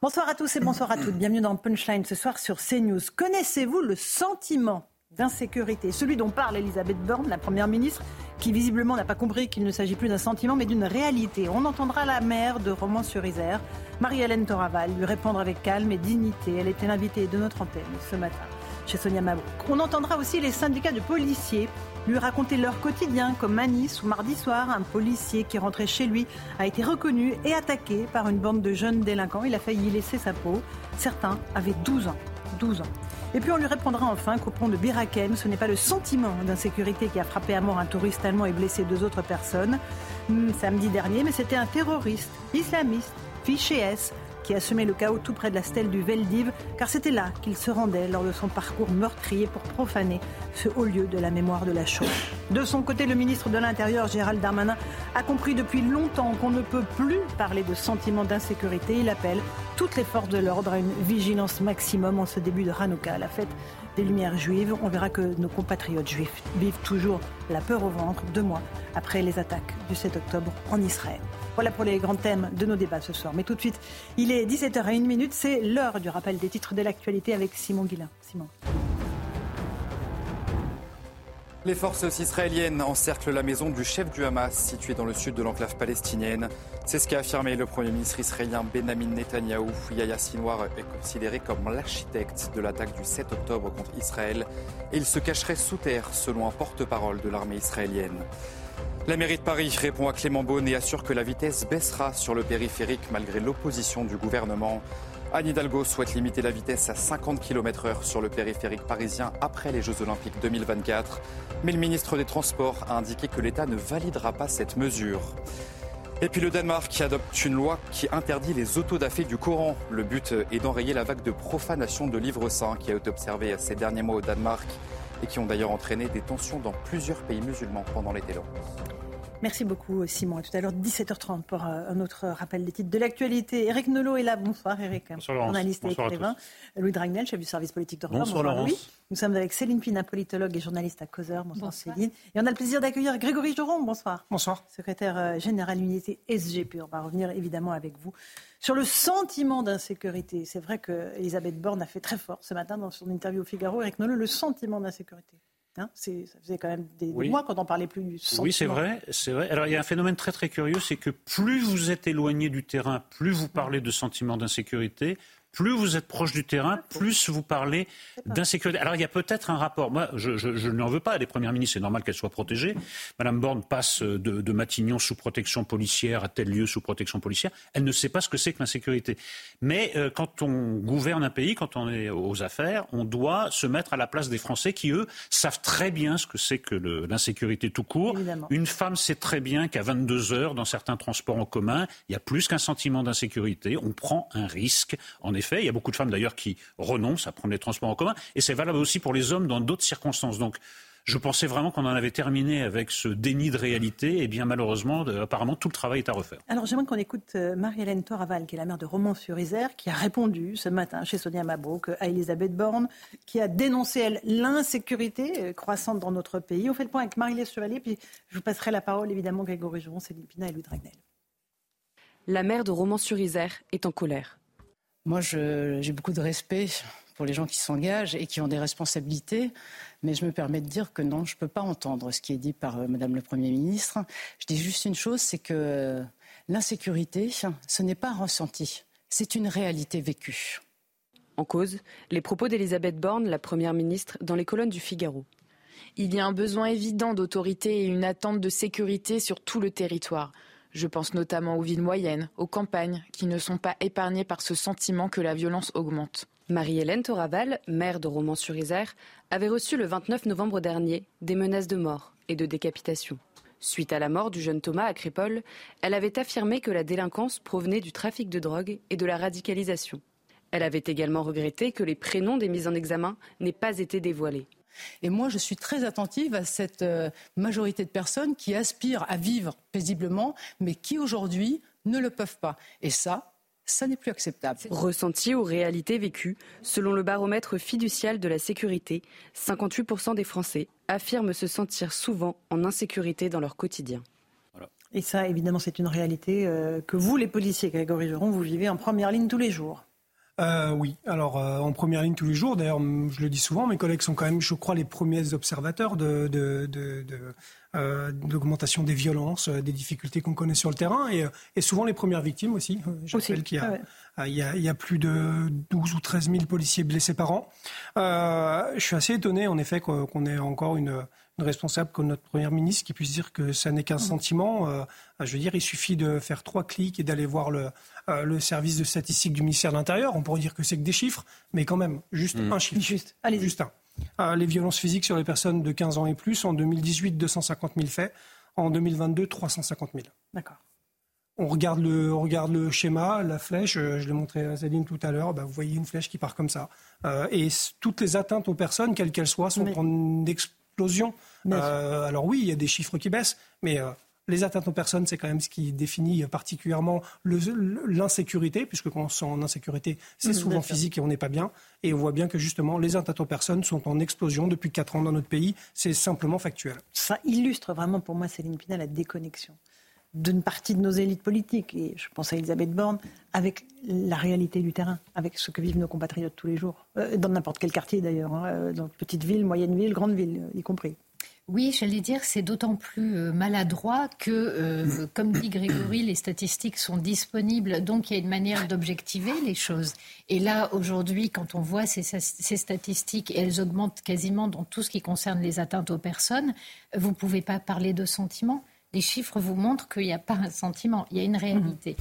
Bonsoir à tous et bonsoir à toutes. Bienvenue dans Punchline ce soir sur CNews. Connaissez-vous le sentiment d'insécurité, celui dont parle Elisabeth Borne, la Première ministre, qui visiblement n'a pas compris qu'il ne s'agit plus d'un sentiment mais d'une réalité. On entendra la maire de Romans-sur-Isère, Marie-Hélène Toraval, lui répondre avec calme et dignité. Elle était l'invitée de notre antenne ce matin chez Sonia Mabrouk. On entendra aussi les syndicats de policiers lui raconter leur quotidien, comme à Nice ou mardi soir, un policier qui rentrait chez lui a été reconnu et attaqué par une bande de jeunes délinquants. Il a failli laisser sa peau. Certains avaient 12 ans. 12 ans. Et puis on lui répondra enfin qu'au pont de Birakem, ce n'est pas le sentiment d'insécurité qui a frappé à mort un touriste allemand et blessé deux autres personnes hmm, samedi dernier, mais c'était un terroriste islamiste, fiché S, qui a semé le chaos tout près de la stèle du Veldiv, car c'était là qu'il se rendait lors de son parcours meurtrier pour profaner ce haut lieu de la mémoire de la chose. De son côté, le ministre de l'Intérieur, Gérald Darmanin, a compris depuis longtemps qu'on ne peut plus parler de sentiment d'insécurité. Il appelle toutes les forces de l'ordre à une vigilance maximum en ce début de Hanouka, la fête des Lumières juives. On verra que nos compatriotes juifs vivent toujours la peur au ventre deux mois après les attaques du 7 octobre en Israël. Voilà pour les grands thèmes de nos débats ce soir. Mais tout de suite, il est 17h01 minute, c'est l'heure du rappel des titres de l'actualité avec Simon Guillain. Simon. Les forces israéliennes encerclent la maison du chef du Hamas, située dans le sud de l'enclave palestinienne. C'est ce qu'a affirmé le Premier ministre israélien Benjamin Netanyahou. Yahya Sinwar est considéré comme l'architecte de l'attaque du 7 octobre contre Israël et il se cacherait sous terre, selon un porte-parole de l'armée israélienne. La mairie de Paris répond à Clément Beaune et assure que la vitesse baissera sur le périphérique malgré l'opposition du gouvernement. Anne Hidalgo souhaite limiter la vitesse à 50 km/h sur le périphérique parisien après les Jeux Olympiques 2024. Mais le ministre des Transports a indiqué que l'État ne validera pas cette mesure. Et puis le Danemark qui adopte une loi qui interdit les autodafés du Coran. Le but est d'enrayer la vague de profanation de livres saints qui a été observée ces derniers mois au Danemark et qui ont d'ailleurs entraîné des tensions dans plusieurs pays musulmans pendant l'été long. Merci beaucoup Simon. À tout à l'heure 17h30 pour euh, un autre rappel des titres de l'actualité. Eric Nolot est là. Bonsoir Eric. Bonsoir Journaliste et écrivain. Louis Dragnel, chef du service politique de Bonsoir, Bonsoir Louis. Nous sommes avec Céline Pina, politologue et journaliste à Causeur. Bonsoir, Céline. Et on a le plaisir d'accueillir Grégory Joron. Bonsoir. Bonsoir. Secrétaire euh, général unité SGP. On va revenir évidemment avec vous sur le sentiment d'insécurité. C'est vrai qu'Elisabeth Borne a fait très fort ce matin dans son interview au Figaro. Eric Nolot, le sentiment d'insécurité. Hein, ça faisait quand même des, mois qu'on n'en parlait plus du sentiment. Oui, c'est vrai, c'est vrai. Alors il y a un phénomène très très curieux, c'est que plus vous êtes éloigné du terrain, plus vous parlez de sentiment d'insécurité, plus vous êtes proche du terrain, plus vous parlez d'insécurité. Alors il y a peut-être un rapport. Moi, je, je, n'en veux pas à des premières ministres, c'est normal qu'elles soient protégées. Madame Borne passe de, de, Matignon sous protection policière à tel lieu sous protection policière. Elle ne sait pas ce que c'est que l'insécurité. Mais euh, quand on gouverne un pays, quand on est aux affaires, on doit se mettre à la place des Français qui, eux, savent très bien ce que c'est que l'insécurité tout court. Une femme sait très bien qu'à 22 heures, dans certains transports en commun, il y a plus qu'un sentiment d'insécurité. On prend un risque en effet. Il y a beaucoup de femmes d'ailleurs qui renoncent à prendre les transports en commun. Et c'est valable aussi pour les hommes dans d'autres circonstances. Donc, je pensais vraiment qu'on en avait terminé avec ce déni de réalité. Et bien, malheureusement, apparemment, tout le travail est à refaire. Alors, j'aimerais qu'on écoute euh, Marie-Hélène Toraval, qui est la maire de Romans-sur-Isère, qui a répondu ce matin chez Sonia Mabrouk à Elisabeth Borne, qui a dénoncé, elle, l'insécurité euh, croissante dans notre pays. On fait le point avec Marie-Hélène Chevalier, puis je vous passerai la parole, évidemment, Grégory Jouron, Céline Pina et Louis Dragnel. La maire de Romans-sur-Isère est en colère. Moi, j'ai beaucoup de respect pour les gens qui s'engagent et qui ont des responsabilités, mais je me permets de dire que non, je ne peux pas entendre ce qui est dit par euh, Madame le Premier ministre. Je dis juste une chose, c'est que euh, l'insécurité, ce n'est pas ressenti, c'est une réalité vécue. En cause, les propos d'Elisabeth Borne, la Première ministre, dans les colonnes du Figaro. Il y a un besoin évident d'autorité et une attente de sécurité sur tout le territoire. Je pense notamment aux villes moyennes, aux campagnes, qui ne sont pas épargnées par ce sentiment que la violence augmente. Marie-Hélène Toraval, maire de Romans-sur-Isère, avait reçu le 29 novembre dernier des menaces de mort et de décapitation. Suite à la mort du jeune Thomas à Crépole, elle avait affirmé que la délinquance provenait du trafic de drogue et de la radicalisation. Elle avait également regretté que les prénoms des mises en examen n'aient pas été dévoilés. Et moi, je suis très attentive à cette euh, majorité de personnes qui aspirent à vivre paisiblement, mais qui aujourd'hui ne le peuvent pas. Et ça, ça n'est plus acceptable. Ressenti ou réalité vécue, selon le baromètre fiducial de la sécurité, 58% des Français affirment se sentir souvent en insécurité dans leur quotidien. Et ça, évidemment, c'est une réalité euh, que vous, les policiers, Grégory Geron, vous vivez en première ligne tous les jours. Euh, oui, alors euh, en première ligne tous les jours. D'ailleurs, je le dis souvent, mes collègues sont quand même, je crois, les premiers observateurs de, de, de, euh, l'augmentation des violences, des difficultés qu'on connaît sur le terrain, et, et souvent les premières victimes aussi. Je rappelle qu'il y, ah y y a plus de 12 ou 13 000 policiers blessés par an. je suis assez étonné, en effet, qu'on ait encore une responsable comme notre première ministre qui puisse dire que ça n'est qu'un mmh. sentiment. Euh, je veux dire, il suffit de faire trois clics et d'aller voir le, euh, le service de statistique du ministère de l'Intérieur. On pourrait dire que c'est que des chiffres, mais quand même, juste mmh. un chiffre. Juste, allez Juste un. Euh, les violences physiques sur les personnes de 15 ans et plus, en 2018, 250 000 faits. En 2022, 350 000. D'accord. On regarde, le, on regarde le schéma, la flèche, je l'ai montré à Zadine tout à l'heure, bah, vous voyez une flèche qui part comme ça. et toutes les atteintes aux personnes, quelles qu'elles soient, sont en explosion euh, alors oui, il y a des chiffres qui baissent, mais euh, les atteintes aux personnes, c'est quand même ce qui définit particulièrement l'insécurité, puisque quand on est en insécurité, c'est mmh, souvent physique et on n'est pas bien. Et on voit bien que justement, les atteintes aux personnes sont en explosion depuis 4 ans dans notre pays. C'est simplement factuel. Ça illustre vraiment pour moi, Céline Pina, la déconnexion d'une partie de nos élites politiques, et je pense à Elisabeth Borne, avec la réalité du terrain, avec ce que vivent nos compatriotes tous les jours, euh, dans n'importe quel quartier d'ailleurs, hein, dans petite ville, moyenne ville, grande ville, y compris. Oui, j'allais dire, c'est d'autant plus euh, maladroit que, euh, comme dit Grégory, les statistiques sont disponibles, donc il y a une manière d'objectiver les choses. Et là, aujourd'hui, quand on voit ces, ces, statistiques, elles augmentent quasiment dans tout ce qui concerne les atteintes aux personnes, vous ne pouvez pas parler de sentiment. Les chiffres vous montrent qu'il n'y a pas un sentiment, il y a une réalité.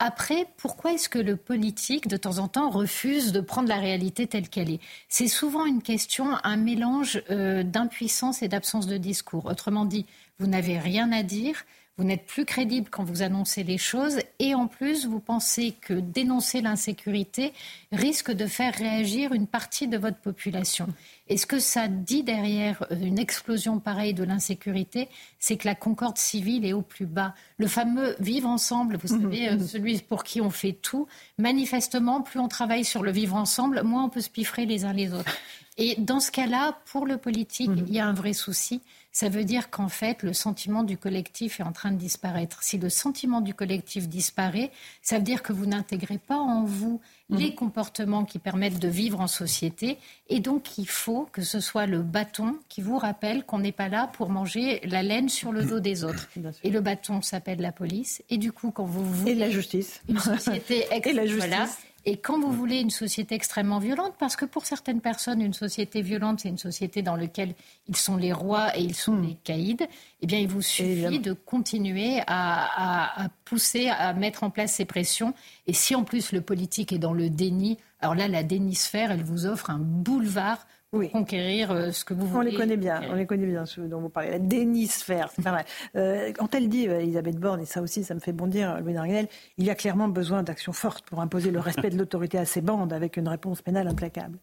Après, pourquoi est-ce que le politique, de temps en temps, refuse de prendre la réalité telle qu'elle est? C'est souvent une question, un mélange euh, d'impuissance et d'absence de discours. Autrement dit, vous n'avez rien à dire, vous n'êtes plus crédible quand vous annoncez les choses et en plus, vous pensez que dénoncer l'insécurité risque de faire réagir une partie de votre population. Et ce que ça dit derrière euh, une explosion pareille de l'insécurité, c'est que la concorde civile est au plus bas. Le fameux vivre ensemble, vous mmh, savez, euh, mmh. celui pour qui on fait tout, manifestement, plus on travaille sur le vivre ensemble, moins on peut se piffrer les uns les autres. Et dans ce cas-là, pour le politique, mmh. il y a un vrai souci ça veut dire qu'en fait, le sentiment du collectif est en train de disparaître. Si le sentiment du collectif disparaît, ça veut dire que vous n'intégrez pas en vous mhm. les comportements qui permettent de vivre en société. Et donc, il faut que ce soit le bâton qui vous rappelle qu'on n'est pas là pour manger la laine sur le dos des autres. Et le bâton s'appelle la police. Et du coup, quand vous voulez... Et la justice. Une société... et la justice. Et quand vous voulez une société extrêmement violente, parce que pour certaines personnes, une société violente, c'est une société dans laquelle ils sont les rois et ils sont hmm. les caïds, eh bien, il vous suffit de continuer à, à, pousser, à mettre en place ces pressions. Et si en plus le politique est dans le déni, alors là, la dénisphère, elle vous offre un boulevard oui. conquérir euh, ce que vous voulez. On les connaît bien, on les connaît bien, ceux dont vous parlez. La dénisphère, c'est pas mal. Euh, quand elle dit, euh, Elisabeth Borne, et ça aussi, ça me fait bondir, Louis Darguel, il y a clairement besoin d'actions fortes pour imposer le respect de l'autorité à ces bandes avec une réponse pénale implacable.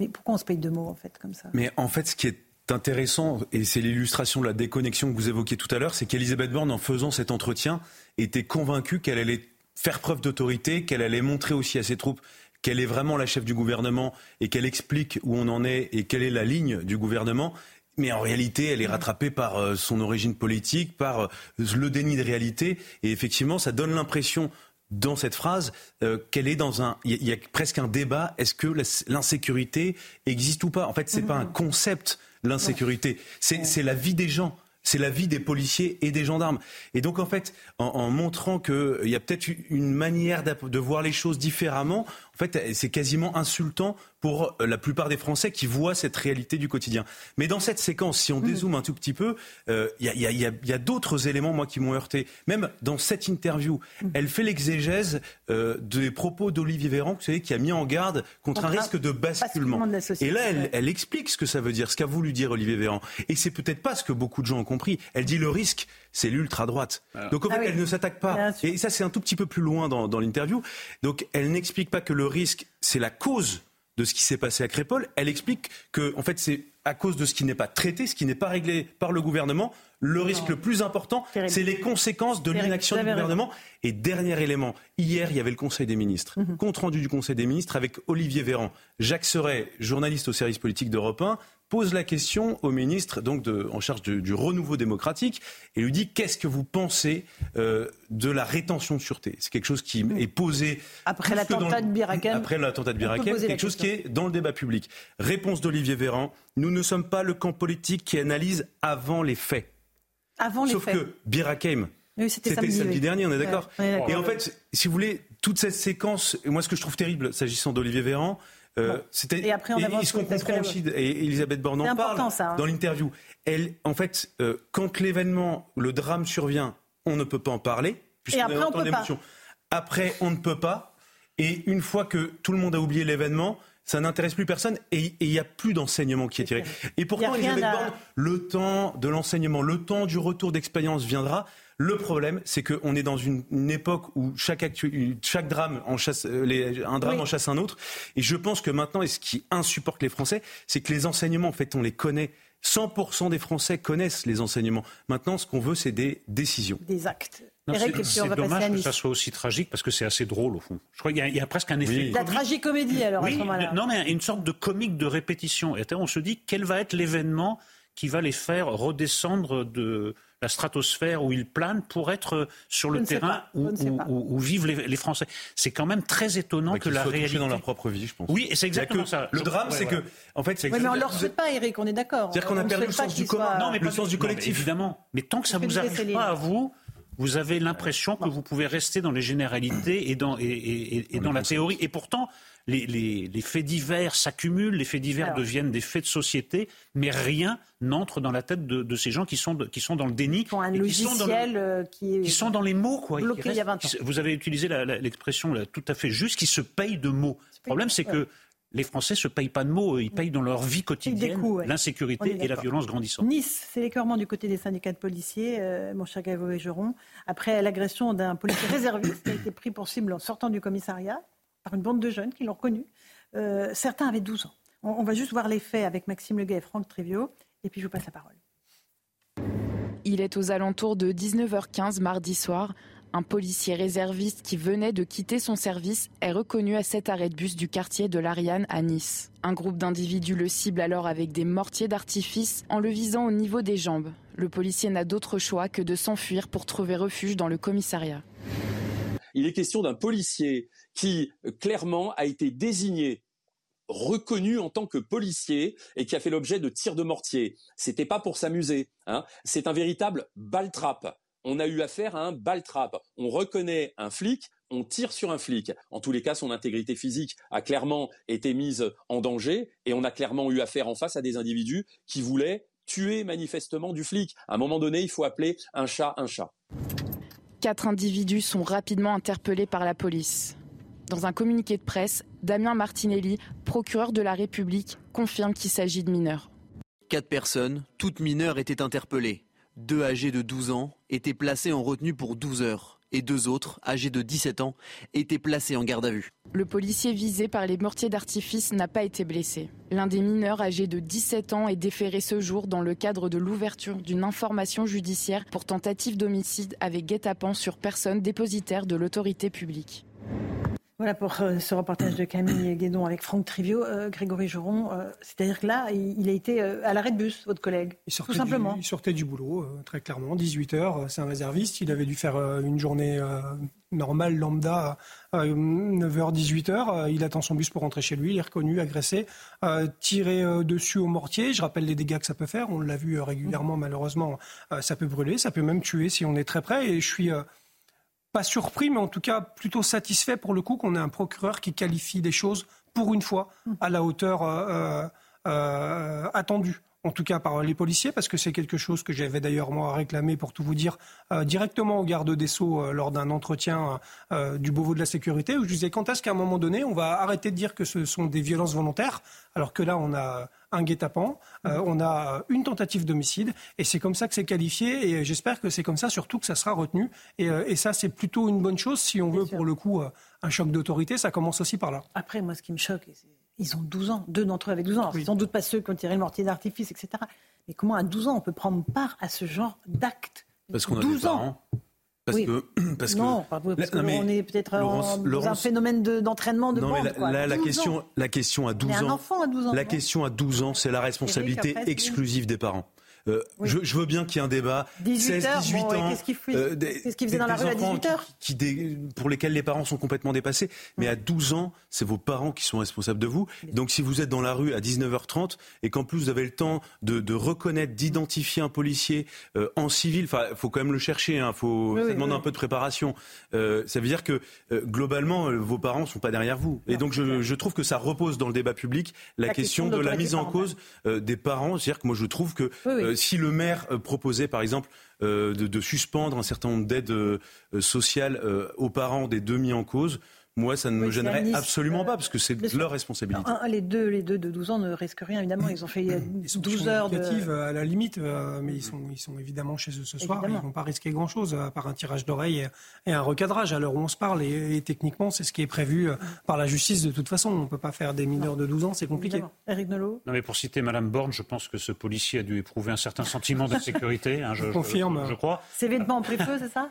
Mais pourquoi on se paye deux mots, en fait, comme ça? Mais en fait, ce qui est intéressant, et c'est l'illustration de la déconnexion que vous évoquiez tout à l'heure, c'est qu'Elisabeth Borne, en faisant cet entretien, était convaincue qu'elle allait faire preuve d'autorité, qu'elle allait montrer aussi à ses troupes qu'elle est vraiment la chef du gouvernement et qu'elle explique où on en est et quelle est la ligne du gouvernement. Mais en réalité, elle est rattrapée par euh, son origine politique, par euh, le déni de réalité. Et effectivement, ça donne l'impression dans cette phrase euh, qu'elle est dans un. Il y, a presque un débat. Est-ce que l'insécurité existe ou pas? En fait, c'est n'est pas un concept l'insécurité. C'est la vie des gens c'est la vie des policiers et des gendarmes. Et donc, en fait, en, montrant qu'il y a peut-être une manière de voir les choses différemment, En fait, c'est quasiment insultant pour euh, la plupart des Français qui voient cette réalité du quotidien. Mais dans cette séquence, si on mmh. dézoome un tout petit peu, il y a, y a, y a d'autres éléments, moi, qui m'ont heurté. Même dans cette interview, mmh. elle fait l'exégèse euh, des propos d'Olivier Véran, vous savez, qui a mis en garde contre, un risque de basculement. Et là, elle, elle, explique ce que ça veut dire, ce qu'a voulu dire Olivier Véran. Et c'est peut-être pas ce que beaucoup de gens ont compris. Elle dit le risque, c'est l'ultra-droite. Donc en fait, ah elle ne s'attaque pas. Et ça, c'est un tout petit peu plus loin dans, dans l'interview. Donc elle n'explique pas que le risque, c'est la cause de ce qui s'est passé à Crépole. Elle explique que, en fait, c'est à cause de ce qui n'est pas traité, ce qui n'est pas réglé par le gouvernement. Le risque le plus important, c'est les conséquences de l'inaction du gouvernement. Et dernier élément, hier, il y avait le Conseil des ministres. Mhm. Compte rendu du Conseil des ministres avec Olivier Véran. Jacques Serret, journaliste au service politique d'Europe 1, pose la question au ministre donc de, en charge du, renouveau démocratique et lui dit qu'est-ce que vous pensez euh, de la rétention de sûreté? C'est quelque chose qui est posé après l'attentat de Birakem. Après l'attentat de Birakem, quelque chose qui est dans le débat public. Réponse d'Olivier Véran nous ne sommes pas le camp politique qui analyse avant les faits. Avant les Sauf faits. que Birakem, c'était samedi, dernier, on est d'accord. et en fait, si vous voulez, toute cette séquence, moi ce que je trouve terrible s'agissant d'Olivier Véran, euh, et après, on avance. ce qu'on comprend aussi, et Elisabeth Borne en parle hein. dans l'interview? Elle, en fait, euh, quand l'événement, le drame survient, on ne peut pas en parler. Et après, on, peut pas. Après, on ne peut pas. Et une fois que tout le monde a oublié l'événement, ça n'intéresse plus personne et il n'y a plus d'enseignement qui est tiré. Et pourtant, Elisabeth Borne, le temps de l'enseignement, le temps du retour d'expérience viendra. Le problème, c'est qu'on est dans une, époque où chaque, chaque drame en chasse, euh, un drame en chasse un autre. Et je pense que maintenant, et ce qui insupporte les Français, c'est que les enseignements, en fait, on les connaît. 100% des Français connaissent les enseignements. Maintenant, ce qu'on veut, c'est des décisions. Des actes. C'est dommage que ça soit aussi tragique parce que c'est assez drôle au fond. Je crois qu'il y, a presque un effet. La tragicomédie alors à ce moment-là. Non mais une sorte de comique de répétition. Et on se dit quel va être l'événement qui va les faire redescendre de, la stratosphère où ils planent pour être sur le terrain où, vivent les, Français. C'est quand même très étonnant que la réalité. dans leur propre vie, je pense. Oui, c'est exactement ça. Le drame, c'est que, en fait, c'est. mais on leur souhaite pas, Eric, on est d'accord. C'est-à-dire qu'on a perdu le sens du commun, non, mais le sens du collectif. évidemment. Mais tant que ça vous arrive pas à vous, vous avez l'impression que vous pouvez rester dans les généralités et dans, et, dans la théorie. Et pourtant, les, faits divers s'accumulent, les faits divers deviennent des faits de société, mais rien n'entre dans la tête de, ces gens qui sont, qui sont dans le déni. Qui un logiciel euh, qui, sont dans les mots. Quoi, il vous avez utilisé l'expression tout à fait juste, qui se payent de mots. Le problème, c'est que les Français ne se payent pas de mots, ils payent dans leur vie quotidienne l'insécurité et la violence grandissante. Nice, c'est l'écœurement du côté des syndicats de policiers, euh, mon cher Grégory Geron, après l'agression d'un policier réserviste qui a été pris pour cible en sortant du commissariat par une bande de jeunes qui l'ont reconnu. Euh, certains avaient 12 ans. On, va juste voir les faits avec Maxime Leguet et Franck Tréviot, et puis je vous passe la parole. Il est aux alentours de 19h15 mardi soir. Un policier réserviste qui venait de quitter son service est reconnu à cet arrêt de bus du quartier de l'Ariane à Nice. Un groupe d'individus le cible alors avec des mortiers d'artifice en le visant au niveau des jambes. Le policier n'a d'autre choix que de s'enfuir pour trouver refuge dans le commissariat. Il est question d'un policier qui clairement a été désigné reconnu en tant que policier et qui a fait l'objet de tirs de mortier. C'était pas pour s'amuser. Hein. C'est un véritable baltrap. On a eu affaire à un baltrap. On reconnaît un flic, on tire sur un flic. En tous les cas, son intégrité physique a clairement été mise en danger et on a clairement eu affaire en face à des individus qui voulaient tuer manifestement du flic. À un moment donné, il faut appeler un chat un chat. Quatre individus sont rapidement interpellés par la police. Dans un communiqué de presse, Damien Martinelli, procureur de la République, confirme qu'il s'agit de mineurs. Quatre personnes, toutes mineures, étaient interpellées. Deux âgés de 12 ans étaient placés en retenue pour 12 heures et deux autres, âgés de 17 ans, étaient placés en garde à vue. Le policier visé par les mortiers d'artifice n'a pas été blessé. L'un des mineurs âgés de 17 ans est déféré ce jour dans le cadre de l'ouverture d'une information judiciaire pour tentative d'homicide avec guet-apens sur personne dépositaire de l'autorité publique. Voilà pour euh, ce reportage de Camille Guédon avec Franck Trivio. Euh, Grégory Joron, euh, c'est-à-dire que là, il, a été à l'arrêt de bus, votre collègue, tout simplement. il sortait du boulot, très clairement, 18h, c'est un réserviste. Il avait dû faire une journée normale, lambda, 9h, 18h. il attend son bus pour rentrer chez lui, il est reconnu, agressé, tiré dessus au mortier. Je rappelle les dégâts que ça peut faire, on l'a vu régulièrement, malheureusement, ça peut brûler, ça peut même tuer si on est très près. Et je suis pas surpris, mais en tout cas plutôt satisfait pour le coup qu'on ait un procureur qui qualifie les choses pour une fois à la hauteur euh, euh, attendue en tout cas par les policiers, parce que c'est quelque chose que j'avais d'ailleurs moi réclamé, pour tout vous dire, euh, directement au garde des Sceaux euh, lors d'un entretien euh, du Beauvau de la sécurité, où je disais quand est-ce qu'à un moment donné, on va arrêter de dire que ce sont des violences volontaires, alors que là, on a un guet-apens, on a une tentative d'homicide, et c'est comme ça que c'est qualifié, et j'espère que c'est comme ça surtout que ça sera retenu, et, et ça c'est plutôt une bonne chose si on veut pour le coup un choc d'autorité, ça commence aussi par là. Après, moi, ce qui me choque, ils ont 12 ans. Deux d'entre eux avaient 12 ans. Alors, Sans doute pas ceux qui ont tiré le mortier d'artifice, etc. Mais comment à 12 ans on peut prendre part à ce genre d'acte? Parce qu'on a 12 ans. Parce que, parce non, que, parce on est peut-être dans un phénomène d'entraînement de, bande. Mais la, la, question, la question à 12 ans. Un enfant à 12 ans. La question à 12 ans, c'est la responsabilité exclusive des parents. Euh, je, je, veux bien qu'il y ait un débat. 16, 18 ans. Qu'est-ce qu'il euh, faisait dans la rue à 18 heures qui, Pour lesquels les parents sont complètement dépassés. Mais à 12 ans, c'est vos parents qui sont responsables de vous. Donc si vous êtes dans la rue à 19h30 et qu'en plus vous avez le temps de, de reconnaître, d'identifier un policier euh, en civil, enfin, il faut quand même le chercher. Hein, faut, ça demande un peu de préparation. Euh, ça veut dire que globalement, vos parents sont pas derrière vous. Et donc je, je, trouve que ça repose dans le débat public la, la question, question, de la mise en cause des parents. C'est-à-dire que moi je trouve que si le maire euh, proposait, par exemple, euh, de, suspendre un certain nombre d'aides euh, sociales aux parents des deux mis en cause, moi, ça ne me gênerait absolument pas, parce que c'est leur responsabilité. les, deux, les deux de 12 ans ne risquent rien, évidemment. Ils ont fait 12 heures de... à la limite, mais ils sont, ils sont évidemment chez eux ce soir. Ils ne vont pas risquer grand-chose, à part un tirage d'oreille et, un recadrage à l'heure où on se parle. Et, techniquement, c'est ce qui est prévu par la justice de toute façon. On ne peut pas faire des mineurs de 12 ans, c'est compliqué. Eric Nolot Non, mais pour citer Madame Borne, je pense que ce policier a dû éprouver un certain sentiment d'insécurité. Hein, je, confirme. Je, crois. Ses vêtements pris feu, c'est ça?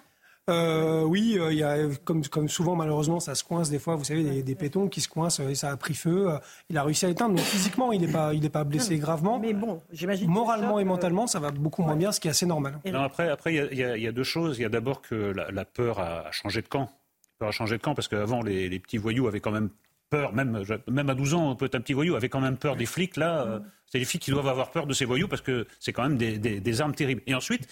Euh, oui, euh, il y a, comme, comme souvent malheureusement, ça se coince des fois. Vous savez, des, des pétons qui se coincent et ça a pris feu. il a réussi à éteindre. Donc physiquement, il n'est pas, il est pas blessé gravement. Mais bon, j'imagine. Moralement et mentalement, ça va beaucoup moins bien, ce qui est assez normal. Non, après, après, il y, y, a deux choses. Il y a d'abord que la, peur a changé de camp. La peur a changé de camp parce qu'avant, les, les petits voyous avaient quand même peur, même, même à 12 ans, peut un petit voyou avait quand même peur des flics. Là, euh, c'est les flics qui doivent avoir peur de ces voyous parce que c'est quand même des, des, des armes terribles. Et ensuite,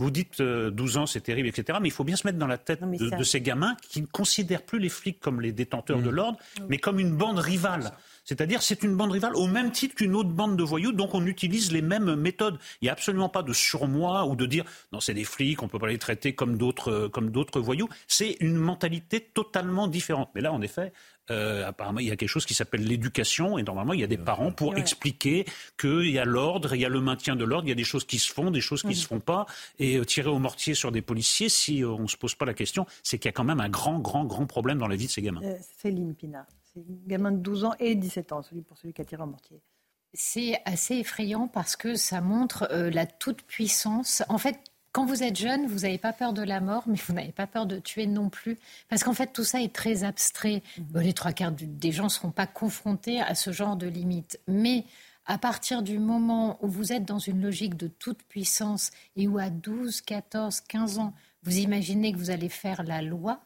vous dites 12 euh, ans, c'est terrible, etc. Mais il faut bien se mettre dans la tête de, ces gamins qui ne considèrent plus les flics comme les détenteurs de mmh. l'ordre, mais comme une bande rivale. C'est-à-dire, c'est une bande rivale au même titre qu'une autre bande de voyous, donc on utilise les mêmes méthodes. Il n'y a absolument pas de surmoi ou de dire non, c'est des flics, on peut pas les traiter comme d'autres, euh, comme d'autres voyous. C'est une mentalité totalement différente. Mais là, en effet, euh, apparemment, il y a quelque chose qui s'appelle l'éducation, et normalement, il y a des parents pour expliquer qu'il y a l'ordre, il y a le maintien de l'ordre, il y a des choses qui se font, des choses qui ne se font pas, et euh, tirer au mortier sur des policiers, si euh, on ne se pose pas la question, c'est qu'il y a quand même un grand, grand, grand problème dans la vie de ces gamins. Céline Pina, c'est un gamin de 12 ans et 17 ans, celui pour celui qui a tiré au mortier. C'est assez effrayant parce que ça montre la toute-puissance. En fait, quand vous êtes jeune, vous n'avez pas peur de la mort, mais vous n'avez pas peur de tuer non plus. Parce qu'en fait, tout ça est très abstrait. Mhm. Les trois quarts des gens ne seront pas confrontés à ce genre de limites. Mais à partir du moment où vous êtes dans une logique de toute puissance et où à 12, 14, 15 ans, vous imaginez que vous allez faire la loi,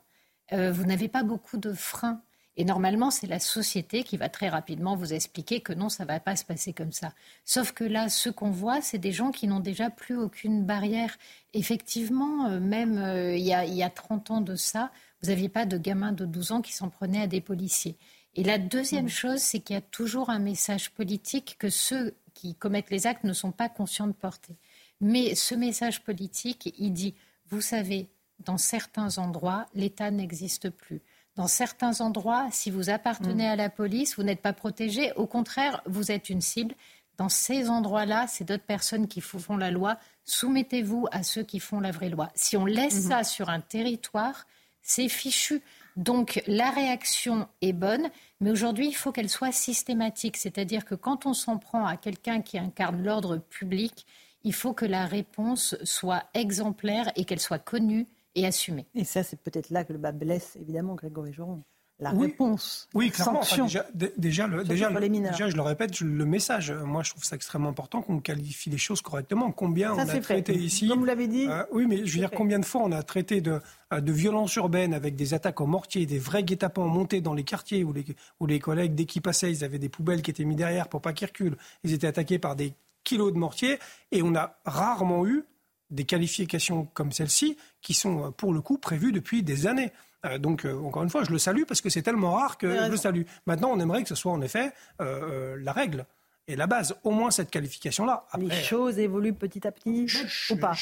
euh, vous n'avez pas beaucoup de freins. Et normalement, c'est la société qui va très rapidement vous expliquer que non, ça ne va pas se passer comme ça. Sauf que là, ce qu'on voit, c'est des gens qui n'ont déjà plus aucune barrière. Effectivement, euh, même euh, il, y a, il y a 30 ans de ça, vous n'aviez pas de gamins de 12 ans qui s'en prenaient à des policiers. Et la deuxième mmh. chose, c'est qu'il y a toujours un message politique que ceux qui commettent les actes ne sont pas conscients de porter. Mais ce message politique, il dit, vous savez, dans certains endroits, l'État n'existe plus. Dans certains endroits, si vous appartenez mm. à la police, vous n'êtes pas protégé. Au contraire, vous êtes une cible. Dans ces endroits-là, c'est d'autres personnes qui font la loi. Soumettez-vous à ceux qui font la vraie loi. Si on laisse mm-hmm. ça sur un territoire, c'est fichu. Donc la réaction est bonne, mais aujourd'hui, il faut qu'elle soit systématique. C'est-à-dire que quand on s'en prend à quelqu'un qui incarne l'ordre public, il faut que la réponse soit exemplaire et qu'elle soit connue et assumer. Et ça, c'est peut-être là que le bas blesse, évidemment, Grégory Joron. La réponse. Oui, clairement. déjà, déjà, le, déjà, déjà, je le répète, le message. Moi, je trouve ça extrêmement important qu'on qualifie les choses correctement. Combien on a traité ici. Comme vous l'avez dit. Euh, oui, mais je veux dire, combien de fois on a traité de, euh, de violence urbaine avec des attaques au mortier, des vrais guet-apens montés dans les quartiers où les, où les collègues, dès qu'ils passaient, ils avaient des poubelles qui étaient mises derrière pour pas qu'ils reculent. Ils étaient attaqués par des kilos de mortier et on a rarement eu des qualifications comme celle-ci qui sont pour le coup prévues depuis des années. Euh, donc, euh, encore une fois, je le salue parce que c'est tellement rare que je le salue. Maintenant, on aimerait que ce soit en effet euh, la règle et la base, au moins cette qualification-là. Les choses évoluent petit à petit, ou pas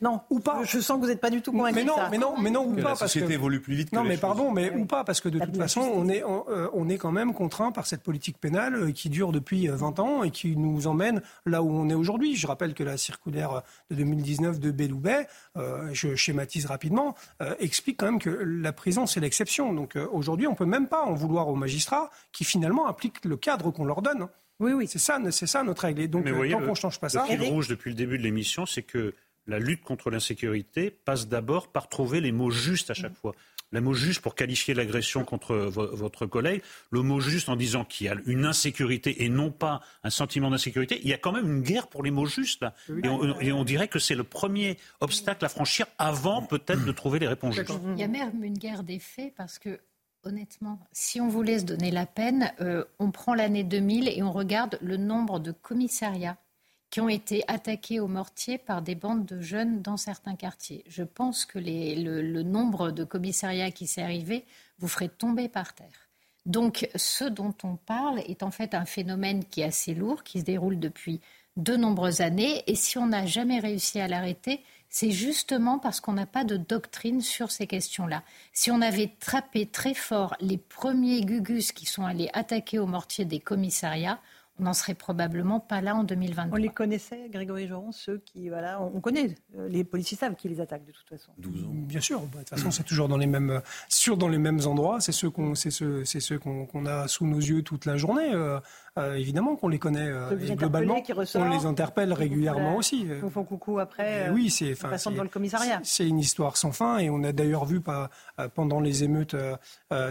Non, ou pas. Je, sens que vous n'êtes pas du tout convaincu. Mais non, mais non, mais non, ou que pas. La société parce que... évolue plus vite. Que non, les mais choses. pardon, mais ou pas, parce que de toute façon, on est, on, on, est quand même contraint par cette politique pénale qui dure depuis 20 ans et qui nous emmène là où on est aujourd'hui. Je rappelle que la circulaire de 2019 de Belloubet, euh, je schématise rapidement, euh, explique quand même que la prison c'est l'exception. Donc euh, aujourd'hui, on peut même pas en vouloir aux magistrats qui finalement appliquent le cadre qu'on leur donne. Oui, oui. C'est ça, c'est ça notre règle. Et donc, Mais vous voyez, tant le- qu'on ne change pas le ça. fil rouge depuis le début de l'émission, c'est que la lutte contre l'insécurité passe d'abord par trouver les mots justes à chaque fois. Le mot juste pour qualifier l'agression contre vo- votre collègue, le mot juste en disant qu'il y a une insécurité et non pas un sentiment d'insécurité. Il y a quand même une guerre pour les mots justes là. Et on, et on dirait que c'est le premier obstacle à franchir avant peut-être de trouver les réponses justes. Il y a même une guerre des faits parce que, honnêtement, si on voulait se donner la peine, euh, on prend l'année 2000 et on regarde le nombre de commissariats qui ont été attaqués au mortier par des bandes de jeunes dans certains quartiers. Je pense que le, le nombre de commissariats qui s'est arrivé vous ferait tomber par terre. Donc, ce dont on parle est en fait un phénomène qui est assez lourd, qui se déroule depuis de nombreuses années. Et si on n'a jamais réussi à l'arrêter, c'est justement parce qu'on n'a pas de doctrine sur ces questions-là. Si on avait trappé très fort les premiers gugus qui sont allés attaquer au mortier des commissariats, on n'en serait probablement pas là en 2023. On les connaissait, Grégory Joron, ceux qui, voilà, on on connaît, euh, les policiers savent qui les attaquent de toute façon. Bien sûr. Bah, De toute façon, c'est toujours dans les mêmes, sur dans les mêmes endroits. C'est ceux qu'on, c'est ceux, c'est ceux qu'on, qu'on a sous nos yeux toute la journée. Euh, euh, évidemment qu'on les connaît. euh, et globalement, on les interpelle régulièrement aussi. Ils font coucou après. Euh, oui, c'est passant c'est- devant le commissariat. C'est une histoire sans fin et on a d'ailleurs vu pas, pendant les émeutes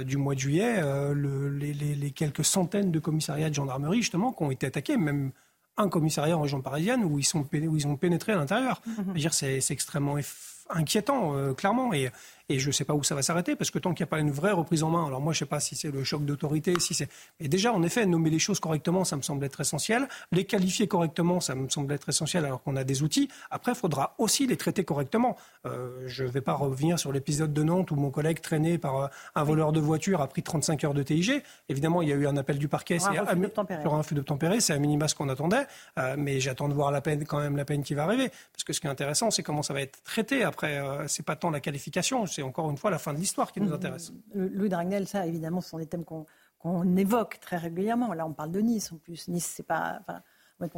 du mois de juillet euh, le- les, les- les quelques centaines de commissariats de gendarmerie justement qui ont été attaqués, même un commissariat en région parisienne où ils, sont, où ils ont pénétré à l'intérieur. Mhm. Dire, c'est extrêmement inquiétant, euh, clairement. Et, et je ne sais pas où ça va s'arrêter, parce que tant qu'il n'y a pas une vraie reprise en main, alors moi je ne sais pas si c'est le choc d'autorité, si c'est... Mais déjà, en effet, nommer les choses correctement, ça me semble être essentiel. Les qualifier correctement, ça me semble être essentiel, alors qu'on a des outils. Après, il faudra aussi les traiter correctement. Euh, je ne vais pas revenir sur l'épisode de Nantes où mon collègue traîné par euh, un voleur de voiture a pris 35 heures de TIG. Évidemment, il y a eu un appel du parquet. Sur un refus d'obtempérer, c'est à minima ce qu'on attendait, euh, mais j'attends de voir la peine, quand même la peine qui va arriver, parce que ce qui est intéressant, c'est comment ça va être traité. Après, euh, c'est pas tant la qualification, c'est encore une fois la fin de l'histoire qui nous intéresse. Le- Louis Dragnel, ça, évidemment, ce sont des thèmes qu'on qu'on évoque très régulièrement. Là, on parle de Nice, en plus. Nice, c'est pas... Enfin,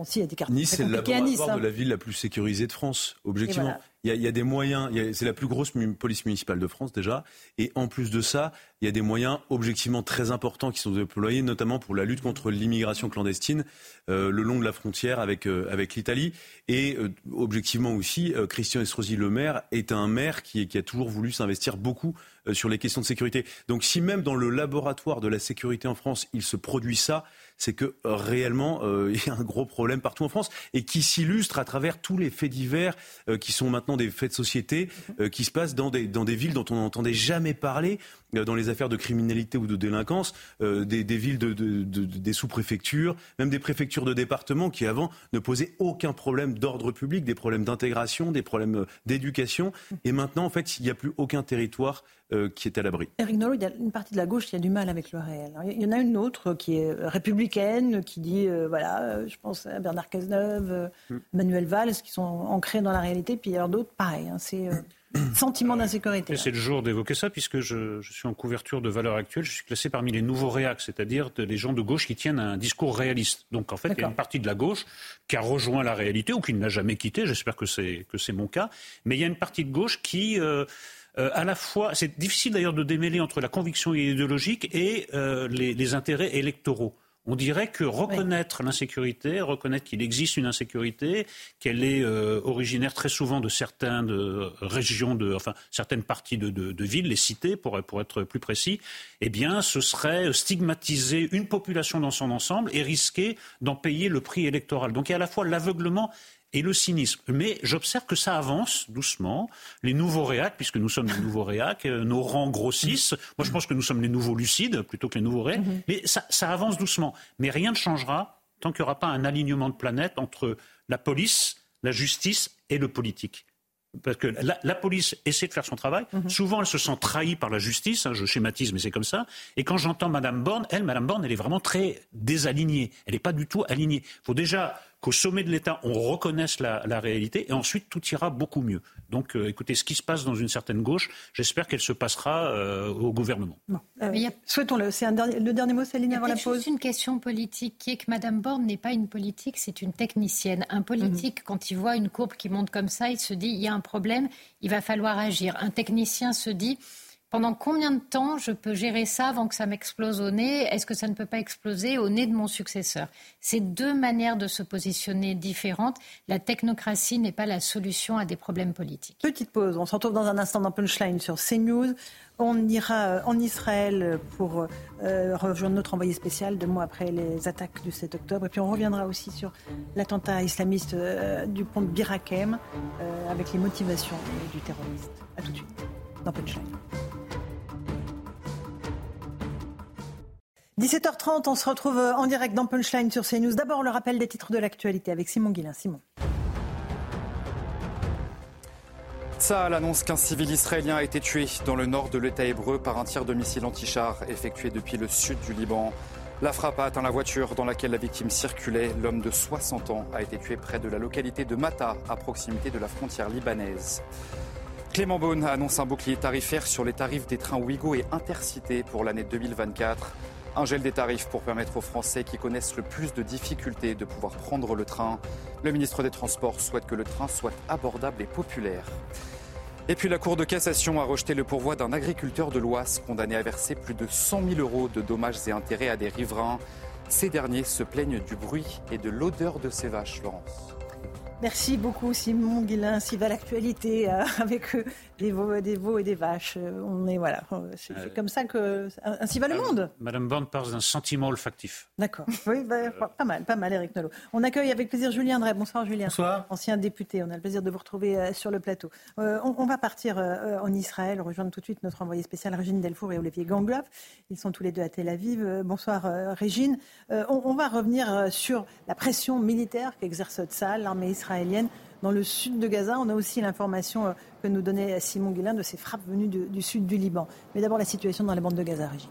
si, il y a des quartiers Nice, c'est le à Nice. laboratoire hein. de la ville la plus sécurisée de France, objectivement. Voilà. Il y, a, il y a des moyens, c'est la plus grosse police municipale de France déjà, et en plus de ça, il y a des moyens objectivement très importants qui sont déployés, notamment pour la lutte contre l'immigration clandestine euh, le long de la frontière avec, euh, avec l'Italie. Et euh, objectivement aussi, Christian Estrosi, le maire, est un maire qui, qui a toujours voulu s'investir beaucoup sur les questions de sécurité. Donc si même dans le laboratoire de la sécurité en France, il se produit ça, c'est que euh, réellement, euh, il y a un gros problème partout en France et qui s'illustre à travers tous les faits divers euh, qui sont maintenant des faits de société, euh, qui se passent dans des, dans des villes dont on n'entendait jamais parler, dans les affaires de criminalité ou de délinquance, des, des villes de, de- de- de- des sous-préfectures, même des préfectures de département qui avant ne posaient aucun problème d'ordre public, des problèmes d'intégration, des problèmes d'éducation. Et maintenant, en fait, il n'y a plus aucun territoire qui est à l'abri. Eric Nolot, il y a une partie de la gauche qui a du mal avec le réel. Il y en a une autre qui est républicaine, qui dit, euh, voilà, euh, je pense à Bernard Cazeneuve, euh, Mm. Manuel Valls, qui sont ancrés dans la réalité. Puis il y a d'autres, pareil, hein, c'est euh, sentiment d'insécurité. C'est le jour d'évoquer ça, puisque je, je suis en couverture de valeurs actuelles. Je suis classé parmi les nouveaux réacs, c'est-à-dire les gens de gauche qui tiennent un discours réaliste. Donc en fait, il y a une partie de la gauche qui a rejoint la réalité ou qui ne l'a jamais quitté. J'espère que c'est que c'est mon cas. Mais il y a une partie de gauche qui euh, euh, à la fois, c'est difficile d'ailleurs de démêler entre la conviction idéologique et euh, les, les intérêts électoraux. On dirait que reconnaître l'insécurité, reconnaître qu'il existe une insécurité, qu'elle est euh, originaire très souvent de certaines euh, régions, de, enfin certaines parties de, de- de villes, les cités pour, pour être plus précis, eh bien ce serait stigmatiser une population dans son ensemble et risquer d'en payer le prix électoral. Donc il y a à la fois l'aveuglement et le cynisme. Mais j'observe que ça avance doucement. Les nouveaux réacs, puisque nous sommes les nouveaux réacs, euh, nos rangs grossissent. Moi, je pense que nous sommes les nouveaux lucides plutôt que les nouveaux réacs. Mais ça, ça avance doucement. Mais rien ne changera tant qu'il n'y aura pas un alignement de planète entre la police, la justice et le politique. Parce que la, police essaie de faire son travail. Mhm. Souvent, elle se sent trahie par la justice. Hein, je schématise, mais c'est comme ça. Et quand j'entends Madame Borne, elle, Madame Borne, elle est vraiment très désalignée. Elle n'est pas du tout alignée. Il faut déjà qu'au sommet de l'État, on reconnaisse la, réalité et ensuite tout ira beaucoup mieux. Donc euh, écoutez, ce qui se passe dans une certaine gauche, j'espère qu'elle se passera euh, au gouvernement. Euh, souhaitons-le. C'est le dernier mot, Céline, avant la pause. juste une question politique qui est que Mme Borne n'est pas une politique, c'est une technicienne. Un politique, mhm. quand il voit une courbe qui monte comme ça, il se dit il y a un problème, il va falloir agir. Un technicien se dit pendant combien de temps je peux gérer ça avant que ça m'explose au nez? Est-ce que ça ne peut pas exploser au nez de mon successeur? C'est deux manières de se positionner différentes. La technocratie n'est pas la solution à des problèmes politiques. Petite pause. On se retrouve dans un instant dans Punchline sur CNews. On ira euh, en Israël pour euh, rejoindre notre envoyé spécial deux mois après les attaques du 7 octobre. Et puis on reviendra aussi sur l'attentat islamiste euh, du pont de Birakem avec les motivations du terroriste. A tout de suite dans Punchline. 17h30, on se retrouve en direct dans Punchline sur CNews. D'abord, le rappel des titres de l'actualité avec Simon Guillain. Simon. Ça annonce qu'un civil israélien a été tué dans le nord de l'État hébreu par un tir de missile anti-char effectué depuis le sud du Liban. La frappe a atteint la voiture dans laquelle la victime circulait. L'homme de 60 ans a été tué près de la localité de Mata, à proximité de la frontière libanaise. Clément Beaune annonce un bouclier tarifaire sur les tarifs des trains Ouigo et Intercité pour l'année 2024. Un gel des tarifs pour permettre aux Français qui connaissent le plus de difficultés de pouvoir prendre le train. Le ministre des Transports souhaite que le train soit abordable et populaire. Et puis la Cour de cassation a rejeté le pourvoi d'un agriculteur de l'Oise condamné à verser plus de 100 000 euros de dommages et intérêts à des riverains. Ces derniers se plaignent du bruit et de l'odeur de ces vaches, Laurence. Merci beaucoup Simon Guillain. Si va l'actualité euh, avec des veaux, des veaux et des vaches. Euh, on est voilà, c'est comme ça que ainsi va le monde. Madame Borne parle d'un sentiment olfactif. D'accord. Oui, bah, pas mal, pas mal, Eric Nolot. On accueille avec plaisir Julien Drey. Bonsoir Julien. Bonsoir. Ancien député. On a le plaisir de vous retrouver sur le plateau. On, va partir en Israël, rejoindre tout de suite notre envoyé spécial Régine Delfour et Olivier Gangloff. Ils sont tous les deux à Tel Aviv. Bonsoir Régine. On, va revenir sur la pression militaire qu'exerce Tzal, l'armée israélienne dans le sud de Gaza. On a aussi l'information euh, que nous donnait Simon Guillain de ces frappes venues du, sud du Liban. Mais d'abord la situation dans la bande de Gaza, Régis.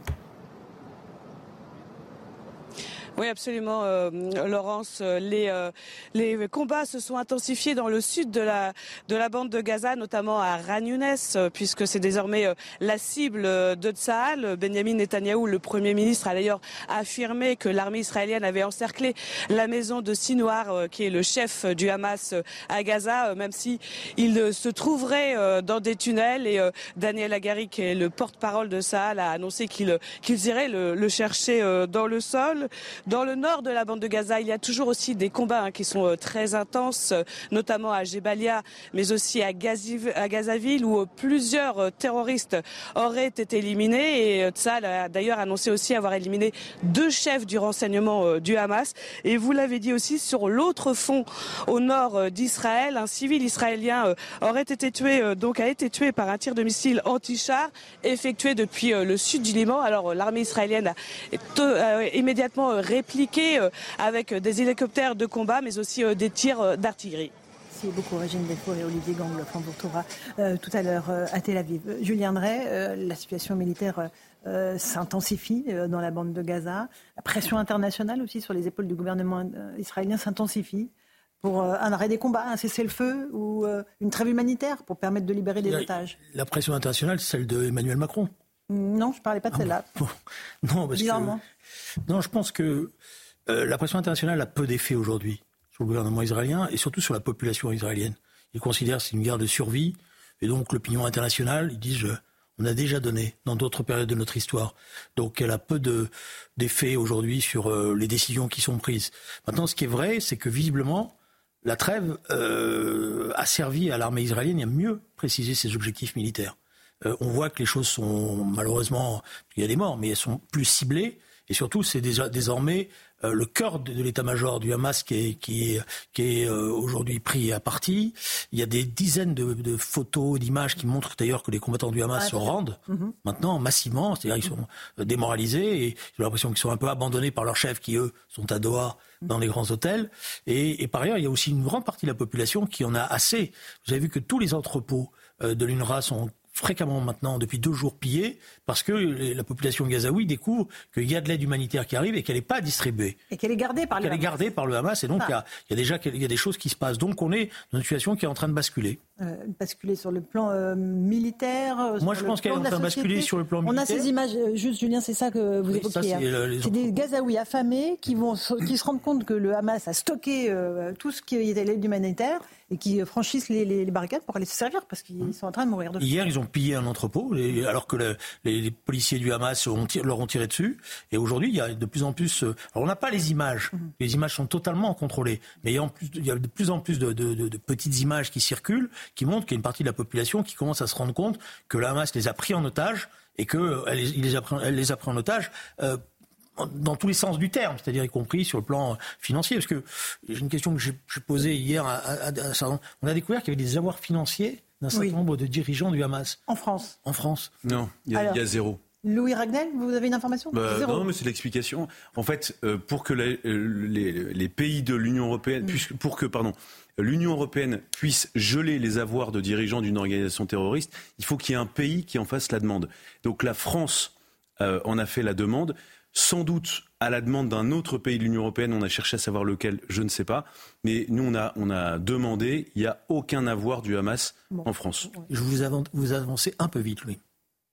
Oui, absolument, euh, Laurence. Les, euh, les combats se sont intensifiés dans le sud de la, de la bande de Gaza, notamment à Ranyounes, euh, puisque c'est désormais la cible de Tsahal. Benjamin Netanyahou, le Premier ministre, a d'ailleurs affirmé que l'armée israélienne avait encerclé la maison de Sinwar, qui est le chef du Hamas à Gaza, même si il se trouverait dans des tunnels. Et Daniel Agari, qui est le porte-parole de Tsahal, a annoncé qu'ils iraient le, le chercher dans le sol. Dans le nord de la bande de Gaza, il y a toujours aussi des combats hein, qui sont euh, très intenses, euh, notamment à Jebalia, mais aussi à, Gazaville, où euh, plusieurs terroristes auraient été éliminés. Et Tzal a d'ailleurs annoncé aussi avoir éliminé deux chefs du renseignement du Hamas. Et vous l'avez dit aussi, sur l'autre fond, au nord d'Israël, un civil israélien aurait été tué, donc a été tué par un tir de missile anti-char effectué depuis le sud du Liban. Alors l'armée israélienne a immédiatement euh, avec des hélicoptères de combat, mais aussi euh, des tirs euh, d'artillerie. Merci beaucoup Régine Delfour et Olivier Gangloff. On vous retrouvera tout à l'heure à Tel Aviv. Julien Drey, la situation militaire s'intensifie dans la bande de Gaza. La pression internationale aussi sur les épaules du gouvernement israélien s'intensifie pour un arrêt des combats, un cessez-le-feu ou une trêve humanitaire pour permettre de libérer des otages. La pression internationale, celle de Emmanuel Macron. Non, je ne parlais pas de ah celle-là. Non, parce que non, je pense que euh, la pression internationale a peu d'effet aujourd'hui sur le gouvernement israélien et surtout sur la population israélienne. Ils considèrent que c'est une guerre de survie et donc l'opinion internationale, ils disent on a déjà donné dans d'autres périodes de notre histoire. Donc elle a peu d'effet aujourd'hui sur euh, les décisions qui sont prises. Maintenant, ce qui est vrai, c'est que visiblement, la trêve euh, a servi à l'armée israélienne à mieux préciser ses objectifs militaires. On voit que les choses sont malheureusement, il y a des morts, mais elles sont plus ciblées Et surtout, c'est désormais euh, le cœur de, l'état-major du Hamas qui est, qui qui est euh, aujourd'hui pris à partie. Il y a des dizaines de, photos, d'images qui montrent d'ailleurs que les combattants du Hamas ah, se rendent mhm. maintenant massivement, c'est-à-dire ils sont euh, démoralisés et j'ai l'impression qu'ils sont un peu abandonnés par leurs chefs qui, eux, sont à Doha dans les grands hôtels. Et, et, par ailleurs, il y a aussi une grande partie de la population qui en a assez. Vous avez vu que tous les entrepôts de l'UNRWA sont fréquemment maintenant depuis deux jours pillés parce que la population gazaoui découvre qu'il y a de l'aide humanitaire qui arrive et qu'elle n'est pas distribuée. Et qu'elle est gardée par le Hamas. est gardée par le Hamas et donc il y, a, déjà il y a des choses qui se passent. Donc on est dans une situation qui est en train de basculer. Euh, basculer sur le plan euh, militaire euh, Moi je pense qu'elle est en train de basculer sur le plan militaire. On a ces images, juste Julien, c'est ça que vous évoquiez. Hein. C'est des Gazaouis affamés qui, vont, qui se rendent compte que le Hamas a stocké tout ce qui était l'aide humanitaire et qui franchissent les, barricades pour aller se servir parce qu'ils sont en train de mourir de. Hier, ils ont pillé un entrepôt alors que les, policiers du Hamas leur ont tiré dessus. Et aujourd'hui, il y a de plus en plus. Euh, alors, on n'a pas les images. Mhm. Les images sont totalement contrôlées. Mais il y a, plus, il y a de plus en plus de, petites images qui circulent qui montrent qu'il y a une partie de la population qui commence à se rendre compte que le Hamas les a pris en otage et qu'elle euh, les, a pris, les a pris en otage. Euh, dans tous les sens du terme, c'est-à-dire y compris sur le plan financier. Parce que j'ai une question que j'ai posée hier à, à, On a découvert qu'il y avait des avoirs financiers d'un certain nombre de dirigeants du Hamas. En France En France. Non, il y, a zéro. Louis Ragnel, vous avez une information bah, Non, mais c'est l'explication. En fait, euh, pour que euh, les, les, pays de l'Union européenne, mm. pour que pardon, l'Union européenne puisse geler les avoirs de dirigeants d'une organisation terroriste, il faut qu'il y ait un pays qui en fasse la demande. Donc la France euh, en a fait la demande sans doute à la demande d'un autre pays de l'Union européenne. On a cherché à savoir lequel, je ne sais pas. Mais nous, on a, on a demandé. Il n'y a aucun avoir du Hamas en France. Je vous, vous avancez un peu vite, Louis.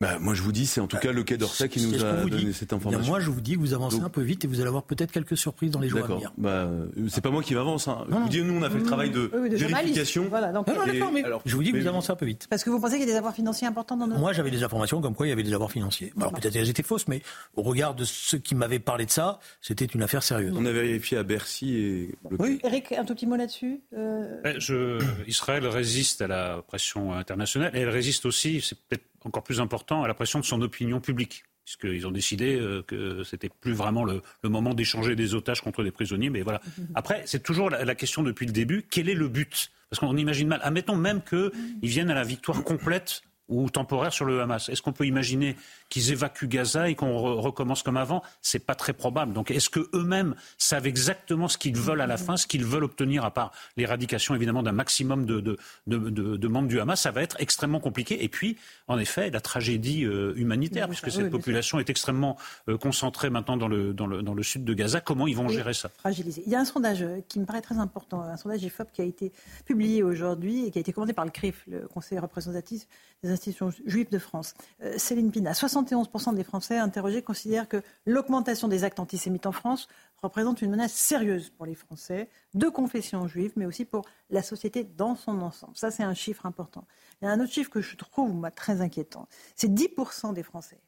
Bah, moi, je vous dis, c'est en tout cas le Quai d'Orsay qui nous a donné cette information. moi, je vous dis que vous avancez un peu vite et vous allez avoir peut-être quelques surprises dans les jours à venir. Bah, euh, c'est pas moi qui m'avance. Hein. Je vous dis, nous, on a fait le travail de, vérification. Voilà, donc, alors, je vous dis que vous avancez un peu vite. Parce que vous pensez qu'il y a des avoirs financiers importants dans nos... Moi, j'avais des informations comme quoi il y avait des avoirs financiers. Alors, peut-être qu'elles étaient fausses, mais au regard de ceux qui m'avaient parlé de ça, c'était une affaire sérieuse. On a vérifié à Bercy et... Oui. Eric, un tout petit mot là-dessus euh... je... Israël résiste à la pression internationale et elle résiste aussi, c'est peut-être encore plus important à la pression de son opinion publique puisqu'ils ont décidé euh, que c'était plus vraiment le, moment d'échanger des otages contre des prisonniers. Mais voilà. Après, c'est toujours la, question depuis le début quel est le but? Parce qu'on imagine mal. Admettons même qu'ils viennent à la victoire complète ou temporaire sur le Hamas. Est-ce qu'on peut imaginer qu'ils évacuent Gaza et qu'on recommence comme avant C'est pas très probable. Donc, est-ce que eux-mêmes savent exactement ce qu'ils veulent à la fin, ce qu'ils veulent obtenir, à part l'éradication évidemment d'un maximum de, de, de, membres du Hamas? Ça va être extrêmement compliqué. Et puis, en effet, la tragédie euh, humanitaire, puisque cette population est extrêmement euh, concentrée maintenant dans le, dans, le, dans le sud de Gaza. Comment ils vont gérer ça? Fragilisé. Il y a un sondage euh, qui me paraît très important, un sondage IFOP qui a été publié aujourd'hui et qui a été commandé par le CRIF, le Conseil représentatif des institutions juives de France. Euh, Céline Pina, 71% des Français interrogés considèrent que l'augmentation des actes antisémites en France représente une menace sérieuse pour les Français, de confession juive, mais aussi pour la société dans son ensemble. Ça, c'est un chiffre important. Il y a un autre chiffre que je trouve moi, très inquiétant. C'est 10% des Français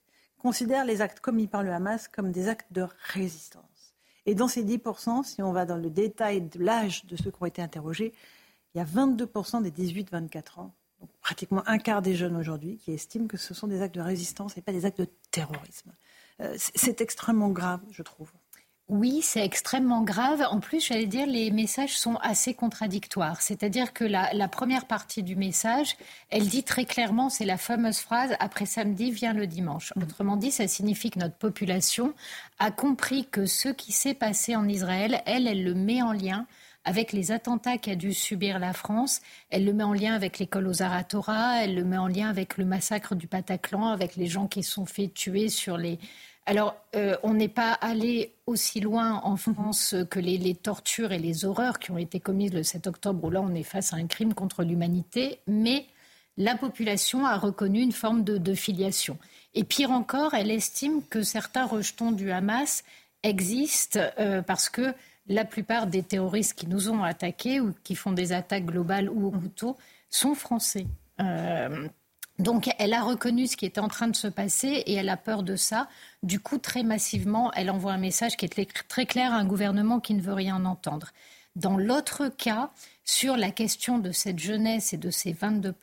considèrent les actes commis par le Hamas comme des actes de résistance. Et dans ces 10%, si on va dans le détail de l'âge de ceux qui ont été interrogés, il y a 22% des 18-24 ans pratiquement un quart des jeunes aujourd'hui qui estiment que ce sont des actes de résistance et pas des actes de terrorisme. Euh, c'est extrêmement grave, je trouve. Oui, c'est extrêmement grave. En plus, j'allais dire, les messages sont assez contradictoires. C'est-à-dire que la, première partie du message, elle dit très clairement, c'est la fameuse phrase après samedi vient le dimanche. Mmh. Autrement dit, ça signifie que notre population a compris que ce qui s'est passé en Israël, elle, elle le met en lien avec les attentats qu'a dû subir la France. Elle le met en lien avec l'école aux Aratora, elle le met en lien avec le massacre du Bataclan, avec les gens qui sont fait tuer sur les... Alors, euh, on n'est pas allé aussi loin en France que les, tortures et les horreurs qui ont été commises le 7 octobre, où là, on est face à un crime contre l'humanité, mais la population a reconnu une forme de, filiation. Et pire encore, elle estime que certains rejetons du Hamas existent euh, parce que la plupart des terroristes qui nous ont attaqués ou qui font des attaques globales ou au couteau sont français. Euh, donc elle a reconnu ce qui était en train de se passer et elle a peur de ça. Du coup, très massivement, elle envoie un message qui est très clair à un gouvernement qui ne veut rien entendre. Dans l'autre cas, sur la question de cette jeunesse et de ces 22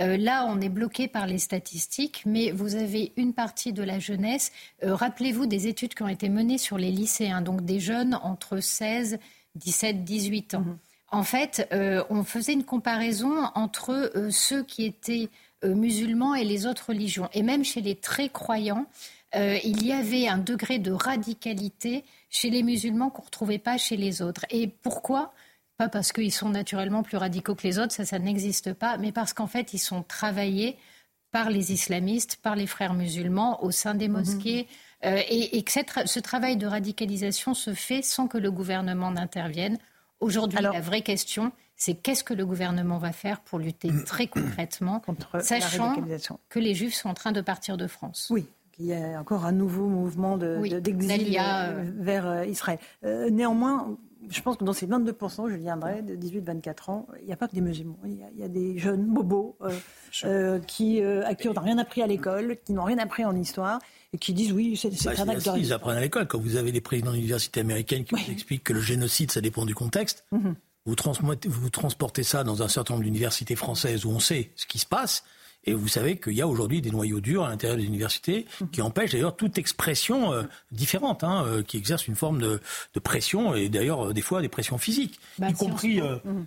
Euh, là, on est bloqué par les statistiques, mais vous avez une partie de la jeunesse. Euh, rappelez-vous des études qui ont été menées sur les lycéens, donc des jeunes entre 16, 17, 18 ans. Mhm. En fait, euh, on faisait une comparaison entre ceux qui étaient musulmans et les autres religions. Et même chez les très croyants, il y avait un degré de radicalité chez les musulmans qu'on ne retrouvait pas chez les autres. Et pourquoi? Pas parce qu'ils sont naturellement plus radicaux que les autres, ça, ça n'existe pas, mais parce qu'en fait, ils sont travaillés par les islamistes, par les frères musulmans au sein des mhm. mosquées. Euh, et, que ce travail de radicalisation se fait sans que le gouvernement n'intervienne. Aujourd'hui, la vraie question, c'est qu'est-ce que le gouvernement va faire pour lutter très concrètement, contre sachant que les Juifs sont en train de partir de France. Oui, il y a encore un nouveau mouvement d'exil euh, vers euh, Israël. néanmoins, je pense que dans ces 22%, je viendrai de 18-24 ans, il n'y a pas que des musulmans. Il y a, des jeunes bobos euh, euh, qui, euh, à qui on n'a rien appris à l'école, qui n'ont rien appris en histoire et qui disent oui, c'est bah, un acte de Ils apprennent à l'école. Quand vous avez des présidents d'université américaines qui vous expliquent que le génocide, ça dépend du contexte, mhm. vous, vous transportez ça dans un certain nombre d'universités françaises où on sait ce qui se passe. Et vous savez qu'il y a aujourd'hui des noyaux durs à l'intérieur des universités qui empêchent d'ailleurs toute expression euh, différente, hein, euh, qui exerce une forme de, de pression et d'ailleurs euh, des fois des pressions physiques, bah, y, compris,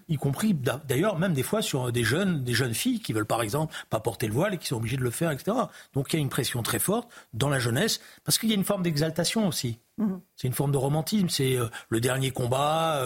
y compris d'ailleurs même des fois sur des jeunes, des jeunes filles qui veulent par exemple pas porter le voile et qui sont obligées de le faire, etc. Donc il y a une pression très forte dans la jeunesse parce qu'il y a une forme d'exaltation aussi. Mhm. C'est une forme de romantisme, c'est le dernier combat,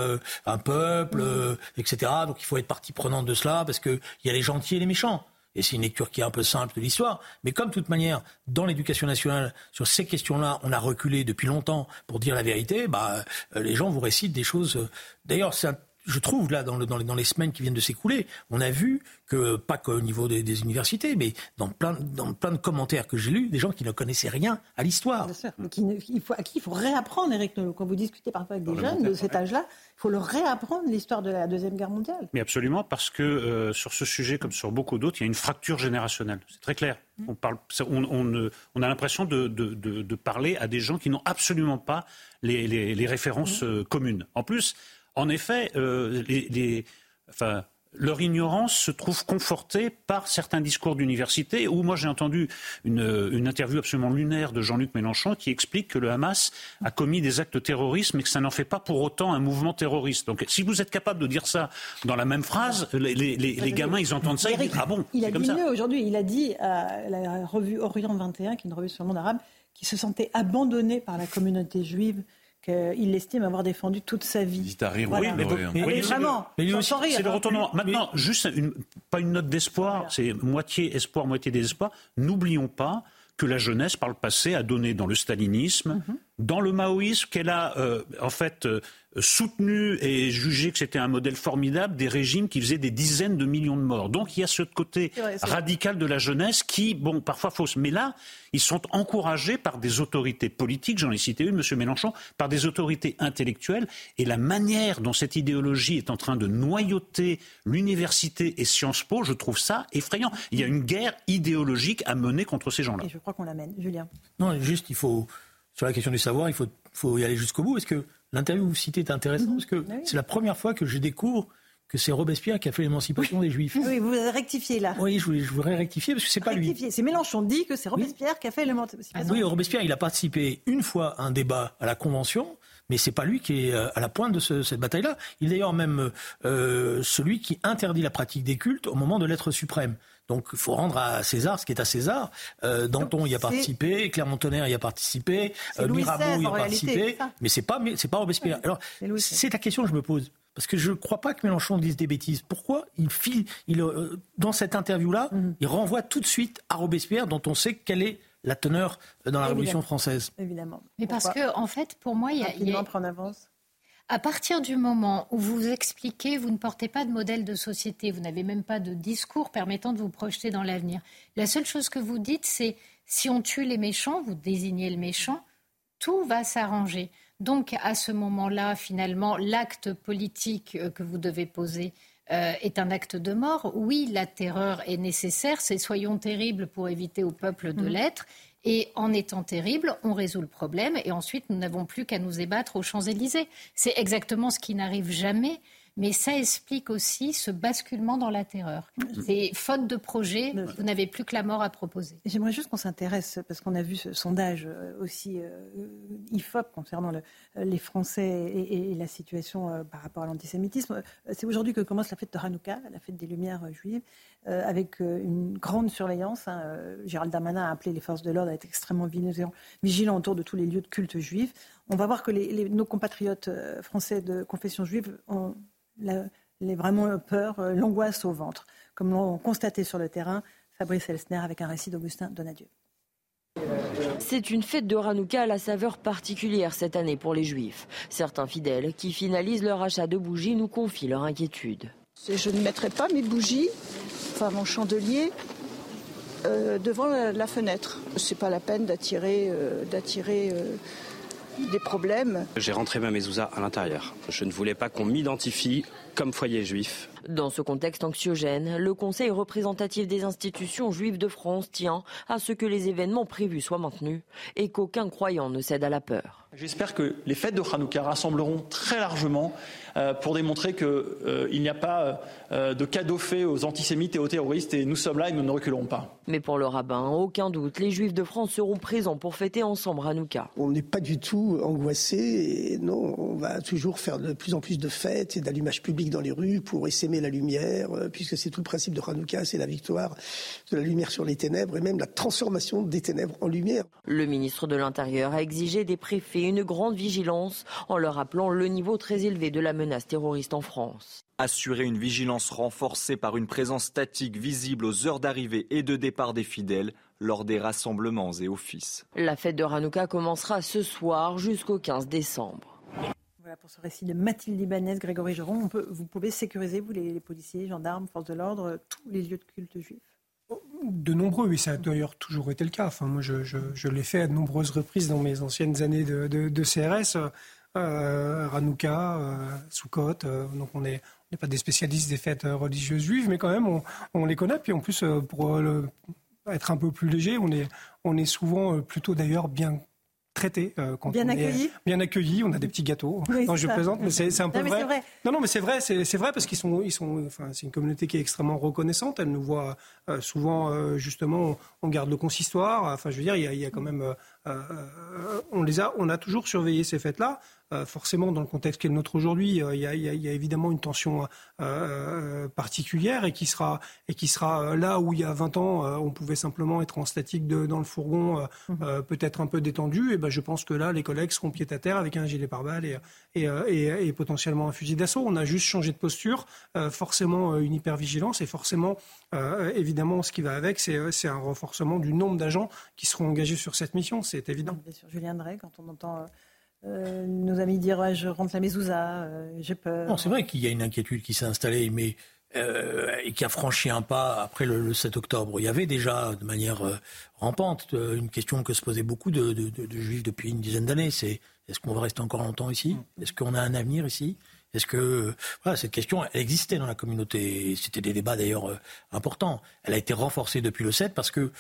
un peuple, mhm. etc. Donc il faut être partie prenante de cela parce qu'il y a les gentils et les méchants c'est une lecture qui est un peu simple de l'histoire, mais comme de toute manière, dans l'éducation nationale, sur ces questions-là, on a reculé depuis longtemps pour dire la vérité, bah, euh, les gens vous récitent des choses. Euh, d'ailleurs, c'est je trouve, là, dans, dans, les semaines qui viennent de s'écouler, on a vu que, pas qu'au niveau des, universités, mais dans plein, dans plein de commentaires que j'ai lus, des gens qui ne connaissaient rien à l'histoire. À qui il faut réapprendre, Eric Quand vous discutez parfois avec des jeunes de cet âge-là, il faut leur réapprendre l'histoire de la Deuxième Guerre mondiale. Mais absolument, parce que euh, sur ce sujet, comme sur beaucoup d'autres, il y a une fracture générationnelle. C'est très clair. Mm. On, parle, on, on, on a l'impression de, de, de, parler à des gens qui n'ont absolument pas les, les, les références mm. euh, communes. En plus, en effet, euh, leur ignorance se trouve confortée par certains discours d'université où moi j'ai entendu une, interview absolument lunaire de Jean-Luc Mélenchon qui explique que le Hamas a commis des actes terroristes mais que ça n'en fait pas pour autant un mouvement terroriste. Donc si vous êtes capable de dire ça dans la même phrase, les, gamins ils entendent ça, ils disent ah bon, Il a dit mieux aujourd'hui, il a dit à la revue Orient 21, qui est une revue sur le monde arabe, qu'il se sentait abandonné par la communauté juive qu'il estime avoir défendu toute sa vie. Oui, mais, vraiment, c'est le retournement. Maintenant, juste pas une note d'espoir, c'est moitié espoir, moitié désespoir. N'oublions pas que la jeunesse, par le passé, a donné dans le stalinisme, mhm. Dans le maoïsme, qu'elle a euh, en fait euh, soutenu et jugé que c'était un modèle formidable des régimes qui faisaient des dizaines de millions de morts. Donc il y a ce côté radical de la jeunesse qui, bon, parfois fausse. Mais là, ils sont encouragés par des autorités politiques, j'en ai cité une, M. Mélenchon, par des autorités intellectuelles. Et la manière dont cette idéologie est en train de noyauter l'université et Sciences Po, je trouve ça effrayant. Il y a une guerre idéologique à mener contre ces gens-là. Et je crois qu'on l'amène. Julien. Non, juste, il faut, sur la question du savoir, il faut, faut y aller jusqu'au bout. Est-ce que L'interview que vous citez est intéressante parce que c'est la première fois que je découvre que c'est Robespierre qui a fait l'émancipation des Juifs. Oui, vous avez rectifié là. Oui, je, voudrais rectifier parce que c'est pas lui. C'est Mélenchon dit que c'est Robespierre qui a fait l'émancipation. Oui, Robespierre, il a participé une fois à un débat à la Convention, mais c'est pas lui qui est euh, à la pointe de cette bataille-là. Il est d'ailleurs même euh, celui qui interdit la pratique des cultes au moment de l'être suprême. Donc il faut rendre à César ce qui est à César. Euh, Danton y a participé, Clermont-Tonnerre y a participé, euh, Mirabeau y a participé, mais c'est pas c'est pas Robespierre. Alors c'est la question que je me pose. Parce que je ne crois pas que Mélenchon dise des bêtises. Pourquoi il file, il, euh, dans cette interview-là, mhm. il renvoie tout de suite à Robespierre, dont on sait quelle est la teneur dans la Révolution française? Évidemment. Mais parce que, en fait, pour moi, il y a. Il y a... en avance. À partir du moment où vous expliquez, vous ne portez pas de modèle de société, vous n'avez même pas de discours permettant de vous projeter dans l'avenir. La seule chose que vous dites, c'est si on tue les méchants, vous désignez le méchant, tout va s'arranger. Donc à ce moment-là, finalement, l'acte politique euh, que vous devez poser euh, est un acte de mort. Oui, la terreur est nécessaire, c'est soyons terribles pour éviter au peuple de mmh. l'être. Et en étant terrible, on résout le problème et ensuite nous n'avons plus qu'à nous ébattre aux Champs-Élysées. C'est exactement ce qui n'arrive jamais. Mais ça explique aussi ce basculement dans la terreur. C'est faute de projet, vous n'avez plus que la mort à proposer. J'aimerais juste qu'on s'intéresse, parce qu'on a vu ce sondage euh, aussi euh, IFOP concernant le, les Français et, la situation euh, par rapport à l'antisémitisme. C'est aujourd'hui que commence la fête de Hanouka, la fête des Lumières juives, avec une grande surveillance. Hein. Gérald Darmanin a appelé les forces de l'ordre à être extrêmement vigilants autour de tous les lieux de culte juifs. On va voir que les, nos compatriotes français de confession juive ont les vraiment peur, euh, l'angoisse au ventre, comme l'ont constaté sur le terrain Fabrice Elsner avec un récit d'Augustin Donadieu. C'est une fête de Hanouka à la saveur particulière cette année pour les Juifs. Certains fidèles qui finalisent leur achat de bougies nous confient leur inquiétude. Je ne mettrai pas mes bougies, enfin mon chandelier, euh, devant la, fenêtre. C'est pas la peine d'attirer, euh, d'attirer des problèmes. J'ai rentré ma mezouza à l'intérieur. Je ne voulais pas qu'on m'identifie comme foyer juif. Dans ce contexte anxiogène, le Conseil représentatif des institutions juives de France tient à ce que les événements prévus soient maintenus et qu'aucun croyant ne cède à la peur. J'espère que les fêtes de Hanouka rassembleront très largement euh, pour démontrer qu'il euh, n'y a pas euh, de cadeau fait aux antisémites et aux terroristes et nous sommes là et nous ne reculerons pas. Mais pour le rabbin, aucun doute, les juifs de France seront présents pour fêter ensemble Hanouka. On n'est pas du tout angoissé et non, on va toujours faire de plus en plus de fêtes et d'allumage public dans les rues pour la lumière, puisque c'est tout le principe de Hanouka, c'est la victoire de la lumière sur les ténèbres et même la transformation des ténèbres en lumière. Le ministre de l'Intérieur a exigé des préfets une grande vigilance en leur rappelant le niveau très élevé de la menace terroriste en France. Assurer une vigilance renforcée par une présence statique visible aux heures d'arrivée et de départ des fidèles lors des rassemblements et offices. La fête de Hanouka commencera ce soir jusqu'au 15 décembre. Pour ce récit de Mathilde Ibanez, Grégory Geron. vous pouvez sécuriser, vous, les, policiers, gendarmes, forces de l'ordre, tous les lieux de culte juifs de nombreux, et ça a d'ailleurs toujours été le cas. Enfin, moi, je, l'ai fait à de nombreuses reprises dans mes anciennes années de, CRS. Euh, Ranouka, euh, Soukot, euh, donc on n'est pas des spécialistes des fêtes religieuses juives, mais quand même on, les connaît. Puis en plus, pour être un peu plus léger, on est, on est souvent plutôt d'ailleurs bien traité. Euh, bien accueilli. bien accueilli. On a des petits gâteaux. non, je plaisante, mais c'est un peu vrai. Non, non, mais c'est vrai, c'est vrai parce qu'ils sont, ils sont. Enfin, c'est une communauté qui est extrêmement reconnaissante. Elle nous voit euh, souvent, euh, justement, on, garde le consistoire. Enfin, je veux dire, il y a, il y a quand même. On les a, on a toujours surveillé ces fêtes-là. Euh, forcément, dans le contexte qui est le nôtre aujourd'hui, euh, il y, a évidemment une tension euh, particulière et qui sera, et qui sera là où il y a 20 ans, on pouvait simplement être en statique dans le fourgon, mhm. peut-être un peu détendu. Et ben, je pense que là, les collègues seront pied à terre avec un gilet pare-balles et, et, et, potentiellement un fusil d'assaut. On a juste changé de posture, forcément une hypervigilance et forcément, évidemment, ce qui va avec, c'est un renforcement du nombre d'agents qui seront engagés sur cette mission. C'est évident. Bien sûr, Julien Drey, quand on entend euh, nos amis dire je rentre la mezouza, euh, j'ai peur. Non, c'est vrai qu'il y a une inquiétude qui s'est installée, mais euh, et qui a franchi un pas après le, 7 octobre. Il y avait déjà, de manière rampante, une question que se posaient beaucoup de, juifs depuis une dizaine d'années. C'est est-ce qu'on va rester encore longtemps ici? Est-ce qu'on a un avenir ici? Est-ce que voilà cette question elle existait dans la communauté C'était des débats d'ailleurs importants. Elle a été renforcée depuis le 7 parce que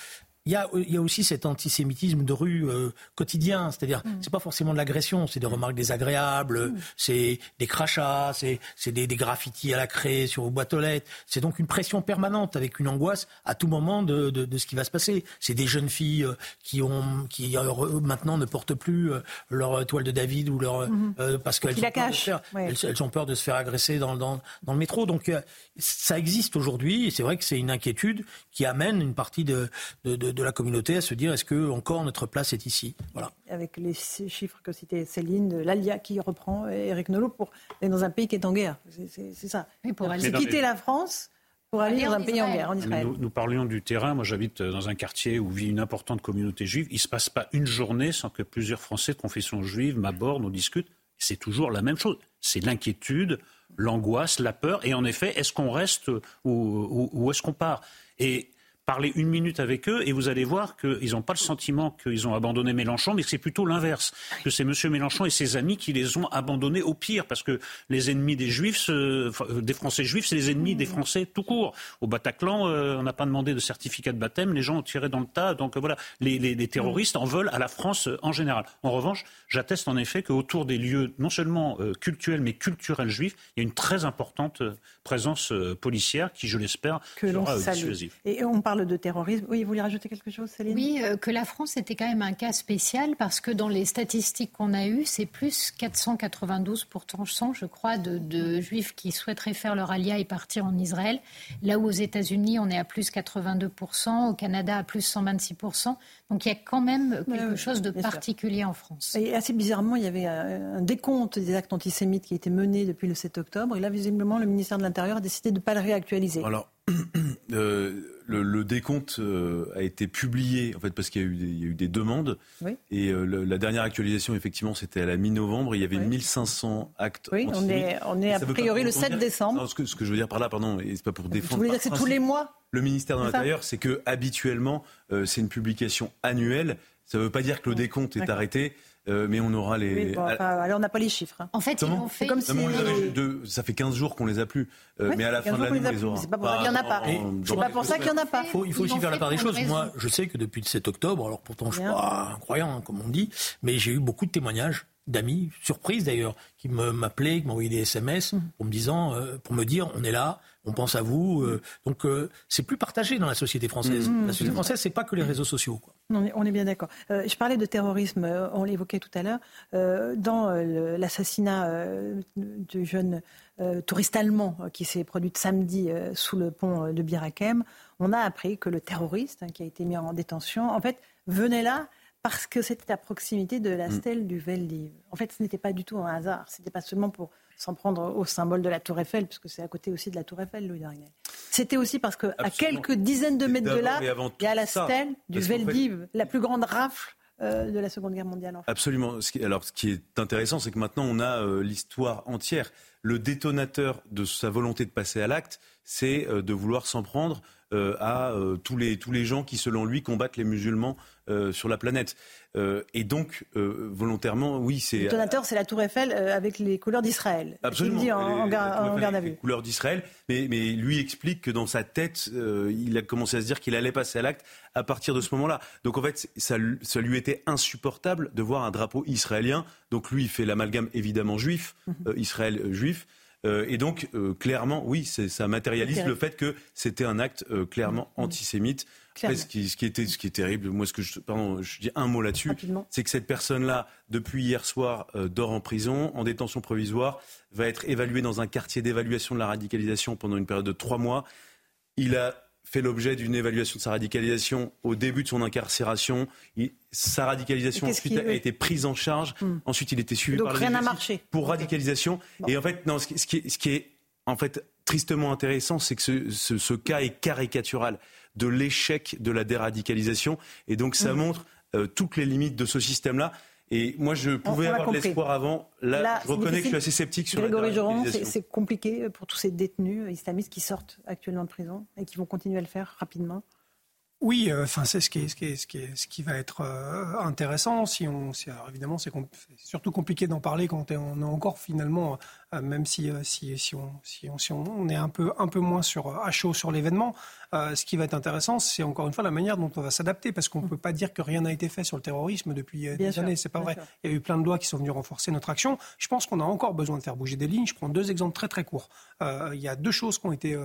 il y, a, il y a, aussi cet antisémitisme de rue euh, quotidien, c'est-à-dire mm. c'est pas forcément de l'agression, c'est des remarques désagréables, mm. c'est des crachats, c'est, c'est des, des, graffitis à la craie sur vos boîtes aux lettres. C'est donc une pression permanente avec une angoisse à tout moment de, de, de ce qui va se passer. C'est des jeunes filles euh, qui ont qui euh, maintenant ne portent plus leur toile de David ou leur mm-hmm. parce qu'elles ont, peur elles, ont peur de se faire agresser dans, dans, dans le métro. Donc ça existe aujourd'hui et c'est vrai que c'est une inquiétude qui amène une partie de, de, de la communauté à se dire est-ce que encore notre place est ici Voilà. Avec les chiffres que citait Céline, l'ALIA qui reprend Eric Nolot pour aller dans un pays qui est en guerre. C'est ça. pour aller quitter la France pour aller dans un pays en guerre, en Israël. Nous, parlions du terrain. Moi, j'habite dans un quartier où vit une importante communauté juive. Il ne se passe pas une journée sans que plusieurs Français de confession juive m'abordent, nous discutent. C'est toujours la même chose. C'est l'inquiétude, l'angoisse, la peur. Et en effet, est-ce qu'on reste ou, ou est-ce qu'on part? Et parlez une minute avec eux et vous allez voir qu'ils n'ont pas le sentiment qu'ils ont abandonné Mélenchon, mais que c'est plutôt l'inverse, que c'est M. Mélenchon et ses amis qui les ont abandonnés au pire, parce que les ennemis des Juifs, des Français juifs, c'est les ennemis des Français tout court. Au Bataclan, on n'a pas demandé de certificat de baptême, les gens ont tiré dans le tas, donc voilà, les, les terroristes en veulent à la France en général. En revanche, j'atteste en efffait qu'autour des lieux non seulement cultuels, mais culturels juifs, il y a une très importante présence policière qui, je l'espère, sera dissuasive. Et on parle de terrorisme. Oui, vous voulez rajouter quelque chose, Céline? Oui, euh, que la France était quand même un cas spécial parce que dans les statistiques qu'on a eues, c'est plus 492 pourtant, je crois, de, de, juifs qui souhaiteraient faire leur alia et partir en Israël. Là où aux États-Unis, on est à plus 82%, au Canada à plus 126%. Donc il y a quand même quelque chose de particulier en France. Et assez bizarrement, il y avait un décompte des actes antisémites qui étaient menés depuis le 7 octobre. Et là, visiblement, le ministère de l'Intérieur a décidé de ne pas le réactualiser. Alors, euh, le, décompte euh, a été publié en fait parce qu'il y, a eu des demandes et euh, la dernière actualisation effectivement c'était à la mi-novembre il y avait 1500 actes. Oui, on est, on est a priori le 7 décembre. ce, que, ce, que, je veux dire par là, pardon, et c'est pas pour défendre. Vous voulez dire que c'est tous les mois Le ministère de l'Intérieur, c'est que habituellement c'est une publication annuelle. Ça ne veut pas dire que le décompte est arrêté. Euh, mais on aura les. alors on n'a pas les chiffres. Hein. En fait, ils ont fait comme si. ça fait 15 jours qu'on les a plus. Euh, mais à la fin de l'année, on les aura. C'est pas pour ça qu'il n'y en a pas. C'est pas pour ça qu'il n'y en a pas. il faut aussi faire la part des choses. Moi, je sais que depuis le 7 octobre, alors pourtant je ne suis pas incroyant, hein, comme on dit, mais j'ai eu beaucoup de témoignages d'amis, surprises d'ailleurs, qui m'appelaient, qui m'envoyaient des SMS mmh. pour me disant, euh, pour me dire, on est là, on pense à vous. Euh, donc euh, c'est plus partagé dans la société française. Mmh. La société française, c'est pas que les réseaux sociaux. On, est, bien d'accord. je parlais de terrorisme, on l'évoquait tout à l'heure. dans l'assassinat du jeune touriste allemand qui s'est produit samedi sous le pont de Birakem, on a appris que le terroriste hein, qui a été mis en détention, en fait, venait là parce que c'était à proximité de la mm. stèle du Veldiv. En fait, ce n'était pas du tout un hasard. Ce n'était pas seulement pour s'en prendre au symbole de la Tour Eiffel, puisque c'est à côté aussi de la Tour Eiffel, Louis Darnel. C'était aussi parce qu'à quelques dizaines de mètres de là, il y a la stèle du Veldiv, la plus grande rafle euh, de la Seconde Guerre mondiale. En Absolument. Alors, ce qui est intéressant, c'est que maintenant, on a euh, l'histoire entière. Le détonateur de sa volonté de passer à l'acte, c'est euh, de vouloir s'en prendre à tous, les, tous les gens qui, selon lui, combattent les musulmans euh, sur la planète. Euh, et donc, euh, volontairement, oui, c'est. Le donateur, c'est la Tour Eiffel avec les couleurs d'Israël. Absolument. Il dit en, garde à vue. Les couleurs d'Israël. Mais, mais, lui explique que dans sa tête, il a commencé à se dire qu'il allait passer à l'acte à partir de ce moment-là. Donc en fait, ça, ça, lui était insupportable de voir un drapeau israélien. Donc lui, il fait l'amalgame évidemment juif, mhm. Israël juif. Et donc, clairement, oui, ça matérialise le fait que c'était un acte clairement mhm. antisémite ce, qui, ce, qui était, ce qui est terrible, moi, ce que je, pardon, je dis un mot là-dessus, c'est que cette personne-là, depuis hier soir, euh, dort en prison, en détention provisoire, va être évalué dans un quartier d'évaluation de la radicalisation pendant une période de trois mois. Il a fait l'objet d'une évaluation de sa radicalisation au début de son incarcération. sa radicalisation ensuite a été prise en charge. Hmm. Ensuite, il était suivi Donc, par rien n'a marché. pour radicalisation. Et en fait, non, ce, qui, est, ce qui est en fait tristement intéressant, c'est que ce, ce, ce, cas est caricatural de l'échec de la déradicalisation. Et donc ça mmh. montre euh, toutes les limites de ce système-là. Et moi, je pouvais avoir de l'espoir avant. Là, je reconnais que je suis assez sceptique sur Grégory Joran, c'est compliqué pour tous ces détenus islamistes qui sortent actuellement de prison et qui vont continuer à le faire rapidement. Oui, euh, enfin c'est ce qui, ce, qui ce, qui ce qui va être euh, intéressant. Si on, évidemment, c'est surtout compliqué d'en parler quand on est encore finalement, même si, si, si, on, si, on, si on est un peu, un peu moins sur, à chaud sur l'événement. ce qui va être intéressant, c'est encore une fois la manière dont on va s'adapter, parce qu'on ne mm. peut pas dire que rien n'a été fait sur le terrorisme depuis des années. C'est pas vrai. Il y a eu plein de lois qui sont venues renforcer notre action. Je pense qu'on a encore besoin de faire bouger des lignes. Je prends deux exemples très très courts. il y a deux choses qui ont été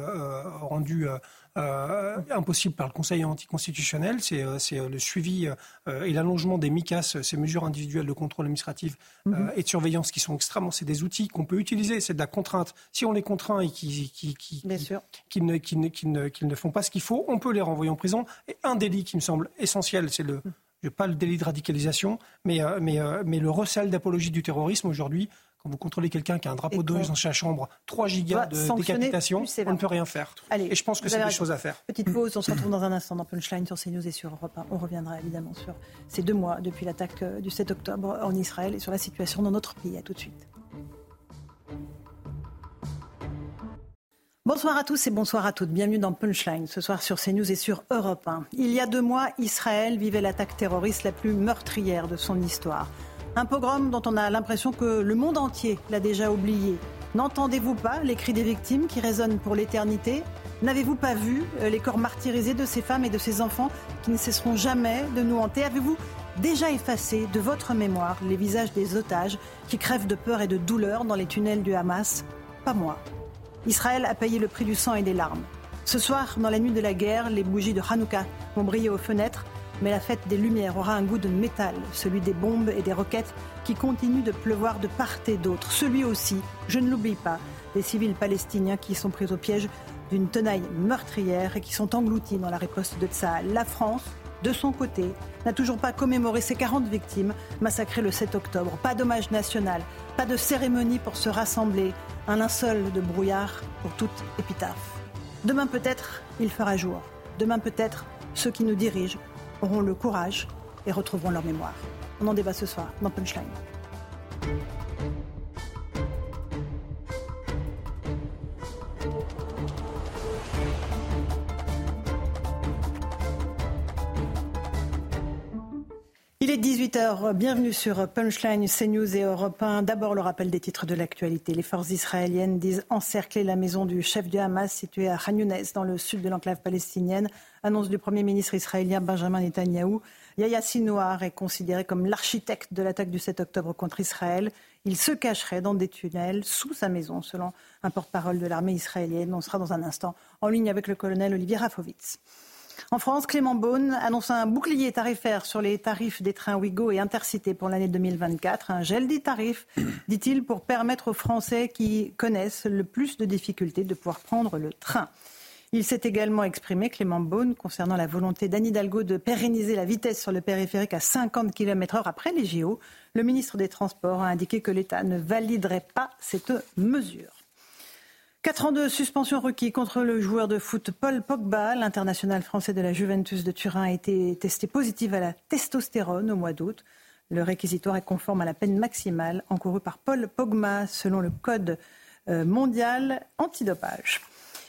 rendues euh, impossible par le Conseil anticonstitutionnel. C'est euh, euh, le suivi et l'allongement des MICAS, ces mesures individuelles de contrôle administratif mhm. et de surveillance qui sont extrêmement. C'est des outils qu'on peut utiliser. C'est de la contrainte. Si on les contraint et qu'ils qui, qui, qui, ne, qui, ne, qui, ne, ne font pas ce qu'il faut, on peut les renvoyer en prison. Et un délit qui me semble essentiel, c'est le pas le délit de radicalisation, mais, mais, mais le recel d'apologie du terrorisme aujourd'hui, quand vous contrôlez quelqu'un qui a un drapeau de dans sa chambre, 3 gigas de décapitation, on ne peut rien faire. et je pense que c'est des choses à faire. Petite pause, on se retrouve dans un instant dans Punchline sur CNews et sur Europe 1. On reviendra évidemment sur ces deux mois depuis l'attaque euh, du 7 octobre en Israël et sur la situation dans notre pays. À tout de suite. Bonsoir à tous et bonsoir à toutes. Bienvenue dans Punchline ce soir sur CNews et sur Europe 1. Il y a deux mois, Israël vivait l'attaque terroriste la plus meurtrière de son histoire. Un pogrom dont on a l'impression que le monde entier l'a déjà oublié. N'entendez-vous pas les cris des victimes qui résonnent pour l'éternité? N'avez-vous pas vu euh, les corps martyrisés de ces femmes et de ces enfants qui ne cesseront jamais de nous hanter? Avez-vous déjà effacé de votre mémoire les visages des otages qui crèvent de peur et de douleur dans les tunnels du Hamas? Pas moi. Israël a payé le prix du sang et des larmes. Ce soir, dans la nuit de la guerre, les bougies de Hanouka vont briller aux fenêtres, mais la fête des Lumières aura un goût de métal, celui des bombes et des roquettes qui continuent de pleuvoir de part et d'autre. Celui aussi, je ne l'oublie pas, des civils palestiniens qui sont pris au piège d'une tenaille meurtrière et qui sont engloutis dans la riposte de Tsahal. La France, de son côté, n'a toujours pas commémoré ses 40 victimes massacrées le 7 octobre. Pas d'hommage national, pas de cérémonie pour se rassembler, un linceul de brouillard pour toute épitaphe. Demain peut-être, il fera jour. Demain peut-être, ceux qui nous dirigent auront le courage et retrouveront leur mémoire. On en débat ce soir dans Punchline. Est 18h, bienvenue sur Punchline, CNews et Europe 1. D'abord le rappel des titres de l'actualité. Les forces israéliennes disent encercler la maison du chef du Hamas située à Khan Younes, dans le sud de l'enclave palestinienne. Annonce du Premier ministre israélien Benjamin Netanyahou. Yahya Sinouar est considéré comme l'architecte de l'attaque du 7 octobre contre Israël. Il se cacherait dans des tunnels sous sa maison, selon un porte-parole de l'armée israélienne. On sera dans un instant en ligne avec le colonel Olivier Rafovitz. En France, Clément Beaune annonce un bouclier tarifaire sur les tarifs des trains Ouigo et Intercités pour l'année 2024. Un gel des tarifs, dit-il, pour permettre aux Français qui connaissent le plus de difficultés de pouvoir prendre le train. Il s'est également exprimé, Clément Beaune, concernant la volonté d'Anne Hidalgo de pérenniser la vitesse sur le périphérique à 50 km/h après les JO. Le ministre des Transports a indiqué que l'État ne validerait pas cette mesure. Quatre ans de suspension requis contre le joueur de foot Paul Pogba. L'international français de la Juventus de Turin a été testé positif à la testostérone au mois d'août. Le réquisitoire est conforme à la peine maximale encourue par Paul Pogba selon le code euh, mondial antidopage.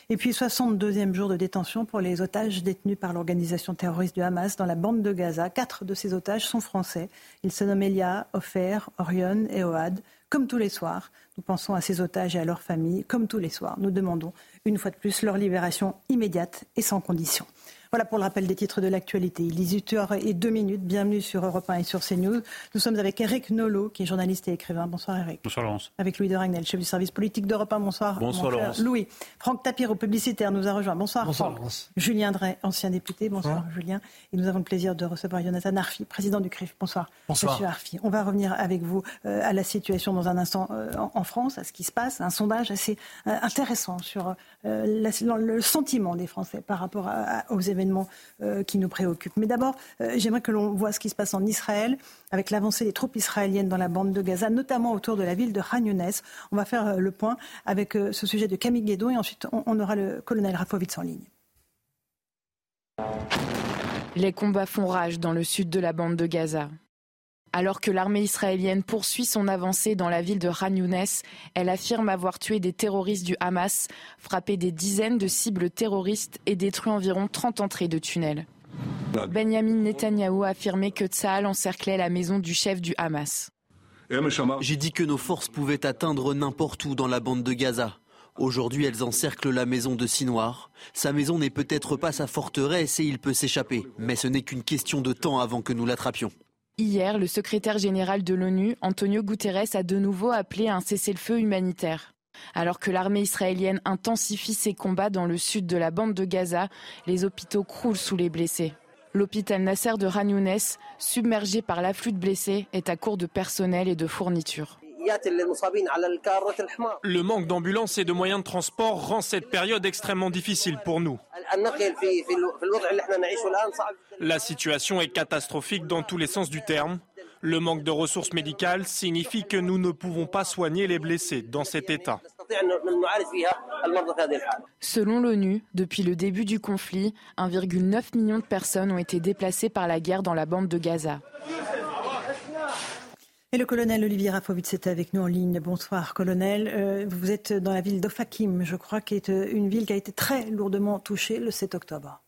Et puis 62e jour de détention pour les otages détenus par l'organisation terroriste du Hamas dans la bande de Gaza. Quatre de ces otages sont français. Ils se nomment Elia, Ofer, Orion et Oad. Comme tous les soirs, nous pensons à ces otages et à leurs familles. Comme tous les soirs, nous demandons une fois de plus leur libération immédiate et sans condition. Voilà pour le rappel des titres de l'actualité. Il est 18h et 2 minutes. Bienvenue sur Europe 1 et sur CNews. Nous sommes avec Eric Nolot, qui est journaliste et écrivain. Bonsoir Eric. Bonsoir Laurence. Avec Louis de Ragnel, chef du service politique d'Europe 1. Bonsoir. Bonsoir Laurence. Louis. Franck Tapiro, publicitaire, nous a rejoint. Bonsoir. Bonsoir Franck. Laurence. Julien Drey, ancien député. Bonsoir, Julien. Et nous avons le plaisir de recevoir Jonathan Arfi, président du CRIF. Bonsoir. Bonsoir. Monsieur Arfi. On va revenir avec vous euh, à la situation dans un instant euh, en, France, à ce qui se passe. Un sondage assez euh, intéressant sur le sentiment des Français par rapport aux événements qui nous préoccupent. Mais d'abord, j'aimerais que l'on voit ce qui se passe en Israël avec l'avancée des troupes israéliennes dans la bande de Gaza, notamment autour de la ville de Khan. On va faire le point avec ce sujet de Camille et ensuite on, on aura le colonel Rafovitz en ligne. Les combats font rage dans le sud de la bande de Gaza. Alors que l'armée israélienne poursuit son avancée dans la ville de Khan Younes, elle affirme avoir tué des terroristes du Hamas, frappé des dizaines de cibles terroristes et détruit environ 30 entrées de tunnels. Benjamin Netanyahou a affirmé que Tsahal encerclait la maison du chef du Hamas. J'ai dit que nos forces pouvaient atteindre n'importe où dans la bande de Gaza. Aujourd'hui, elles encerclent la maison de Sinoir. Sa maison n'est peut-être pas sa forteresse et il peut s'échapper, mais ce n'est qu'une question de temps avant que nous l'attrapions. Hier, le secrétaire général de l'ONU, Antonio Guterres, a de nouveau appelé à un cessez-le-feu humanitaire. Alors que l'armée israélienne intensifie ses combats dans le sud de la bande de Gaza, les hôpitaux croulent sous les blessés. L'hôpital Nasser de Khan Younes, submergé par l'afflux de blessés, est à court de personnel et de fournitures. Le manque d'ambulances et de moyens de transport rend cette période extrêmement difficile pour nous. La situation est catastrophique dans tous les sens du terme. Le manque de ressources médicales signifie que nous ne pouvons pas soigner les blessés dans cet état. Selon l'ONU, depuis le début du conflit, 1,9 million de personnes ont été déplacées par la guerre dans la bande de Gaza. Le colonel Olivier Rafovitz est avec nous en ligne. Bonsoir, colonel. Euh, vous êtes dans la ville d'Ofakim, je crois, qui est euh, une ville qui a été très lourdement touchée le 7 octobre.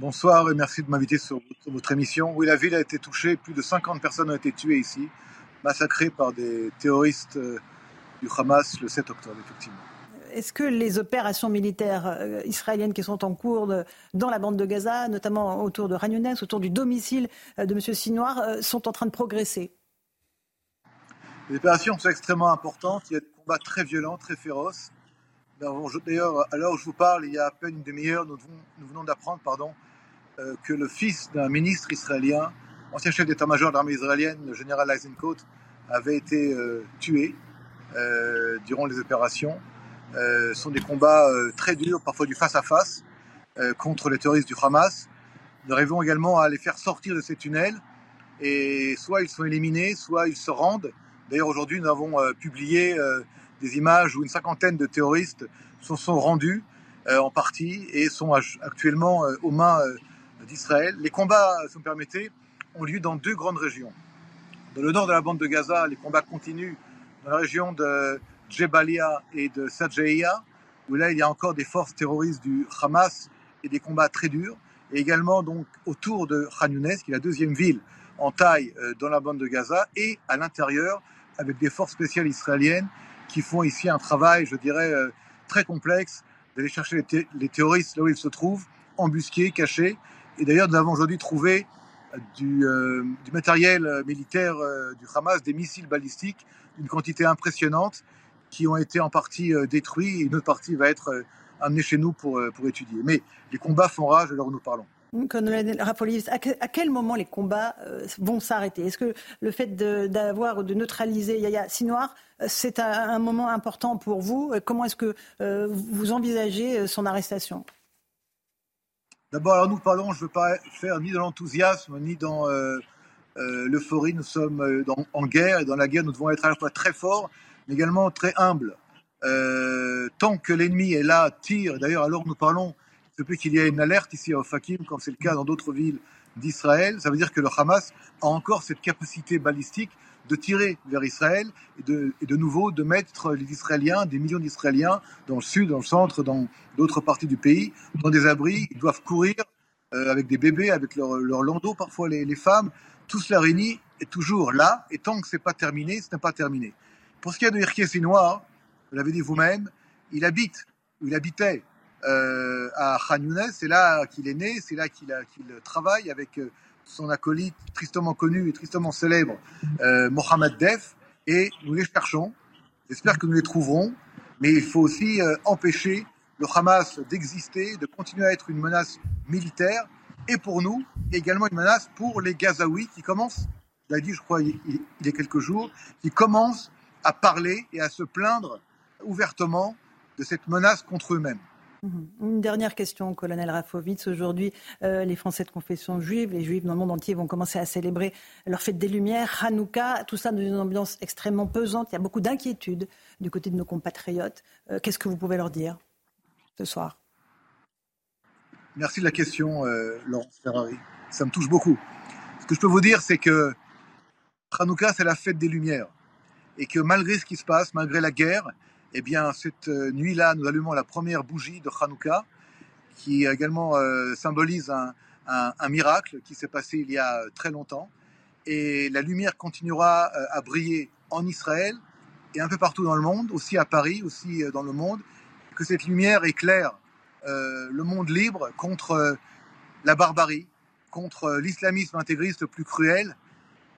Bonsoir et merci de m'inviter sur votre émission. Oui, la ville a été touchée. Plus de 50 personnes ont été tuées ici, massacrées par des terroristes euh, du Hamas le 7 octobre, effectivement. Est-ce que les opérations militaires israéliennes qui sont en cours dans la bande de Gaza, notamment autour de Ragnones, autour du domicile de M. Sinoir, sont en train de progresser? Les opérations sont extrêmement importantes. Il y a des combats très violents, très féroces. D'ailleurs, à l'heure où je vous parle, il y a à peine une demi-heure, nous, venons d'apprendre pardon, euh, que le fils d'un ministre israélien, ancien chef d'état-major de l'armée israélienne, le général Eisenkot, avait été euh, tué euh, durant les opérations. Ce sont des combats très durs, parfois du face-à-face, contre les terroristes du Hamas. Nous arrivons également à les faire sortir de ces tunnels et soit ils sont éliminés, soit ils se rendent. D'ailleurs, aujourd'hui, nous avons publié des images où une cinquantaine de terroristes se sont rendus en partie et sont actuellement aux mains d'Israël. Les combats, si vous me permettez, ont lieu dans deux grandes régions. Dans le nord de la bande de Gaza, les combats continuent dans la région de Djebalia et de Sajaiya, où là il y a encore des forces terroristes du Hamas et des combats très durs. Et également donc autour de Khan Younes, qui est la deuxième ville en taille euh, dans la bande de Gaza, et à l'intérieur avec des forces spéciales israéliennes qui font ici un travail, je dirais, euh, très complexe d'aller chercher les, terroristes là où ils se trouvent, embusqués, cachés, et d'ailleurs, nous avons aujourd'hui trouvé euh, du, euh, du, matériel militaire du Hamas, des missiles balistiques, une quantité impressionnante, qui ont été en partie détruits, et une autre partie va être amenée chez nous pour, pour étudier. Mais les combats font rage où nous parlons. Colonel Rapolis, à quel moment les combats vont s'arrêter? Est-ce que le fait d'avoir, de, de, neutraliser Yaya Sinoir, c'est un, moment important pour vous? Comment est-ce que vous envisagez son arrestation? D'abord, alors nous parlons, je ne veux pas faire ni dans l'enthousiasme, ni dans euh, euh, l'euphorie. Nous sommes euh, en guerre, et dans la guerre, nous devons être à la fois très forts, mais également très humbles. tant que l'ennemi est là, tire, d'ailleurs, alors nous parlons, depuis qu'il y ait une alerte ici à Ofakim, comme c'est le cas dans d'autres villes d'Israël, ça veut dire que le Hamas a encore cette capacité balistique de tirer vers Israël et de, nouveau de mettre les Israéliens, des millions d'Israéliens, dans le sud, dans le centre, dans d'autres parties du pays, dans des abris. Ils doivent courir euh, avec des bébés, avec leurs leur landau, parfois les, femmes. Tout cela réuni est toujours là, et tant que ce n'est pas terminé, ce n'est pas terminé. Pour ce qui est de Hirké Sinoir, vous l'avez dit vous-même, il habite, il habitait euh, à Khan c'est là qu'il est né, c'est là qu'il travaille avec euh, son acolyte tristement connu et tristement célèbre, euh, Mohamed Def, et nous les cherchons. J'espère que nous les trouverons, mais il faut aussi euh, empêcher le Hamas d'exister, de continuer à être une menace militaire, et pour nous, également une menace pour les Gazaouis qui commencent, je l'ai dit je crois il y a quelques jours, qui commencent à parler et à se plaindre ouvertement de cette menace contre eux-mêmes. Mhm. Une dernière question, colonel Rafovitz. Aujourd'hui, euh, les Français de confession juive, les Juifs dans le monde entier vont commencer à célébrer leur fête des Lumières, Hanouka, tout ça dans une ambiance extrêmement pesante. Il y a beaucoup d'inquiétudes du côté de nos compatriotes. Euh, qu'est-ce que vous pouvez leur dire ce soir? Merci de la question, euh, Laurence Ferrari. Ça me touche beaucoup. Ce que je peux vous dire, c'est que Hanouka, c'est la fête des Lumières. Et que malgré ce qui se passe, malgré la guerre, eh bien, cette euh, nuit-là, nous allumons la première bougie de Hanouka, qui également euh, symbolise un, miracle qui s'est passé il y a très longtemps. Et la lumière continuera euh, à briller en Israël et un peu partout dans le monde, aussi à Paris, aussi dans le monde, que cette lumière éclaire le monde libre contre la barbarie, contre l'islamisme intégriste le plus cruel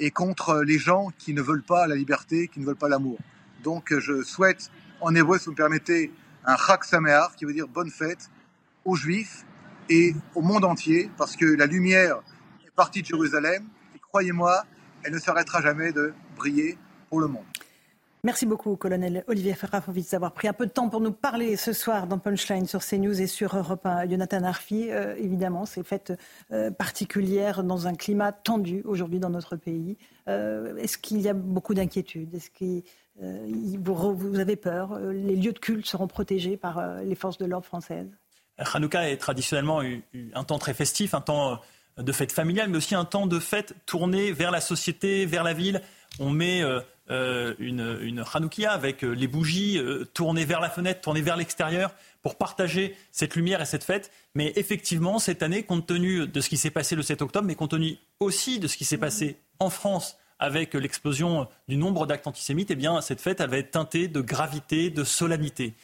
et contre les gens qui ne veulent pas la liberté, qui ne veulent pas l'amour. Donc je souhaite en hébreu, si vous me permettez, un Chag Sameach, qui veut dire bonne fête, aux Juifs et au monde entier, parce que la lumière est partie de Jérusalem, et croyez-moi, elle ne s'arrêtera jamais de briller pour le monde. Merci beaucoup, colonel Olivier Ferrafovitz, d'avoir pris un peu de temps pour nous parler ce soir dans Punchline sur CNews et sur Europe 1. Jonathan Arfi, euh, évidemment, c'est fête euh, particulière dans un climat tendu aujourd'hui dans notre pays. Euh, est-ce qu'il y a beaucoup d'inquiétudes? Est-ce qu'il euh, vous avez peur? Les lieux de culte seront protégés par les forces de l'ordre françaises? Hanouka est traditionnellement un temps très festif, un temps de fête familiale, mais aussi un temps de fête tourné vers la société, vers la ville. On met une, une Hanoukia avec les bougies tournées vers la fenêtre, tournées vers l'extérieur pour partager cette lumière et cette fête. Mais effectivement, cette année, compte tenu de ce qui s'est passé le 7 octobre, mais compte tenu aussi de ce qui s'est passé en France avec l'explosion du nombre d'actes antisémites, eh bien, cette fête avait teinté de gravité, de solennité.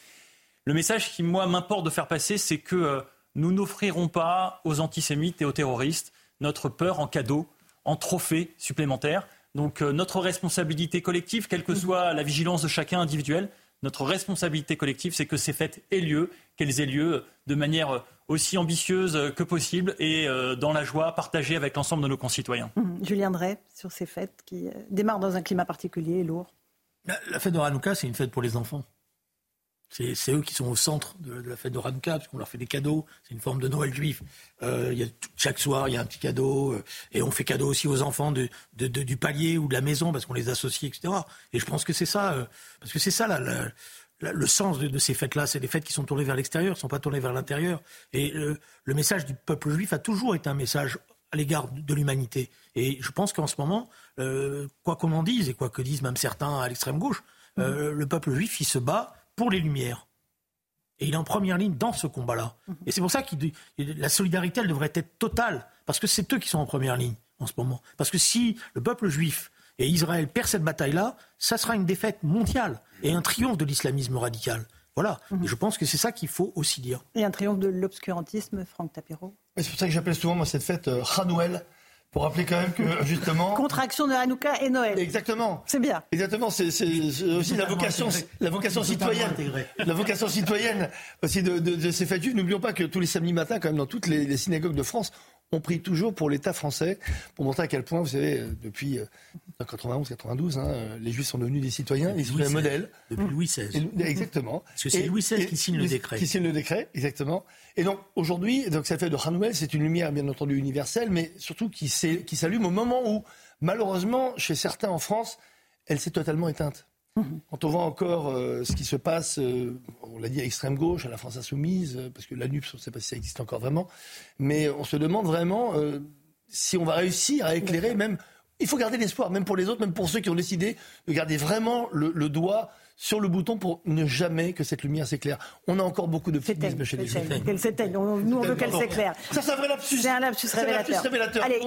Le message qui, moi, m'importe de faire passer, c'est que euh, nous n'offrirons pas aux antisémites et aux terroristes notre peur en cadeau, en trophée supplémentaire. Donc, euh, notre responsabilité collective, quelle que soit la vigilance de chacun individuel, notre responsabilité collective, c'est que ces fêtes aient lieu, qu'elles aient lieu de manière aussi ambitieuse que possible et euh, dans la joie partagée avec l'ensemble de nos concitoyens. Mmh. Julien Drey, sur ces fêtes qui euh, démarrent dans un climat particulier et lourd. La, fête de Hanouka, c'est une fête pour les enfants. C'est eux qui sont au centre de, la fête de Hanouka, parce qu'on leur fait des cadeaux. C'est une forme de Noël juif. Euh, y a, chaque soir, il y a un petit cadeau. et on fait cadeau aussi aux enfants de, du palier ou de la maison, parce qu'on les associe, etc. Et je pense que c'est ça, parce que c'est ça la, le sens de, ces fêtes-là, c'est des fêtes qui sont tournées vers l'extérieur, ne sont pas tournées vers l'intérieur. Et le, message du peuple juif a toujours été un message à l'égard de l'humanité. Et je pense qu'en ce moment, euh, quoi qu'on en dise, et quoi que disent même certains à l'extrême gauche, euh, le peuple juif, il se bat pour les Lumières. Et il est en première ligne dans ce combat-là. Et c'est pour ça que la solidarité, elle devrait être totale, parce que c'est eux qui sont en première ligne en ce moment. Parce que si le peuple juif et Israël perd cette bataille-là, ça sera une défaite mondiale et un triomphe de l'islamisme radical. Voilà. Mhm. Et je pense que c'est ça qu'il faut aussi dire. Et un triomphe de l'obscurantisme, Franck Tapiro C'est pour ça que j'appelle souvent moi cette fête euh, Hanouel. Pour rappeler quand même que justement. Contraction de Hanouka et Noël. Exactement. C'est bien. Exactement. C'est aussi la vocation, la vocation citoyenne. La vocation citoyenne aussi de, ces fêtes juives. N'oublions pas que tous les samedis matins, quand même, dans toutes les synagogues de France, on prie toujours pour l'État français, pour montrer à quel point, vous savez, euh, depuis 91-92, euh, hein, euh, les Juifs sont devenus des citoyens, ils sont un modèle. Depuis Louis XVI. exactement. Parce que c'est Louis XVI qui signe le décret. Qui signe le décret, exactement. Et donc aujourd'hui, donc cette fête de Hanouel, c'est une lumière bien entendu universelle, mais surtout qui s'allume au moment où, malheureusement, chez certains en France, elle s'est totalement éteinte. Quand on voit encore euh, ce qui se passe, euh, on l'a dit à l'extrême gauche, à la France insoumise, euh, parce que la NUPS, on ne sait pas si ça existe encore vraiment, mais on se demande vraiment si on va réussir à éclairer même... Il faut garder l'espoir, même pour les autres, même pour ceux qui ont décidé de garder vraiment le doigt sur le bouton pour ne jamais que cette lumière s'éclaire. On a encore beaucoup de féminisme chez les gens. Qu'elle s'éteigne. Nous, on veut qu'elle s'éclaire. Ça, c'est un vrai lapsus. C'est un lapsus révélateur. révélateur. Allez,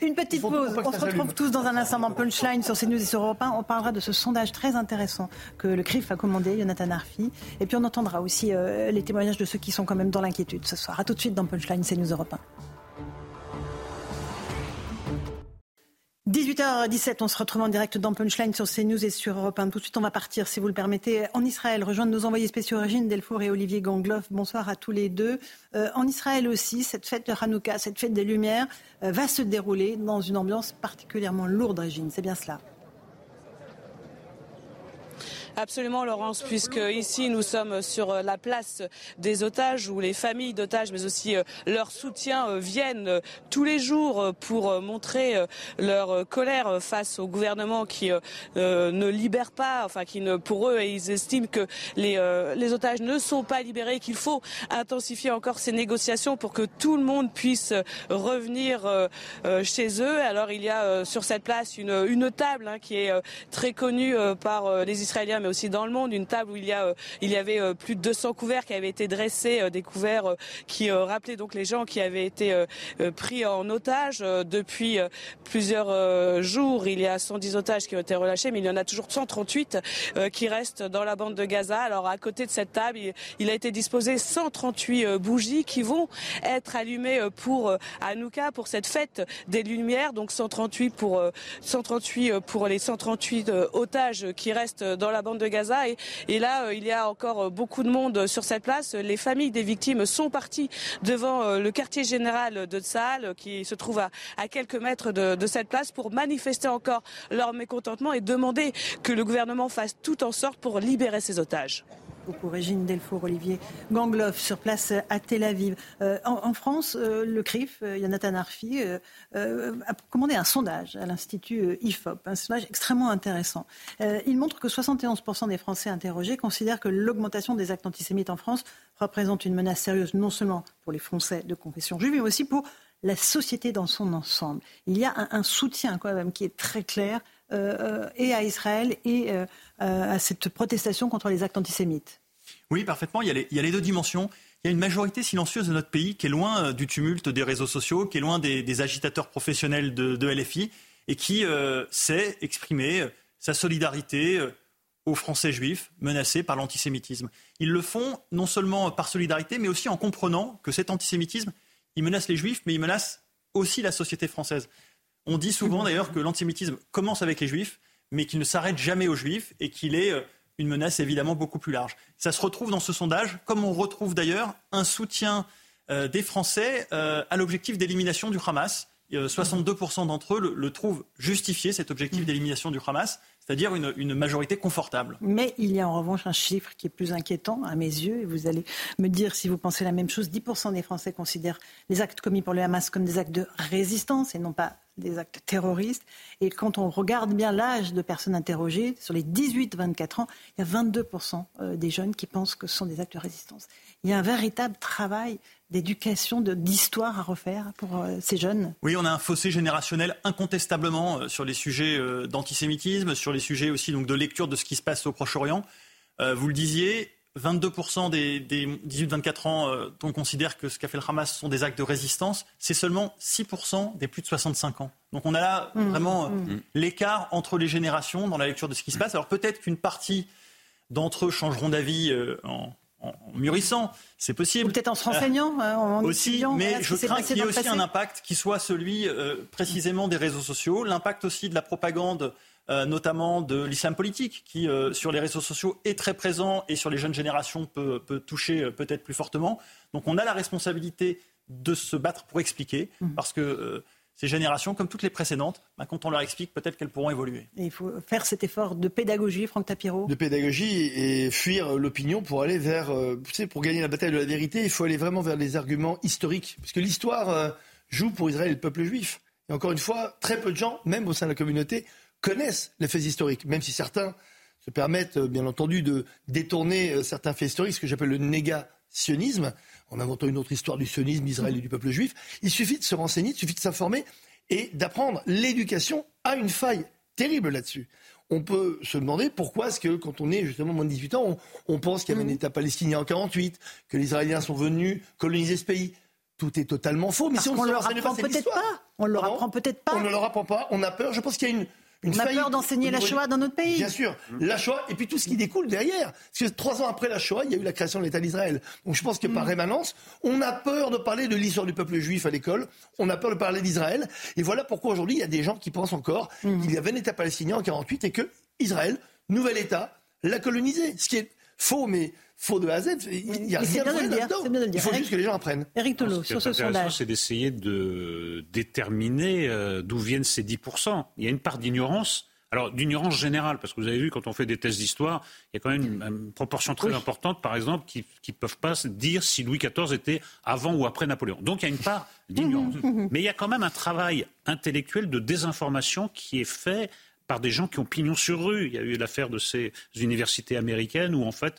une petite pause. On se retrouve tous dans un instant dans Punchline sur CNews et sur Europe 1. On parlera de ce sondage très intéressant que le CRIF a commandé, Jonathan Arfi. Et puis on entendra aussi euh, les témoignages de ceux qui sont quand même dans l'inquiétude ce soir. A tout de suite dans Punchline, CNews Europe 1. 18h17, on se retrouve en direct dans Punchline sur CNews et sur Europe 1. Tout de suite, on va partir, si vous le permettez, en Israël, rejoindre nos envoyés spéciaux Régine Delfour et Olivier Gangloff. Bonsoir à tous les deux. Euh, en Israël aussi, cette fête de Hanouka, cette fête des Lumières, euh, va se dérouler dans une ambiance particulièrement lourde, Régine. C'est bien cela Absolument, Laurence, puisque ici nous sommes sur la place des otages où les familles d'otages, mais aussi euh, leurs soutiens euh, viennent euh, tous les jours pour montrer leur colère face au gouvernement qui ne libère pas, enfin qui ne, pour eux, ils estiment que les, les otages ne sont pas libérés, qu'il faut intensifier encore ces négociations pour que tout le monde puisse revenir chez eux. Alors il y a sur cette place une, une table hein, qui est très connue par les Israéliens mais aussi dans le monde, une table où il y, a, euh, il y avait euh, plus de 200 couverts qui avaient été dressés, euh, des couverts qui rappelaient donc les gens qui avaient été pris en otage. Depuis plusieurs jours, il y a 110 otages qui ont été relâchés, mais il y en a toujours 138 qui restent dans la bande de Gaza. Alors à côté de cette table, il a été disposé 138 bougies qui vont être allumées pour Hanouka, pour cette fête des Lumières. Donc 138 pour 138 pour les 138 otages qui restent dans la bande de Gaza. Et, là, euh, il y a encore euh, beaucoup de monde sur cette place. Les familles des victimes sont parties devant euh, le quartier général de Tsahal, qui se trouve à, quelques mètres de, cette place, pour manifester encore leur mécontentement et demander que le gouvernement fasse tout en sorte pour libérer ces otages beaucoup Régine Delfour, Olivier Gangloff sur place à Tel Aviv. Euh, en, France, euh, le CRIF, euh, Arfi, a commandé un sondage à l'Institut IFOP, un sondage extrêmement intéressant. il montre que 71% des Français interrogés considèrent que l'augmentation des actes antisémites en France représente une menace sérieuse non seulement pour les Français de confession juive, mais aussi pour la société dans son ensemble. Il y a un, soutien quand même qui est très clair et à Israël et à cette protestation contre les actes antisémites. Oui, parfaitement. Il y, a les, il y a les deux dimensions. Il y a une majorité silencieuse de notre pays qui est loin du tumulte des réseaux sociaux, qui est loin des, agitateurs professionnels de, LFI et qui sait exprimer sa solidarité aux Français juifs menacés par l'antisémitisme. Ils le font non seulement par solidarité, mais aussi en comprenant que cet antisémitisme, il menace les juifs, mais il menace aussi la société française. On dit souvent d'ailleurs que l'antisémitisme commence avec les juifs, mais qu'il ne s'arrête jamais aux juifs et qu'il est euh, une menace évidemment beaucoup plus large. Ça se retrouve dans ce sondage, comme on retrouve d'ailleurs un soutien euh, des Français euh, à l'objectif d'élimination du Hamas. 62% d'entre eux le, trouvent justifié, cet objectif d'élimination du Hamas c'est-à-dire une, majorité confortable. Mais il y a en revanche un chiffre qui est plus inquiétant à mes yeux, et vous allez me dire si vous pensez la même chose. 10% des Français considèrent les actes commis pour le Hamas comme des actes de résistance et non pas des actes terroristes. Et quand on regarde bien l'âge de personnes interrogées, sur les 18-24 ans, il y a 22% euh, des jeunes qui pensent que ce sont des actes de résistance. Il y a un véritable travail d'éducation, d'histoire à refaire pour euh, ces jeunes Oui, on a un fossé générationnel incontestablement euh, sur les sujets euh, d'antisémitisme, sur les sujets aussi donc, de lecture de ce qui se passe au Proche-Orient. vous le disiez, 22% des, 18-24 ans dont on considère que ce qu'a fait le Hamas sont des actes de résistance, c'est seulement 6% des plus de 65 ans. Donc on a là mmh. vraiment mmh. l'écart entre les générations dans la lecture de ce qui se passe. Alors peut-être qu'une partie d'entre eux changeront d'avis en, en, mûrissant, c'est possible. Peut-être en se renseignant, euh, en aussi, mais je crains qu'il y ait aussi un impact qui soit celui euh, précisément des réseaux sociaux, l'impact aussi de la propagande. Euh, notamment de l'islam politique, qui sur les réseaux sociaux est très présent et sur les jeunes générations peut, peut toucher peut-être plus fortement. Donc on a la responsabilité de se battre pour expliquer, mmh. parce que ces générations, comme toutes les précédentes, bah, quand on leur explique, peut-être qu'elles pourront évoluer. il faut faire cet effort de pédagogie, Franck Tapiro. De pédagogie et fuir l'opinion pour aller vers, euh, tu sais, pour gagner la bataille de la vérité, il faut aller vraiment vers les arguments historiques. Parce que l'histoire euh, joue pour Israël et le peuple juif. Et encore une fois, très peu de gens, même au sein de la communauté, connaissent les faits historiques, même si certains se permettent, euh, bien entendu, de détourner certains faits historiques, ce que j'appelle le négationnisme en inventant une autre histoire du sionisme, d'Israël et du peuple juif. Il suffit de se renseigner, il suffit de s'informer et d'apprendre. L'éducation a une faille terrible là-dessus. On peut se demander pourquoi est-ce que quand on est justement moins de 18 ans, on, pense qu'il y avait un mm. État palestinien en 48, que les Israéliens sont venus coloniser ce pays. Tout est totalement faux. Mais si on, ne leur apprend peut-être pas. On leur apprend peut-être pas. On ne leur apprend pas. On a peur. Je pense qu'il y a une, on a peur d'enseigner la Shoah dans notre pays. Bien sûr, la Shoah et puis tout ce qui découle derrière. Parce que trois ans après la Shoah, il y a eu la création de l'État d'Israël. Donc je pense que par mm. rémanence, on a peur de parler de l'histoire du peuple juif à l'école. On a peur de parler d'Israël. Et voilà pourquoi aujourd'hui il y a des gens qui pensent encore mm. qu'il y avait un État palestinien en 48 et que Israël, nouvel État, l'a colonisé. Ce qui est faux, mais faux de A à Z. Il y a rien de Il faut juste que les gens apprennent. Éric Tolo, sur ce sondage. C'est d'essayer de déterminer euh, d'où viennent ces 10%. Il y a une part d'ignorance. Alors, d'ignorance générale, parce que vous avez vu, quand on fait des tests d'histoire, il y a quand même une, proportion très importante, par exemple, qui ne peuvent pas dire si Louis XIV était avant ou après Napoléon. Donc, il y a une part d'ignorance. Mais il y a quand même un travail intellectuel de désinformation qui est fait par des gens qui ont pignon sur rue. Il y a eu l'affaire de ces universités américaines où en fait,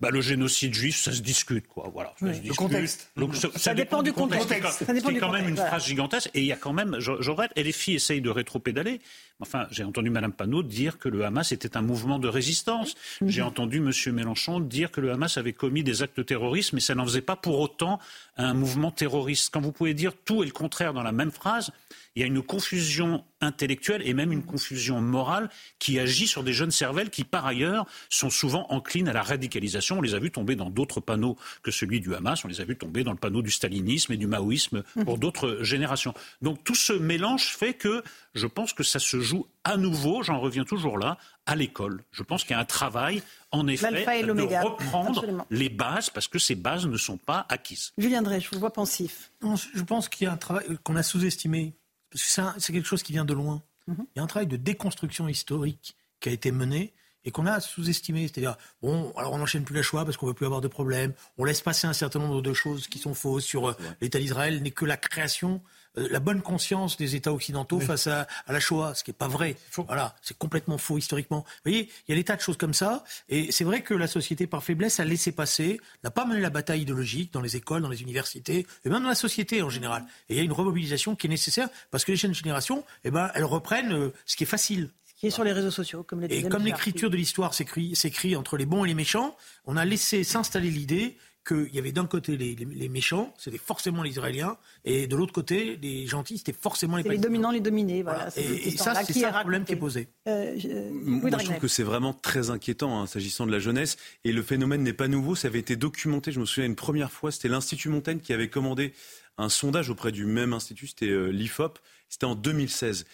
bah, le génocide juif, ça se discute, quoi. Voilà. Le contexte. ça, dépend, du contexte. C'est quand même une phrase gigantesque. Et il y a quand même, j'aurais, et les filles essayent de rétro-pédaler. Enfin, j'ai entendu Mme Panot dire que le Hamas était un mouvement de résistance. Mhm. J'ai entendu M. Mélenchon dire que le Hamas avait commis des actes terroristes, mais ça n'en faisait pas pour autant un mouvement terroriste. Quand vous pouvez dire tout et le contraire dans la même phrase, il y a une confusion intellectuelle et même une confusion morale qui agit sur des jeunes cervelles qui, par ailleurs, sont souvent enclines à la radicalisation. On les a vus tomber dans d'autres panneaux que celui du Hamas, on les a vus tomber dans le panneau du stalinisme et du maoïsme pour d'autres générations. Donc tout ce mélange fait que je pense que ça se joue à nouveau, j'en reviens toujours là, à l'école. Je pense qu'il y a un travail, en effet, de reprendre les bases, parce que ces bases ne sont pas acquises. Julien Drey, je vous vois pensif. je pense qu'il y a un travail qu'on a sous-estimé parce que c'est quelque chose qui vient de loin. Mhm. Il y a un travail de déconstruction historique qui a été mené et qu'on a sous-estimé. C'est-à-dire, bon, alors on n'enchaîne plus la choix parce qu'on veut plus avoir de problèmes. On laisse passer un certain nombre de choses qui sont fausses sur euh, l'État d'Israël, n'est que la création la bonne conscience des États occidentaux face à, la Shoah, ce qui n'est pas vrai. Voilà, c'est complètement faux historiquement. Vous voyez, il y a des tas de choses comme ça, et c'est vrai que la société, par faiblesse, a laissé passer, n'a pas mené la bataille idéologique dans les écoles, dans les universités, et même dans la société en général. Et il y a une remobilisation qui est nécessaire parce que les jeunes générations, eh ben, elles reprennent euh, ce qui est facile. Ce qui est sur les réseaux sociaux, comme les Et comme l'écriture de l'histoire s'écrit entre les bons et les méchants, on a laissé s'installer l'idée qu'il y avait d'un côté les, méchants, c'était forcément les Israéliens, et de l'autre côté, les gentils, c'était forcément les Les dominants, les dominés, voilà. Et, ça, c'est ça le problème qui est posé. Euh, Moi, je trouve que c'est vraiment très inquiétant, hein, s'agissant de la jeunesse, et le phénomène n'est pas nouveau, ça avait été documenté, je me souviens une première fois, c'était l'Institut Montaigne qui avait commandé un sondage auprès du même institut, c'était euh, l'IFOP, c'était en 2016.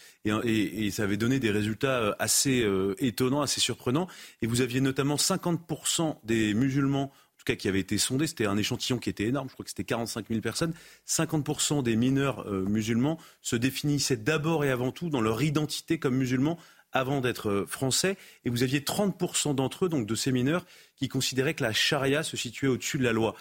Et, ça avait donné des résultats euh, assez étonnants, assez surprenants. Et vous aviez notamment 50% des musulmans qui avait été sondé, c'était un échantillon qui était énorme, je crois que c'était 45 000 personnes, 50% des mineurs euh, musulmans se définissaient d'abord et avant tout dans leur identité comme musulmans avant d'être euh, français, et vous aviez 30% d'entre eux, donc de ces mineurs, qui considéraient que la charia se situait au-dessus de la loi.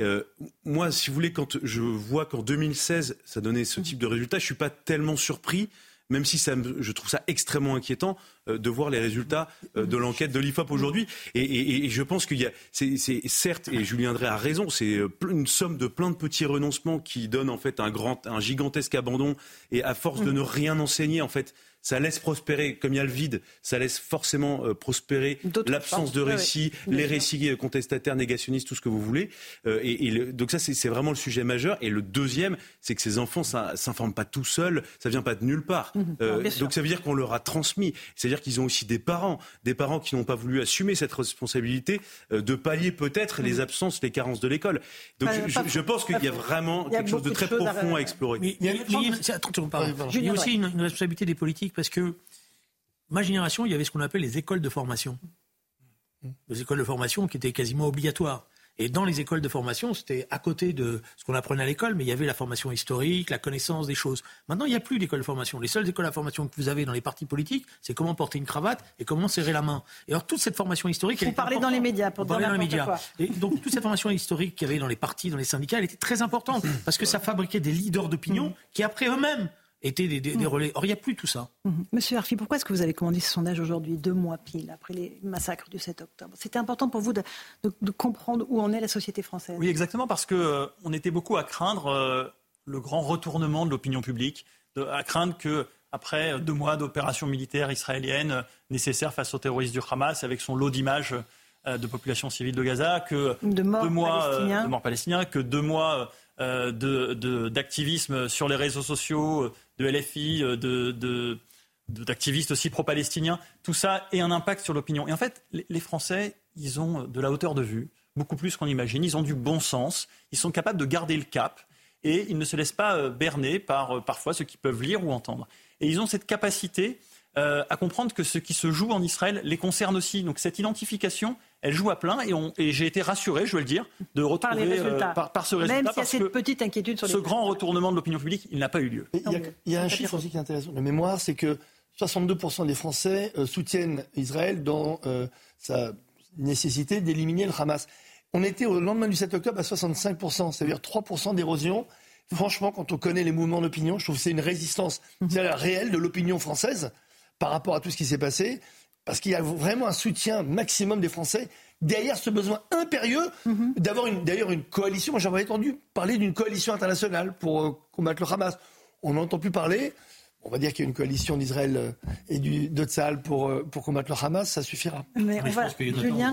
Euh, moi, si vous voulez, quand je vois qu'en 2016, ça donnait ce type de résultat, je ne suis pas tellement surpris même si ça je trouve ça extrêmement inquiétant euh, de voir les résultats euh, de l'enquête de l'IFOP aujourd'hui. Et, je pense qu'il y a, c'est certes, et Julien Drey a raison, c'est euh, une somme de plein de petits renoncements qui donnent en fait un grand, un gigantesque abandon. Et à force de ne rien enseigner, en fait, ça laisse prospérer, comme il y a le vide, ça laisse forcément euh, prospérer l'absence de récits, les récits euh, contestataires, négationnistes, tout ce que vous voulez. Euh, et, donc ça, c'est vraiment le sujet majeur. Et le deuxième, c'est que ces enfants ne s'informent pas tout seuls, ça vient pas de nulle part. Mhm. donc ça veut dire qu'on leur a transmis. C'est-à-dire qu'ils ont aussi des parents, des parents qui n'ont pas voulu assumer cette responsabilité de pallier peut-être les mhm. absences, les carences de l'école. Donc je, pense qu'il y a vraiment quelque chose de très profond à, explorer. il y a, aussi une responsabilité des politiques parce que ma génération, il y avait ce qu'on appelle les écoles de formation. Les écoles de formation qui étaient quasiment obligatoires. Et dans les écoles de formation, c'était à côté de ce qu'on apprenait à l'école, mais il y avait la formation historique, la connaissance des choses. Maintenant, il n'y a plus d'école de formation. Les seules écoles de formation que vous avez dans les partis politiques, c'est comment porter une cravate et comment serrer la main. Et alors, toute cette formation historique... Vous parlez dans les médias, pour parler dans les médias. Et donc, toute cette formation historique qu'il y avait dans les partis, dans les syndicats, elle était très importante, parce que ça fabriquait des leaders d'opinion qui, après eux-mêmes, étaient des, mmh. relais. Or, il n'y a plus tout ça. Mmh. Monsieur Arfi, pourquoi est-ce que vous avez commandé ce sondage aujourd'hui, deux mois pile après les massacres du 7 octobre? C'était important pour vous de, comprendre où en est la société française. Oui, exactement, parce qu'on euh, on était beaucoup à craindre euh, le grand retournement de l'opinion publique, à craindre que après deux mois d'opérations militaires israéliennes euh, nécessaires face aux terroristes du Hamas, avec son lot d'images de population civile de Gaza, que de morts, deux mois, de morts palestiniens, que deux mois d'activisme sur les réseaux sociaux de LFI, euh, de, d'activistes aussi pro-palestiniens, tout ça ait un impact sur l'opinion. Et en fait, les Français, ils ont de la hauteur de vue, beaucoup plus qu'on imagine, ils ont du bon sens, ils sont capables de garder le cap, et ils ne se laissent pas euh, berner par euh, parfois ce qu'ils peuvent lire ou entendre. Et ils ont cette capacité à comprendre que ce qui se joue en Israël les concerne aussi. Donc cette identification, elle joue à plein et, j'ai été rassuré, je veux le dire, de retrouver euh, par, ce résultat. Même s'il y a cette petite inquiétude sur ce grand retournement de l'opinion publique, il n'a pas eu lieu. Il y a, un chiffre aussi qui est intéressant de mémoire, c'est que 62% des Français euh, soutiennent Israël dans euh, sa nécessité d'éliminer le Hamas. On était au lendemain du 7 octobre à 65%, c'est-à-dire 3% d'érosion. Franchement, quand on connaît les mouvements d'opinion, je trouve que c'est une résistance mhm. réelle de l'opinion française par rapport à tout ce qui s'est passé parce qu'il y a vraiment un soutien maximum des Français derrière ce besoin impérieux mhm. d'avoir d'ailleurs une coalition. Moi, j'avais entendu parler d'une coalition internationale pour euh, combattre le Hamas. On n'entend plus parler. On va dire qu'il y a une coalition d'Israël euh, et du, de Tzal pour, euh, pour combattre le Hamas, ça suffira. Mais, je pense que Julien...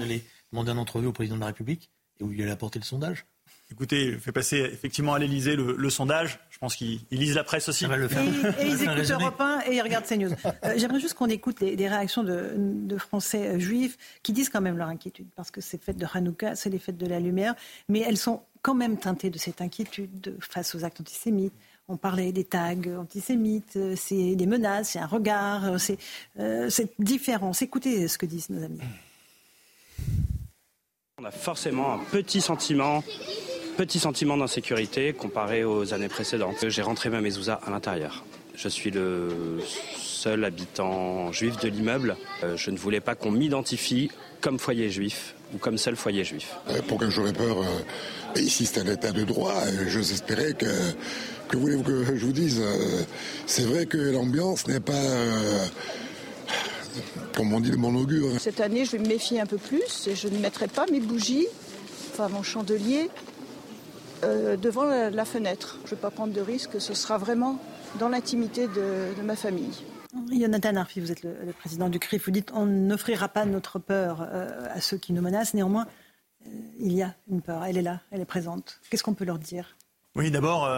demander un entrevue au président de la République et vous lui allez apporter le sondage. Écoutez, fait passer effectivement à l'Elysée le, sondage. Je pense qu'ils lisent la presse aussi. le faire. Et, ils écoutent Europe 1 et ils regardent CNews. Euh, J'aimerais juste qu'on écoute les, réactions de, Français euh, juifs qui disent quand même leur inquiétude. Parce que c'est fête de Hanouka, c'est les fêtes de la lumière. Mais elles sont quand même teintées de cette inquiétude face aux actes antisémites. On parlait des tags antisémites, euh, c'est des menaces, c'est un regard, c'est euh, différent. Écoutez ce que disent nos amis. On a forcément un petit sentiment petit sentiment d'insécurité comparé aux années précédentes. J'ai rentré ma mezouza à l'intérieur. Je suis le seul habitant juif de l'immeuble. Euh, je ne voulais pas qu'on m'identifie comme foyer juif ou comme seul foyer juif. Euh, pour que j'aurais peur, euh, ici c'est un état de droit. Espérer que, Que voulez-vous que je vous dise C'est vrai que l'ambiance n'est pas comme on dit de mon augure. Cette année, je vais me méfier un peu plus et je ne mettrai pas mes bougies, enfin mon chandelier, euh, devant la, fenêtre. Je ne vais pas prendre de risque, ce sera vraiment dans l'intimité de, ma famille. Jonathan Arfi, vous êtes le, président du CRIF. Vous dites on n'offrira pas notre peur euh, à ceux qui nous menacent. Néanmoins, euh, il y a une peur. Elle est là, elle est présente. Qu'est-ce qu'on peut leur dire? Oui, d'abord,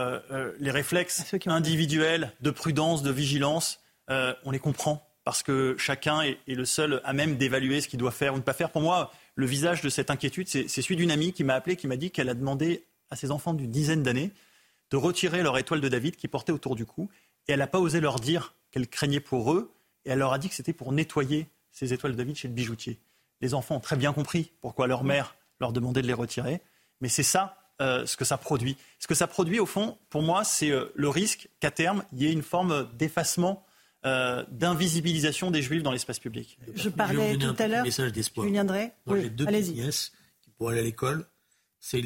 les réflexes individuels de prudence, de vigilance, on les comprend parce que chacun est, le seul à même d'évaluer ce qu'il doit faire ou ne pas faire. Pour moi, le visage de cette inquiétude, c'est celui d'une amie qui m'a appelé, qui m'a dit qu'elle a demandé à ses enfants d'une dizaine d'années de retirer leur étoile de David qui portait autour du cou. Et elle n'a pas osé leur dire qu'elle craignait pour eux. Et elle leur a dit que c'était pour nettoyer ces étoiles de David chez le bijoutier. Les enfants ont très bien compris pourquoi leur mère leur demandait de les retirer. Mais c'est ça euh, ce que ça produit. Ce que ça produit, au fond, pour moi, c'est euh, le risque qu'à terme, il y ait une forme d'effacement euh, d'invisibilisation des juifs dans l'espace public. Je parlais tout à l'heure. Message d'espoir. Julien Drey. Moi, j'ai deux nièces qui, pour aller à l'école, c'est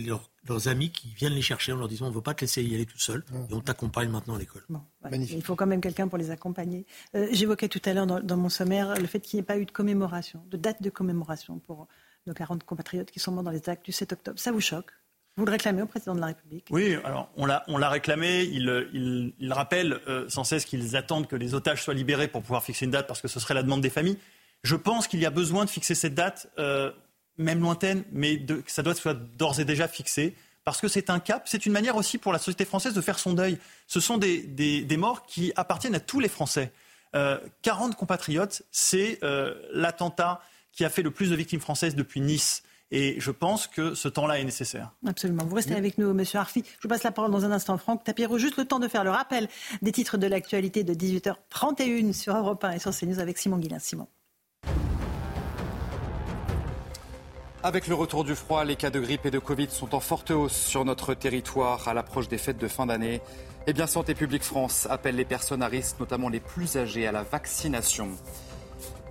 leurs amis qui viennent les chercher en leur disant on ne veut pas te laisser y aller tout seul et on t'accompagne maintenant à l'école. Il faut quand même quelqu'un pour les accompagner. Euh, j'évoquais tout à l'heure dans, mon sommaire le fait qu'il n'y ait pas eu de commémoration, de date de commémoration pour nos 40 compatriotes qui sont morts dans les actes du 7 octobre. Ça vous choque? Vous le réclamez au président de la République? Oui, alors on l'a, réclamé. Il, il, rappelle euh, sans cesse qu'ils attendent que les otages soient libérés pour pouvoir fixer une date parce que ce serait la demande des familles. Je pense qu'il y a besoin de fixer cette date, euh, même lointaine, mais que ça doit être d'ores et déjà fixé. Parce que c'est un cap, c'est une manière aussi pour la société française de faire son deuil. Ce sont des, des, morts qui appartiennent à tous les Français. Euh, 40 compatriotes, c'est euh, l'attentat qui a fait le plus de victimes françaises depuis Nice. Et je pense que ce temps-là est nécessaire. Absolument. Vous restez avec nous, Monsieur Arfi. Je vous passe la parole dans un instant, Franck Tapiro. Juste le temps de faire le rappel des titres de l'actualité de 18h31 sur Europe 1 et sur CNews avec Simon Guillain. Simon. Avec le retour du froid, les cas de grippe et de Covid sont en forte hausse sur notre territoire à l'approche des fêtes de fin d'année. Et bien Santé publique France appelle les personnes à risque, notamment les plus âgées, à la vaccination.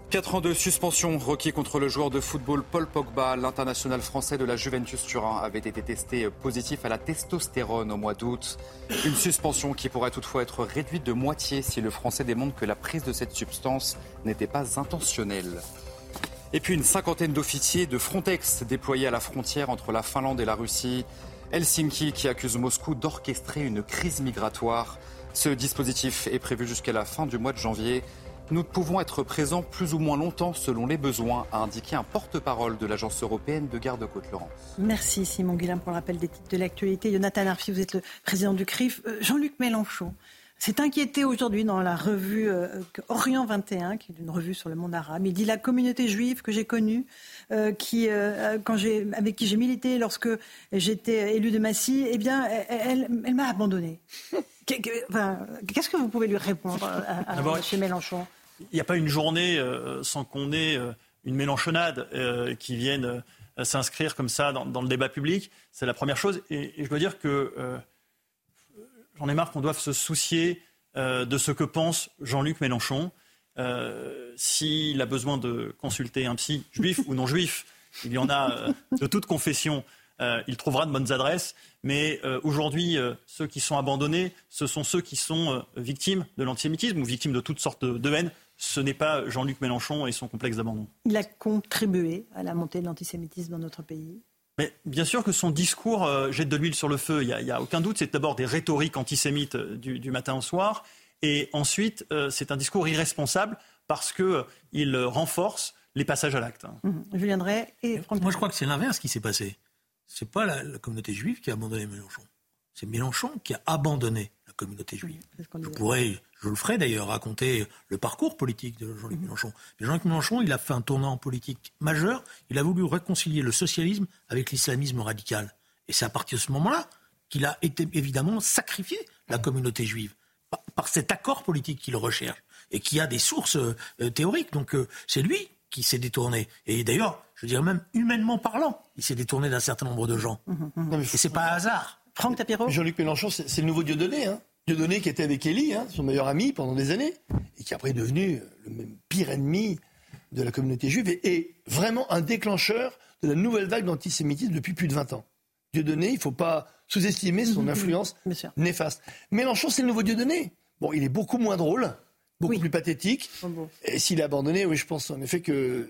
Quatre ans de suspension requis contre le joueur de football Paul Pogba. L'international français de la Juventus Turin avait été testé positif à la testostérone au mois d'août. Une suspension qui pourrait toutefois être réduite de moitié si le français démontre que la prise de cette substance n'était pas intentionnelle. Et puis une cinquantaine d'officiers de Frontex déployés à la frontière entre la Finlande et la Russie. Helsinki qui accuse Moscou d'orchestrer une crise migratoire. Ce dispositif est prévu jusqu'à la fin du mois de janvier. Nous pouvons être présents plus ou moins longtemps selon les besoins, a indiqué un porte-parole de l'Agence européenne de garde-côte Laurence. Merci Simon Guillain pour le rappel des titres de l'actualité. Jonathan Arfi, vous êtes le président du CRIF. Euh, Jean-Luc Mélenchon s'est inquiété aujourd'hui dans la revue euh, Orient 21, qui est une revue sur le monde arabe. Il dit la communauté juive que j'ai connue, euh, qui, quand avec qui j'ai milité lorsque j'étais élu de Massy, eh bien, elle, elle, m'a abandonné. Qu'est-ce que vous pouvez lui répondre à. Mélenchon? il n'y a pas une journée euh, sans qu'on ait euh, une mélanchonnade euh, qui vienne s'inscrire comme ça dans, le débat public. C'est la première chose. Et, je dois dire que j'en ai marre qu'on doive se soucier de ce que pense Jean-Luc Mélenchon. S'il a besoin de consulter un psy, juif ou non juif, il y en a de toute confession. il trouvera de bonnes adresses. Mais aujourd'hui, ceux qui sont abandonnés, ce sont ceux qui sont victimes de l'antisémitisme ou victimes de toutes sortes de, de haine ce n'est pas Jean-Luc Mélenchon et son complexe d'abandon. Il a contribué à la montée de l'antisémitisme dans notre pays mais bien sûr que son discours euh, jette de l'huile sur le feu, il n'y a, aucun doute. C'est d'abord des rhétoriques antisémites euh, du, matin au soir. Et ensuite, euh, c'est un discours irresponsable parce qu'il renforce les passages à l'acte. Mmh. Julien Drey et Moi, je crois que c'est l'inverse qui s'est passé. Ce n'est pas la, la, communauté juive qui a abandonné Mélenchon. C'est Mélenchon qui a abandonné communauté juive. Je pourrais je le ferai d'ailleurs, raconter le parcours politique de Jean-Luc mhm. Mélenchon. Mais Jean-Luc Mélenchon, il a fait un tournant politique majeur. Il a voulu réconcilier le socialisme avec l'islamisme radical. Et c'est à partir de ce moment-là qu'il a été évidemment sacrifié la communauté juive par, cet accord politique qu'il recherche et qui a des sources euh, théoriques. Donc euh, c'est lui qui s'est détourné. Et d'ailleurs, je dirais même humainement parlant, il s'est détourné d'un certain nombre de gens. Mhm, mhm. Et c'est pas un hasard. Franck Tapiro Jean-Luc Mélenchon, c'est le nouveau Dieudonné. Hein Dieudonné qui était avec Élie, hein, son meilleur ami pendant des années, et qui après est devenu le même pire ennemi de la communauté juive, et, vraiment un déclencheur de la nouvelle vague d'antisémitisme depuis plus de 20 ans. Dieudonné, il ne faut pas sous-estimer son influence néfaste. Mélenchon, c'est le nouveau Dieudonné. Bon, il est beaucoup moins drôle, beaucoup plus pathétique. Oh, Et s'il est abandonné, oui, je pense en effet que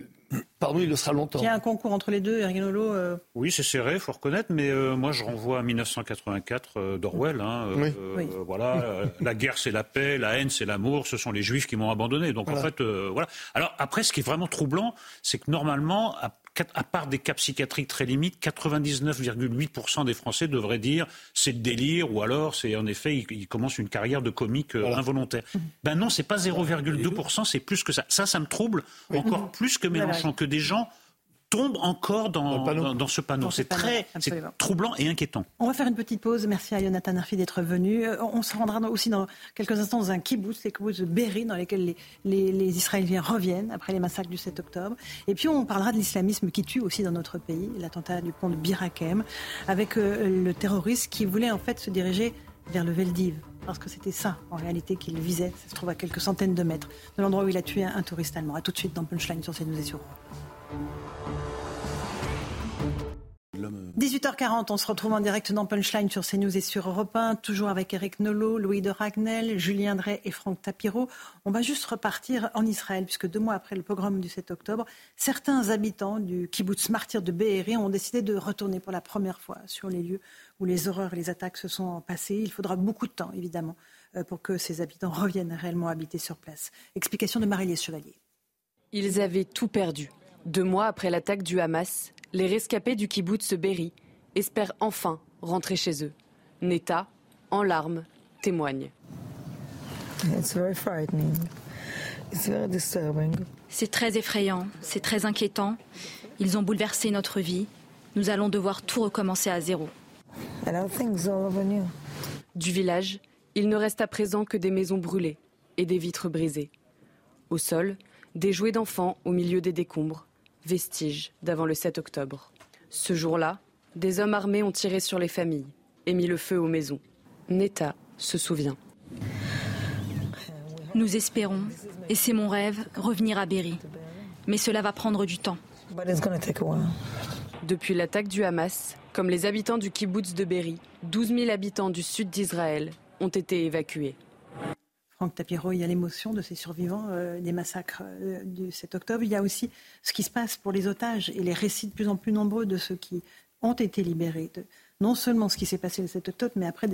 Pardon, il le sera longtemps. Il y a un concours entre les deux, Eric euh... Oui, c'est serré, il faut reconnaître, mais euh, moi je renvoie à 1984 euh, d'Orwell. Hein, euh, voilà, la guerre c'est la paix, la haine c'est l'amour, ce sont les juifs qui m'ont abandonné. Donc en fait, voilà. Alors après, ce qui est vraiment troublant, c'est que normalement, à part des cas psychiatriques très limites, 99,8% des Français devraient dire c'est le délire ou alors c'est en effet ils, commencent une carrière de comique euh, involontaire. Mmh. Ben non, c'est pas 0,2%, c'est plus que ça. Ça, ça me trouble encore plus que Mélenchon, que des gens tombe encore dans, dans, ce panneau. C'est très troublant et inquiétant. On va faire une petite pause. Merci à Jonathan Arfi d'être venu. Euh, on se rendra aussi dans quelques instants dans un kibbutz, les kibbutz de Berry, dans lesquels les, les, Israéliens reviennent après les massacres du 7 octobre. Et puis on parlera de l'islamisme qui tue aussi dans notre pays, l'attentat du pont de Birakem, avec euh, le terroriste qui voulait en fait se diriger vers le Veldiv. Parce que c'était ça, en réalité, qu'il visait. Ça se trouve à quelques centaines de mètres de l'endroit où il a tué un, touriste allemand. A tout de suite dans Punchline sur CNews et sur 18h40, on se retrouve en direct dans Punchline sur CNews et sur Europe 1, toujours avec Eric Nolot, Louis de Ragnel, Julien Drey et Franck Tapiro. On va juste repartir en Israël, puisque deux mois après le pogrom du 7 octobre, certains habitants du kibbutz martyr de Be'eri ont décidé de retourner pour la première fois sur les lieux où les horreurs et les attaques se sont passées. Il faudra beaucoup de temps, évidemment, euh, pour que ces habitants reviennent réellement habiter sur place. Explication de Marie-Lise Chevalier. Ils avaient tout perdu. Deux mois après l'attaque du Hamas, les rescapés du kibbutz Berry espèrent enfin rentrer chez eux. Neta, en larmes, témoigne. C'est très effrayant, c'est très inquiétant. Ils ont bouleversé notre vie. Nous allons devoir tout recommencer à zéro. Du village, il ne reste à présent que des maisons brûlées et des vitres brisées. Au sol, des jouets d'enfants au milieu des décombres, vestiges d'avant le 7 octobre. Ce jour-là, des hommes armés ont tiré sur les familles et mis le feu aux maisons. Neta se souvient. Nous espérons, et c'est mon rêve, revenir à Berry. Mais cela va prendre du temps. Depuis l'attaque du Hamas, comme les habitants du kibbutz de Berry, 12 000 habitants du sud d'Israël ont été évacués. Franck Tapiro, il y a l'émotion de ces survivants euh, des massacres euh, du 7 octobre. Il y a aussi ce qui se passe pour les otages et les récits de plus en plus nombreux de ceux qui ont été libérés. non seulement ce qui s'est passé le 7 octobre, mais après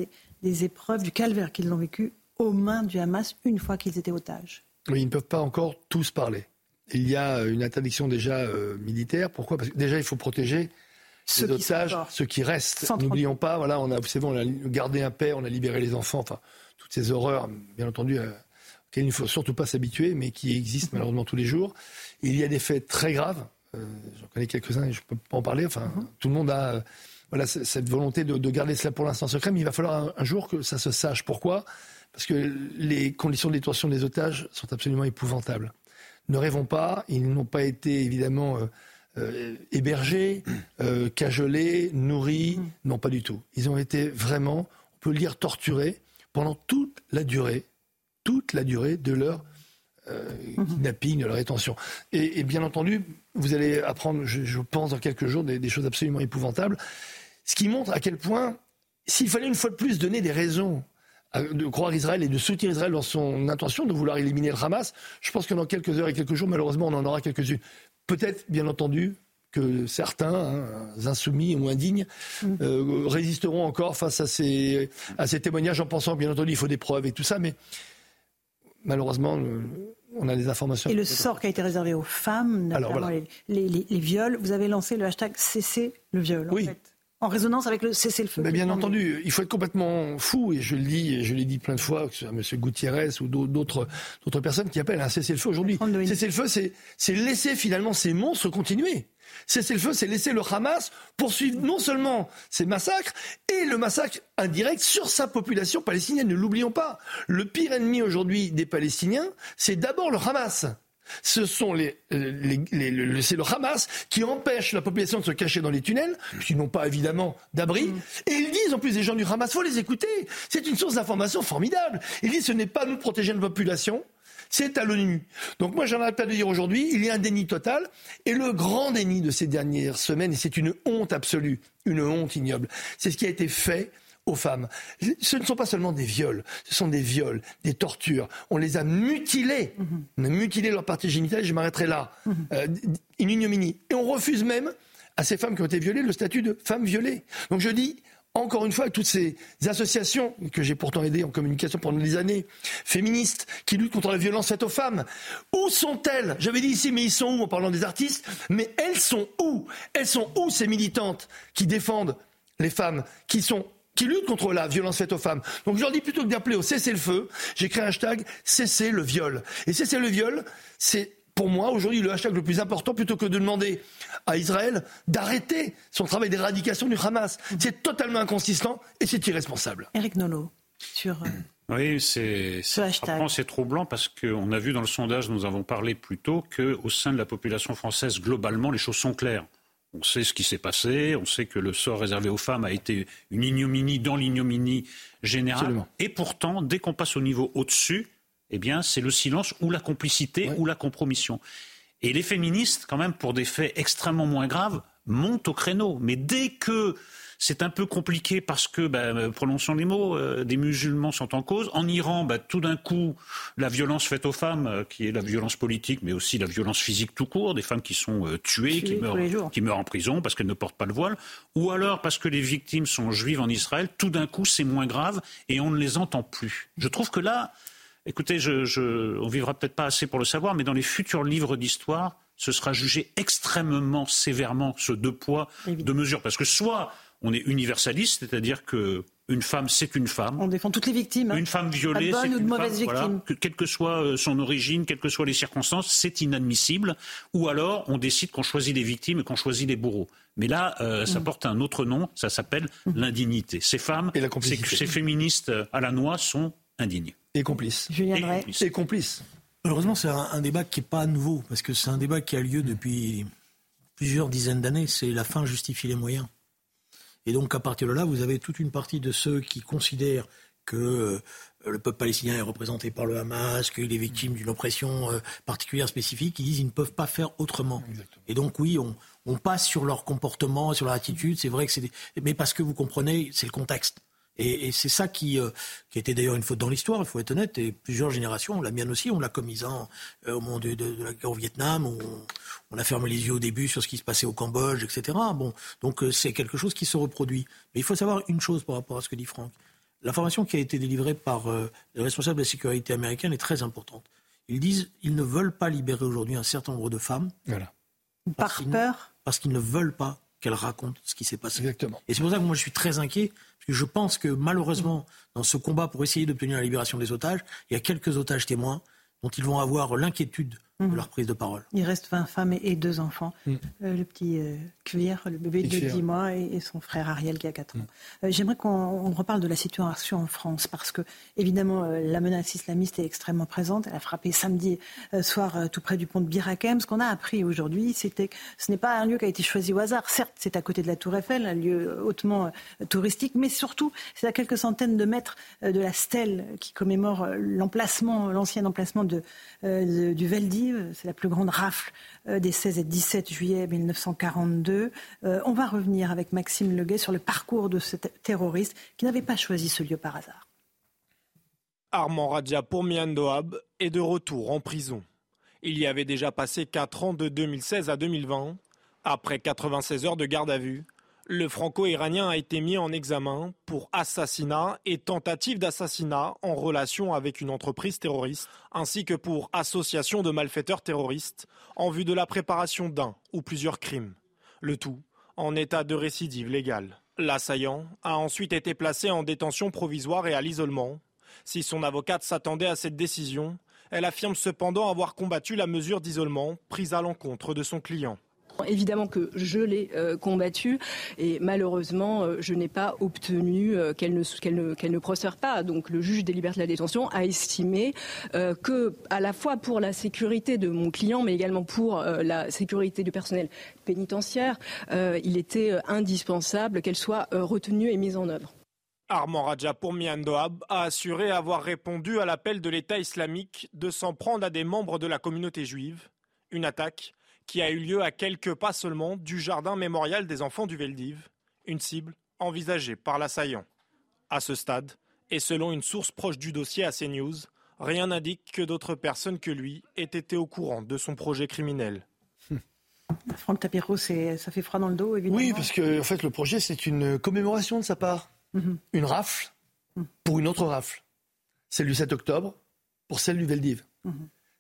des, épreuves du calvaire qu'ils ont vécu aux mains du Hamas une fois qu'ils étaient otages. Oui, ils ne peuvent pas encore tous parler. Il y a une interdiction déjà euh, militaire. Pourquoi? Parce que déjà, il faut protéger ceux les otages, ceux qui restent. N'oublions pas, voilà, on a, c'est bon, on a gardé un père, on a libéré les enfants. Enfin, toutes ces horreurs, bien entendu, euh, auxquelles il ne faut surtout pas s'habituer, mais qui existent malheureusement tous les jours. Il y a des faits très graves. Euh, j'en connais quelques-uns et je ne peux pas en parler. Enfin, mhm. tout le monde a euh, voilà, cette volonté de, garder cela pour l'instant secret, mais il va falloir un, jour que ça se sache. Pourquoi? Parce que les conditions de détention des otages sont absolument épouvantables. Ne rêvons pas, ils n'ont pas été évidemment hébergés, cajolés, nourris, mhm. non pas du tout. Ils ont été vraiment, on peut le dire, torturés pendant toute la durée, toute la durée de leur euh, kidnapping, de leur rétention. Et, bien entendu, vous allez apprendre, je, pense, dans quelques jours, des, choses absolument épouvantables, ce qui montre à quel point, s'il fallait une fois de plus donner des raisons de croire Israël et de soutenir Israël dans son intention de vouloir éliminer le Hamas, je pense que dans quelques heures et quelques jours, malheureusement, on en aura quelques-unes. Peut-être, bien entendu, que certains, hein, insoumis ou indignes, mm. euh, résisteront encore face à ces, à ces témoignages en pensant, bien entendu, il faut des preuves et tout ça, mais malheureusement, on a des informations. Et le sort qui a été réservé aux femmes, Alors, les, les, viols, vous avez lancé le hashtag cesser le viol. En fait en résonance avec le cessez-le-feu. Mais bien entendu, il faut être complètement fou, et je le dis, et je l'ai dit plein de fois, que ce soit M. Gutiérrez ou d'autres personnes qui appellent à un cessez-le-feu aujourd'hui. Cessez-le-feu, c'est laisser finalement ces monstres continuer. Cessez-le-feu, c'est laisser le Hamas poursuivre non seulement ces massacres, et le massacre indirect sur sa population palestinienne. Ne l'oublions pas. Le pire ennemi aujourd'hui des Palestiniens, c'est d'abord le Hamas ce sont les, les, c'est le Hamas qui empêche la population de se cacher dans les tunnels, puisqu'ils n'ont pas évidemment d'abri. Et ils disent en plus des gens du Hamas, faut les écouter. C'est une source d'information formidable. Ils disent ce n'est pas nous protéger notre population, C'est à l'ONU. Donc moi, j'en arrête pas de dire aujourd'hui, il y a un déni total. Et le grand déni de ces dernières semaines, et c'est une honte absolue, une honte ignoble, c'est ce qui a été fait aux femmes. Ce ne sont pas seulement des viols, ce sont des viols, des tortures. On les a mutilées. On a mutilé leur partie génitale, je m'arrêterai là. Euh, une ignominie. Et on refuse même à ces femmes qui ont été violées le statut de femmes violées. Donc je dis, encore une fois, toutes ces associations que j'ai pourtant aidées en communication pendant des années, féministes, qui luttent contre la violence faite aux femmes, où sont-elles? J'avais dit ici, mais ils sont où en parlant des artistes? Mais elles sont où? Elles sont où ces militantes qui défendent les femmes, qui sont qui luttent contre la violence faite aux femmes? Donc je leur dis plutôt que d'appeler au cessez-le-feu, j'ai créé un hashtag cessez le viol. Et cessez le viol, c'est pour moi aujourd'hui le hashtag le plus important plutôt que de demander à Israël d'arrêter son travail d'éradication du Hamas. C'est totalement inconsistant et c'est irresponsable. Eric Nolot, sur... Euh, oui, c'est c'est troublant parce qu'on a vu dans le sondage, nous avons parlé plus tôt, qu'au sein de la population française, globalement, les choses sont claires. On sait ce qui s'est passé, on sait que le sort réservé aux femmes a été une ignominie dans l'ignominie générale. Et pourtant, dès qu'on passe au niveau au-dessus, eh bien, c'est le silence ou la complicité ou la compromission. Et les féministes, quand même, pour des faits extrêmement moins graves, montent au créneau. Mais dès que c'est un peu compliqué parce que, bah, prononçons les mots, euh, des musulmans sont en cause. En Iran, bah, tout d'un coup, la violence faite aux femmes, euh, qui est la violence politique, mais aussi la violence physique tout court, des femmes qui sont euh, tuées, qui meurent, qui meurent en prison parce qu'elles ne portent pas le voile, ou alors parce que les victimes sont juives en Israël, tout d'un coup, c'est moins grave et on ne les entend plus. Je trouve que là, écoutez, je, je, on vivra peut-être pas assez pour le savoir, mais dans les futurs livres d'histoire, ce sera jugé extrêmement sévèrement ce deux poids, deux mesures. Parce que soit on est universaliste, c'est-à-dire que une femme, c'est une femme. On défend toutes les victimes. Une femme violée, c'est une femme. quelle que soit euh, son origine, quelles que soient les circonstances, c'est inadmissible. Ou alors, on décide qu'on choisit les victimes et qu'on choisit les bourreaux. Mais là, euh, ça mm. porte un autre nom, ça s'appelle mm. l'indignité. Ces femmes, ces, féministes euh, à la noix sont indignes. Et complices. Julien et, complices. Heureusement, c'est un, débat qui n'est pas nouveau, parce que c'est un débat qui a lieu depuis plusieurs dizaines d'années. C'est la fin justifie les moyens. Et donc, à partir de là, vous avez toute une partie de ceux qui considèrent que euh, le peuple palestinien est représenté par le Hamas, qu'il est victime d'une oppression euh, particulière, spécifique, qui disent qu'ils ne peuvent pas faire autrement. Et donc, oui, on, passe sur leur comportement, sur leur attitude. C'est vrai que c'est. Mais parce que vous comprenez, c'est le contexte. Et, c'est ça qui, euh, qui était d'ailleurs une faute dans l'histoire, il faut être honnête, et plusieurs générations, la mienne aussi, on l'a commise hein, au moment de, la guerre au Vietnam, on, a fermé les yeux au début sur ce qui se passait au Cambodge, etc. Bon, donc euh, c'est quelque chose qui se reproduit. Mais il faut savoir une chose par rapport à ce que dit Franck. L'information qui a été délivrée par euh, les responsables de la sécurité américaine est très importante. Ils disent qu'ils ne veulent pas libérer aujourd'hui un certain nombre de femmes. Voilà. Par peur? Parce qu'ils ne veulent pas qu'elles racontent ce qui s'est passé. Exactement. Et c'est pour ça que moi je suis très inquiet je pense que malheureusement, dans ce combat pour essayer d'obtenir la libération des otages, il y a quelques otages témoins dont ils vont avoir l'inquiétude de mhm. leur prise de parole. Il reste 20 femmes et deux enfants. Mm. Euh, le petit euh, Cuir, le bébé de 10 mois, et, son frère Ariel qui a 4 ans. Mm. Euh, j'aimerais qu'on reparle de la situation en France, parce que, évidemment, la menace islamiste est extrêmement présente. Elle a frappé samedi soir tout près du pont de Birakem. Ce qu'on a appris aujourd'hui, c'était que ce n'est pas un lieu qui a été choisi au hasard. Certes, c'est à côté de la Tour Eiffel, un lieu hautement touristique, mais surtout, c'est à quelques centaines de mètres de la stèle qui commémore l'emplacement, l'ancien emplacement de, du Veldiv euh, c'est la plus grande rafle euh, des 16 et 17 juillet 1942. Euh, on va revenir avec Maxime Leguet sur le parcours de ce terroriste qui n'avait pas choisi ce lieu par hasard. Armand Radia Pourmiandoab est de retour en prison. Il y avait déjà passé 4 ans de 2016 à 2020. Après 96 heures de garde à vue, le franco-iranien a été mis en examen pour assassinat et tentative d'assassinat en relation avec une entreprise terroriste, ainsi que pour association de malfaiteurs terroristes en vue de la préparation d'un ou plusieurs crimes. Le tout en état de récidive légale. L'assaillant a ensuite été placé en détention provisoire et à l'isolement. Si son avocate s'attendait à cette décision, elle affirme cependant avoir combattu la mesure d'isolement prise à l'encontre de son client. Évidemment que je l'ai euh, combattue et malheureusement, euh, je n'ai pas obtenu euh, qu'elle ne, qu'elle ne, ne prospère pas. Donc le juge des libertés de la détention a estimé que, à la fois pour la sécurité de mon client, mais également pour la sécurité du personnel pénitentiaire, il était indispensable qu'elle soit retenue et mise en œuvre. Armand Raja pour a assuré avoir répondu à l'appel de l'État islamique de s'en prendre à des membres de la communauté juive. Une attaque qui a eu lieu à quelques pas seulement du jardin mémorial des enfants du Veldiv, une cible envisagée par l'assaillant. À ce stade, et selon une source proche du dossier à CNews, rien n'indique que d'autres personnes que lui aient été au courant de son projet criminel. Franck Tapiro, ça fait froid dans le dos, évidemment. Oui, parce que en fait, le projet, c'est une commémoration de sa part. Une rafle mhm. pour une autre rafle. Celle du 7 octobre pour celle du Veldiv.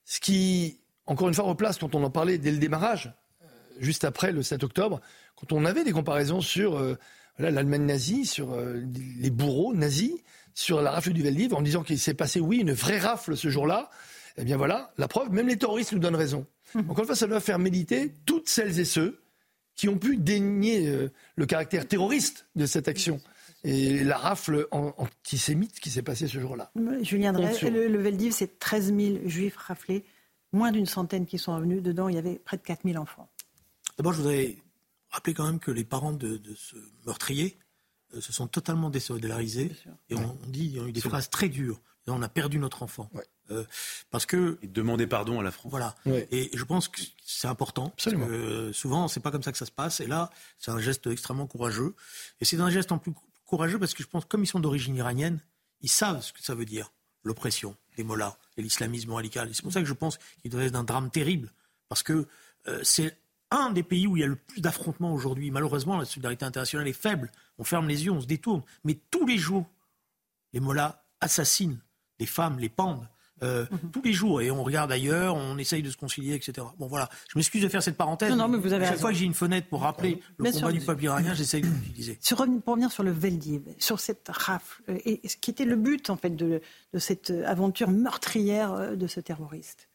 Ce qui, encore une fois, replace, quand on en parlait dès le démarrage, euh, juste après le 7 octobre, quand on avait des comparaisons sur euh, l'Allemagne nazie, sur euh, les bourreaux nazis, sur la rafle du Veldiv, en disant qu'il s'est passé, oui, une vraie rafle ce jour-là, eh bien voilà, la preuve, même les terroristes nous donnent raison. Encore une fois, ça doit faire méditer toutes celles et ceux qui ont pu dénier le caractère terroriste de cette action et la rafle antisémite qui s'est passée ce jour-là. Julien Drey, le, le Veldiv, c'est 13 000 juifs raflés, moins d'une centaine qui sont venus. Dedans, il y avait près de 4 000 enfants. D'abord, je voudrais rappeler quand même que les parents de, ce meurtrier euh, se sont totalement désolidarisés. Et on, dit, il y a eu des phrases très dures. on a perdu notre enfant. Euh, parce que et demander pardon à la France. Voilà. Et je pense que c'est important. Absolument. Parce que euh, souvent, c'est pas comme ça que ça se passe. Et là, c'est un geste extrêmement courageux. Et c'est un geste en plus courageux parce que je pense, comme ils sont d'origine iranienne, ils savent ce que ça veut dire, l'oppression, les mollahs et l'islamisme radical. c'est pour ça que je pense qu'il doit être un drame terrible, parce que euh, c'est un des pays où il y a le plus d'affrontements aujourd'hui. Malheureusement, la solidarité internationale est faible. On ferme les yeux, on se détourne. Mais tous les jours, les mollahs assassinent les femmes, les pendent. Euh, mhm. tous les jours. Et on regarde ailleurs, on essaye de se concilier, etc. Bon, voilà. Je m'excuse de faire cette parenthèse. Non, non, mais vous avez chaque fois que j'ai une fenêtre pour rappeler le combat du peuple iranien, j'essaye de l'utiliser. Pour revenir sur le Veldiv, sur cette rafle, euh, et ce qui était le but, en fait, de, de cette aventure meurtrière euh, de ce terroriste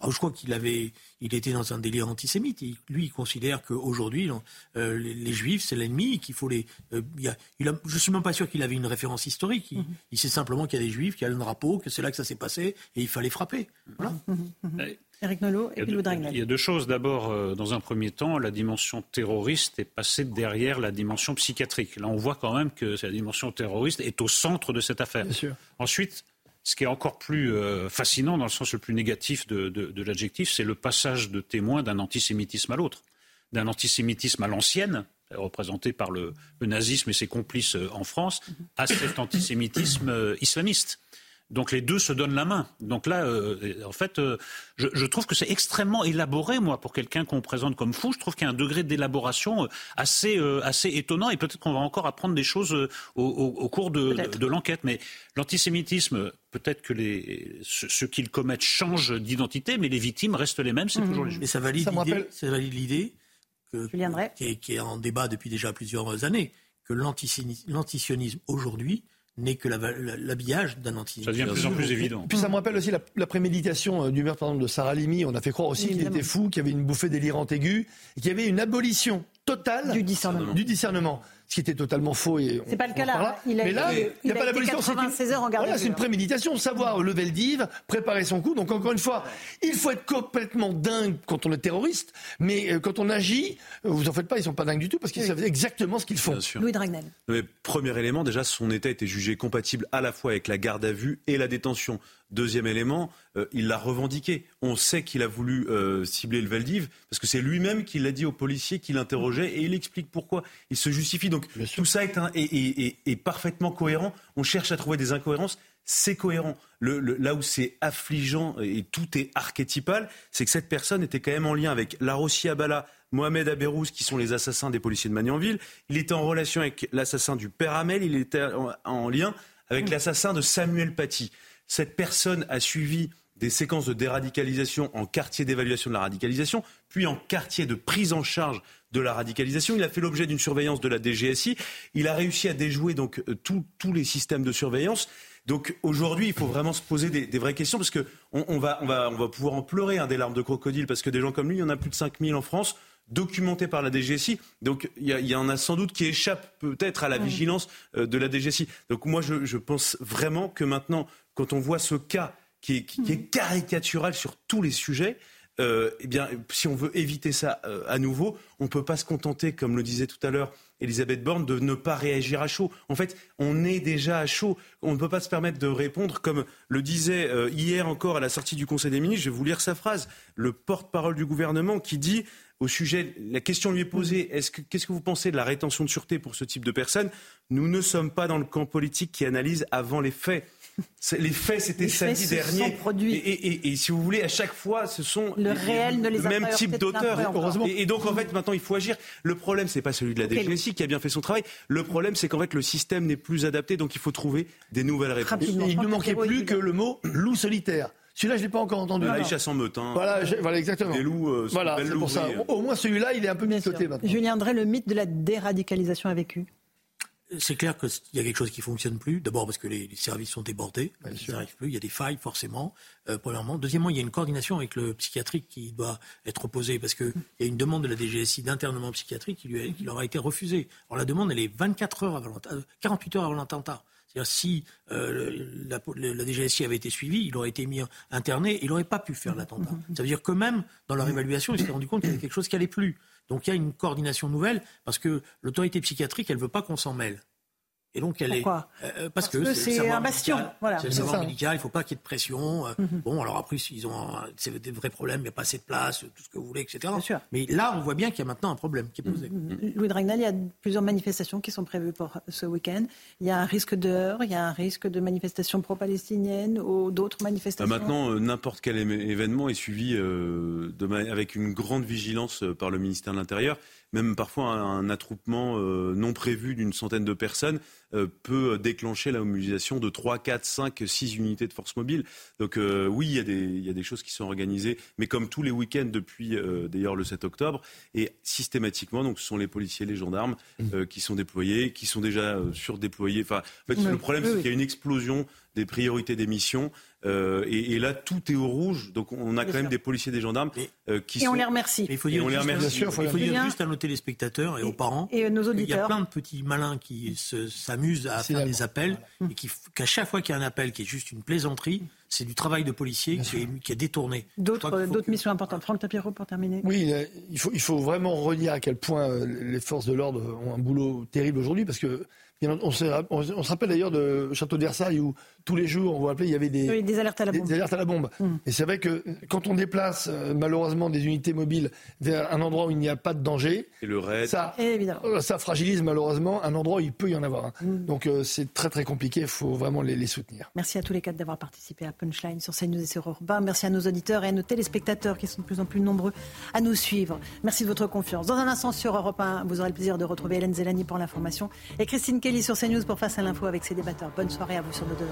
ah, je crois qu'il avait, il était dans un délire antisémite. lui, il considère qu'aujourd'hui, euh, les, Juifs, c'est l'ennemi, qu'il faut les. Euh, il a, il a, je suis même pas sûr qu'il avait une référence historique. Il, mm-hmm. sait simplement qu'il y a des Juifs, qu'il y a le drapeau, que c'est là que ça s'est passé, et il fallait frapper. Voilà. Eric Nolot et puis Il y a deux choses. D'abord, euh, dans un premier temps, la dimension terroriste est passée derrière la dimension psychiatrique. Là, on voit quand même que la dimension terroriste est au centre de cette affaire. Ensuite, ce qui est encore plus euh, fascinant, dans le sens le plus négatif de, l'adjectif, c'est le passage de témoin d'un antisémitisme à l'autre. D'un antisémitisme à l'ancienne, représenté par le, nazisme et ses complices euh, en France, à cet antisémitisme euh, islamiste. Donc les deux se donnent la main. Donc là, euh, en fait, euh, je, trouve que c'est extrêmement élaboré, moi, pour quelqu'un qu'on présente comme fou. Je trouve qu'il y a un degré d'élaboration euh, assez, assez étonnant et peut-être qu'on va encore apprendre des choses au, cours de, l'enquête. Mais l'antisémitisme, peut-être que les, ceux, qui le commettent changent d'identité, mais les victimes restent les mêmes. C'est toujours les mêmes. Et ça valide l'idée, qui, qui est en débat depuis déjà plusieurs années, que l'antisionisme aujourd'hui n'est que l'habillage d'un antisémitisme. Ça devient de plus en plus évident. Puis ça me rappelle aussi la, préméditation euh, du meurtre de Sarah Limi. On a fait croire aussi qu'il était fou, qu'il y avait une bouffée délirante aiguë et qu'il y avait une abolition totale du discernement. Du discernement ce qui était totalement faux. Et c'est pas le cas là. Il a, Mais là, il n'y a, pas l'abolition. C'est heures en garde voilà, c'est une préméditation, savoir lever le div, préparer son coup. Donc encore une fois, il faut être complètement dingue quand on est terroriste, mais euh, quand on agit, euh, vous en faites pas, ils sont pas dingues du tout parce qu'ils savent exactement ce qu'ils font. Louis Dragnel. premier élément, déjà, son état était jugé compatible à la fois avec la garde à vue et la détention. Deuxième élément, euh, il l'a revendiqué. On sait qu'il a voulu euh, cibler le Valdiv parce que c'est lui-même qui l'a dit aux policiers qui l'interrogeaient et il explique pourquoi. Il se justifie. Donc tout ça est, parfaitement cohérent. On cherche à trouver des incohérences. C'est cohérent. là où c'est affligeant et tout est archétypal, c'est que cette personne était quand même en lien avec Larossi Abala, Mohamed Aberouz, qui sont les assassins des policiers de Magnanville. Il était en relation avec l'assassin du père Hamel. Il était en, lien avec l'assassin de Samuel Paty. Cette personne a suivi des séquences de déradicalisation en quartier d'évaluation de la radicalisation, puis en quartier de prise en charge de la radicalisation. Il a fait l'objet d'une surveillance de la DGSI. Il a réussi à déjouer donc euh, tous les systèmes de surveillance. Donc aujourd'hui, il faut vraiment se poser des, vraies questions parce qu'on on va, on va, on va pouvoir en pleurer hein, des larmes de crocodile parce que des gens comme lui, il y en a plus de 5000 en France documentés par la DGSI. Donc il y, en a sans doute qui échappent peut-être à la vigilance euh, de la DGSI. Donc moi, je, je pense vraiment que maintenant, quand on voit ce cas qui est, mhm. caricatural sur tous les sujets, euh, eh bien, si on veut éviter ça euh, à nouveau, on ne peut pas se contenter, comme le disait tout à l'heure Elisabeth Borne de ne pas réagir à chaud. En fait, on est déjà à chaud. On ne peut pas se permettre de répondre comme le disait euh, hier encore à la sortie du Conseil des ministres. Je vais vous lire sa phrase. Le porte-parole du gouvernement qui dit au sujet, la question lui est posée, est-ce que, qu'est-ce que vous pensez de la rétention de sûreté pour ce type de personnes? Nous ne sommes pas dans le camp politique qui analyse avant les faits. Les faits, c'était samedi dernier. Et, et, et, si vous voulez, à chaque fois, ce sont le, réel ne les a même type d'auteur. Heureusement. Et, donc, en fait, maintenant, il faut agir. Le problème, c'est pas celui de la DGSI qui a bien fait son travail. Le problème, c'est qu'en fait, le système n'est plus adapté, donc il faut trouver des nouvelles réponses. il ne manquait plus que le mot loup solitaire. Celui-là, je ne l'ai pas encore entendu. Là, il chasse en meute. Hein. Voilà, voilà, exactement. Les loups, euh, voilà, c'est pour ça. Au moins, celui-là, il est un peu mis de côté maintenant. Julien André, le mythe de la déradicalisation a vécu c'est clair qu'il y a quelque chose qui fonctionne plus. D'abord parce que les, services sont débordés, ils n'arrivent plus. Il y a des failles forcément. Euh, premièrement, deuxièmement, il y a une coordination avec le psychiatrique qui doit être opposée parce qu'il y a une demande de la DGSI d'internement psychiatrique qui, lui qui leur a été refusée. Alors la demande, elle est 24 heures avant 48 heures avant l'attentat. C'est-à-dire si euh, la, la, DGSI avait été suivie, il aurait été mis interné, il n'aurait pas pu faire l'attentat. Ça veut dire que même dans leur évaluation, ils s'étaient rendu compte qu'il y avait quelque chose qui allait plus. Donc il y a une coordination nouvelle parce que l'autorité psychiatrique, elle ne veut pas qu'on s'en mêle. Et donc elle Pourquoi? est euh, parce, que, c'est un bastion. Voilà. C'est un médical, il ne faut pas qu'il y ait de pression. Euh, mhm. Bon, alors après, ils ont des vrais problèmes, il n'y a pas assez de place, tout ce que vous voulez, etc. Mais là, on voit bien qu'il y a maintenant un problème qui est posé. Mhm. Louis Dragnal, il y a plusieurs manifestations qui sont prévues pour ce week-end. Il y a un risque de heurts, il y a un risque de manifestations pro-palestiniennes ou d'autres manifestations. Bah, maintenant, euh, n'importe quel événement est suivi avec une grande vigilance par le ministère de l'Intérieur même parfois un, attroupement euh, non prévu d'une centaine de personnes peut déclencher la mobilisation de 3, 4, 5, 6 unités de force mobile. Donc euh, oui, il y, a des, il y, a des, choses qui sont organisées, mais comme tous les week-ends depuis d'ailleurs le 7 octobre, et systématiquement, donc ce sont les policiers, les gendarmes mmh. qui sont déployés, qui sont déjà surdéployés. Enfin, en fait, le problème, c'est qu'il y a une explosion des priorités des missions. Euh, et, là, tout est au rouge. Donc, on a quand même des policiers, des gendarmes euh, qui et sont. on les remercie. il faut dire, on les remercie. il faut dire juste à nos téléspectateurs et, aux parents. Et nos auditeurs. Il y a plein de petits malins qui s'amusent à faire des appels et qu'à chaque fois qu'il y a un appel qui est juste une plaisanterie, c'est du travail de policier qui est, qui est, détourné. D'autres missions importantes. Franck Tapiro, pour terminer. Oui, il faut, il faut vraiment redire à quel point euh, les forces de l'ordre ont un boulot terrible aujourd'hui parce que on se, rappelle d'ailleurs de Château de Versailles où tous les jours, on vous rappelez, il y avait des, des alertes à la bombe. alertes à la bombe. Mm. Et c'est vrai que quand on déplace euh, malheureusement des unités mobiles vers un endroit où il n'y a pas de danger, et le Ça, euh, ça fragilise malheureusement un endroit où il peut y en avoir un. Mm. Donc euh, c'est très très compliqué, il faut vraiment les, soutenir. Merci à tous les quatre d'avoir participé à Punchline sur CNews et sur Urbain. Merci à nos auditeurs et à nos téléspectateurs qui sont de plus en plus nombreux à nous suivre. Merci de votre confiance. Dans un instant sur Europe 1, vous aurez le plaisir de retrouver Hélène Zelani pour l'information et Christine Kelly sur CNews pour Face à l'info avec ses débatteurs. Bonne soirée à vous sur nos deux